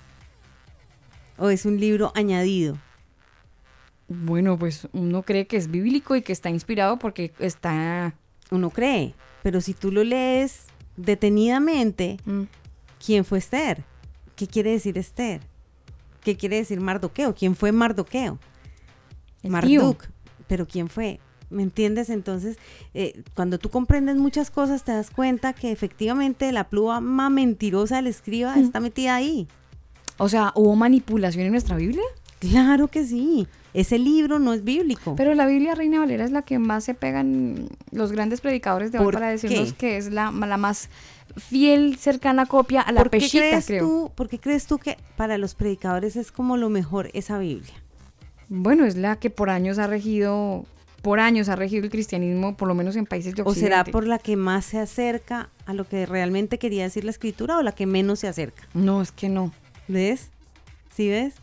¿O es un libro añadido? Bueno, pues uno cree que es bíblico y que está inspirado porque está... Uno cree. Pero si tú lo lees detenidamente, Mm. ¿quién fue Esther? ¿Qué quiere decir Esther? ¿Qué quiere decir Mardoqueo? ¿Quién fue Mardoqueo? El Marduk. Pero ¿quién fue? ¿Me entiendes? Entonces, eh, cuando tú comprendes muchas cosas, te das cuenta que efectivamente la pluma mentirosa del escriba Mm. está metida ahí. O sea, ¿hubo manipulación en nuestra Biblia? Claro que sí. Ese libro no es bíblico. Pero la Biblia Reina Valera es la que más se pegan los grandes predicadores de hoy ¿Por para decirnos qué? que es la, la más fiel, cercana copia a la ¿Por crees creo. tú, ¿Por qué crees tú que para los predicadores es como lo mejor esa Biblia? Bueno, es la que por años ha regido, por años ha regido el cristianismo, por lo menos en países de ¿O Occidente. será por la que más se acerca a lo que realmente quería decir la escritura o la que menos se acerca? No, es que no. ¿Ves? ¿Sí ves?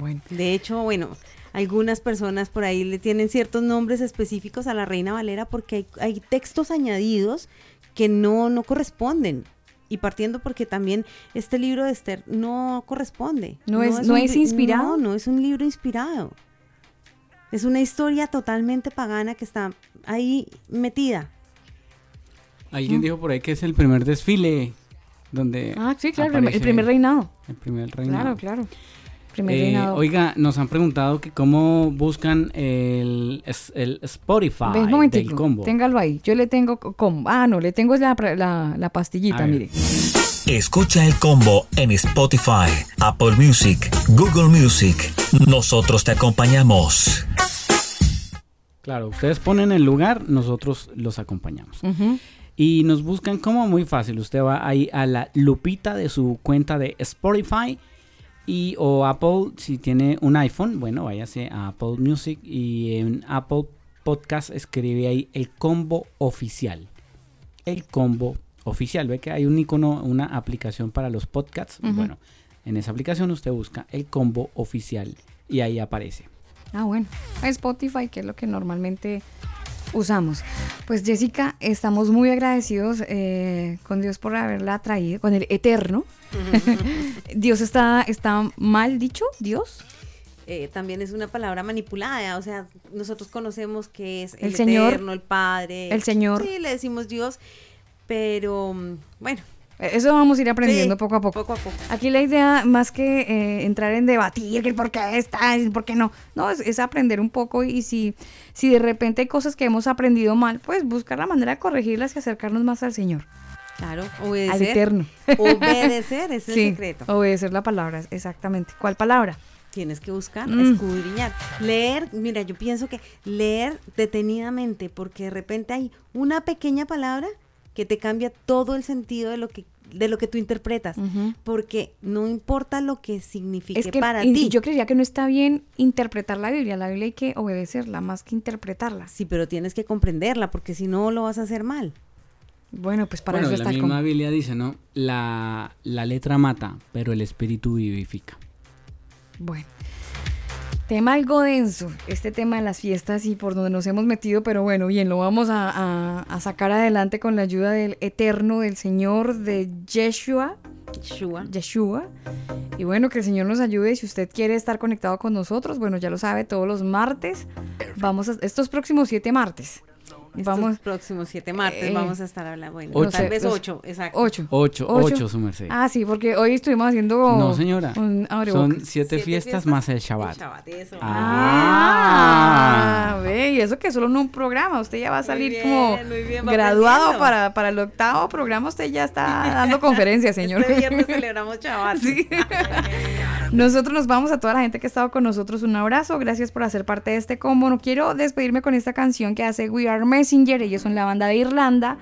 Bueno. De hecho, bueno, algunas personas por ahí le tienen ciertos nombres específicos a la Reina Valera porque hay, hay textos añadidos que no, no corresponden. Y partiendo porque también este libro de Esther no corresponde. ¿No es- no un es inspirado? No, no es un libro inspirado. Es una historia totalmente pagana que está ahí metida. Alguien dijo por ahí que es el primer desfile donde Ah, sí, claro, el primer reinado. El primer reinado. Claro, claro. Primer Eh. Oiga, nos han preguntado que cómo buscan el, Spotify Ve, un del combo. téngalo ahí. Yo le tengo co- combo. Ah, no, le tengo la, la, la pastillita, mire. Escucha el combo en Spotify, Apple Music, Google Music. Nosotros te acompañamos. Claro, ustedes ponen el lugar, nosotros los acompañamos. Y nos buscan como muy fácil. Usted va ahí a la lupita de su cuenta de Spotify y o Apple, si tiene un iPhone, bueno, váyase a Apple Music y en Apple Podcast escribe ahí el combo oficial. El combo oficial. Ve que hay un icono, una aplicación para los podcasts. Bueno, en esa aplicación usted busca el combo oficial y ahí aparece. Ah, bueno. Spotify, que es lo que normalmente usamos. Pues Jessica, estamos muy agradecidos eh, con Dios por haberla traído, con el Eterno. Dios está, está mal dicho, Dios. Eh, también es una palabra manipulada, o sea, nosotros conocemos que es el, El Señor, Eterno, el Padre. el Señor. Sí, le decimos Dios, pero mm, bueno. Eso vamos a ir aprendiendo Sí, poco a poco. poco a poco. Aquí la idea, más que eh, entrar en debatir que el por qué está, el por qué no, no, es, es aprender un poco y si, si de repente hay cosas que hemos aprendido mal, pues buscar la manera de corregirlas y acercarnos más al Señor. Claro, obedecer. Al Eterno. Obedecer es el secreto. Obedecer la palabra, exactamente. ¿Cuál palabra? Tienes que buscar, Mm. escudriñar, leer. Mira, yo pienso que leer detenidamente, porque de repente hay una pequeña palabra que te cambia todo el sentido de lo que de lo que tú interpretas, porque no importa lo que signifique Es que para y- ti. yo creería que no está bien interpretar la Biblia, la Biblia hay que obedecerla más que interpretarla. Sí, pero tienes que comprenderla, porque si no lo vas a hacer mal. Bueno, pues para bueno, eso la está el misma com- Biblia dice, ¿no? La, la letra mata, pero el espíritu vivifica. Bueno. Tema algo denso, este tema de las fiestas y por donde nos hemos metido, pero bueno, bien, lo vamos a, a- a sacar adelante con la ayuda del Eterno, del Señor, de Yeshua. Yeshua. Yeshua. Y bueno, que el Señor nos ayude. Si usted quiere estar conectado con nosotros, bueno, ya lo sabe, todos los martes. Vamos a, estos próximos siete martes. Vamos. Estos próximos siete martes Eh, vamos a estar hablando. Bueno, ocho. tal vez Los- ocho, exacto. Ocho. Ocho, ocho, su merced. Ah, sí, porque hoy estuvimos haciendo. No, señora. un. Son siete, fiestas, más el Shabbat. Ah, ve, y eso que solo en un programa, usted ya va a salir bien, como muy bien, va graduado para, para el octavo programa, usted ya está dando conferencias, señor. Este viernes celebramos Shabbat. Sí. Nosotros nos vamos a toda la gente que ha estado con nosotros. Un abrazo. Gracias por hacer parte de este combo. No quiero despedirme con esta canción que hace We Are Messenger. Ellos son la banda de Irlanda.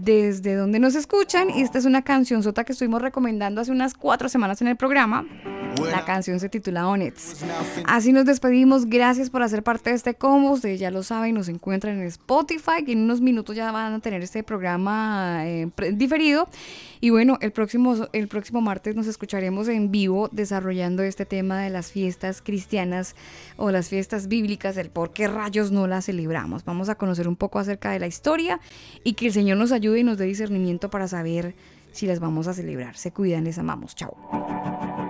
Desde donde nos escuchan. Y esta es una canción sota que estuvimos recomendando hace unas cuatro semanas en el programa. La canción se titula Honets. Así nos despedimos. Gracias por hacer parte de este combo. Ustedes ya lo saben, nos encuentran en Spotify. Que en unos minutos ya van a tener este programa eh, diferido. Y bueno, el próximo, el próximo martes nos escucharemos en vivo desarrollando este tema de las fiestas cristianas o las fiestas bíblicas, el por qué rayos no las celebramos. Vamos a conocer un poco acerca de la historia y que el Señor nos ayude y nos dé discernimiento para saber si las vamos a celebrar. Se cuidan, les amamos. Chao.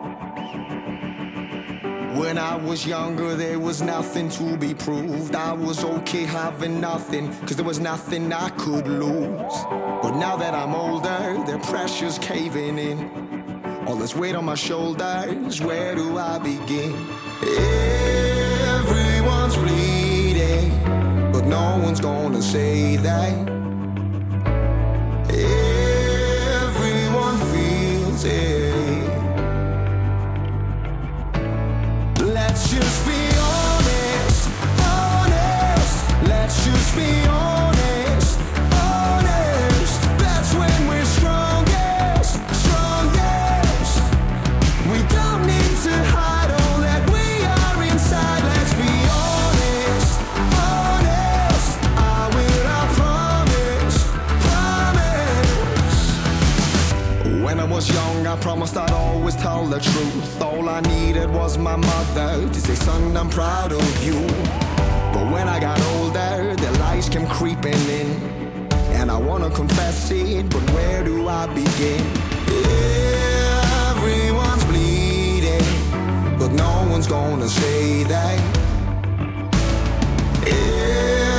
When I was younger, there was nothing to be proved. I was okay having nothing, cause there was nothing I could lose. But now that I'm older, the pressure's caving in. All this weight on my shoulders, where do I begin? Everyone's bleeding, but no one's gonna say that. Everyone feels it. Let's just be honest, honest. Let's just be was young, I promised I'd always tell the truth. All I needed was my mother to say, son, I'm proud of you. But when I got older, the lies came creeping in. And I wanna confess it, but where do I begin? Everyone's bleeding, but no one's gonna say that. Everyone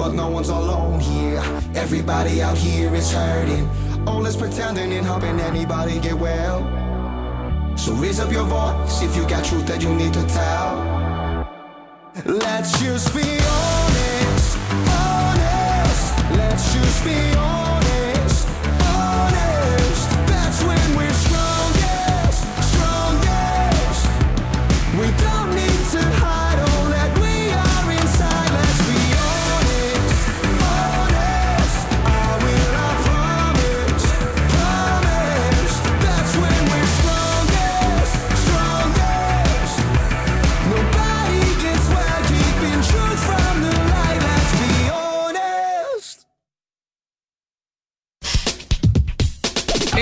but no one's alone here. Everybody out here is hurting. Oh, All is pretending and hoping anybody get well. So raise up your voice if you got truth that you need to tell. Let's just be honest, honest. Let's just be honest,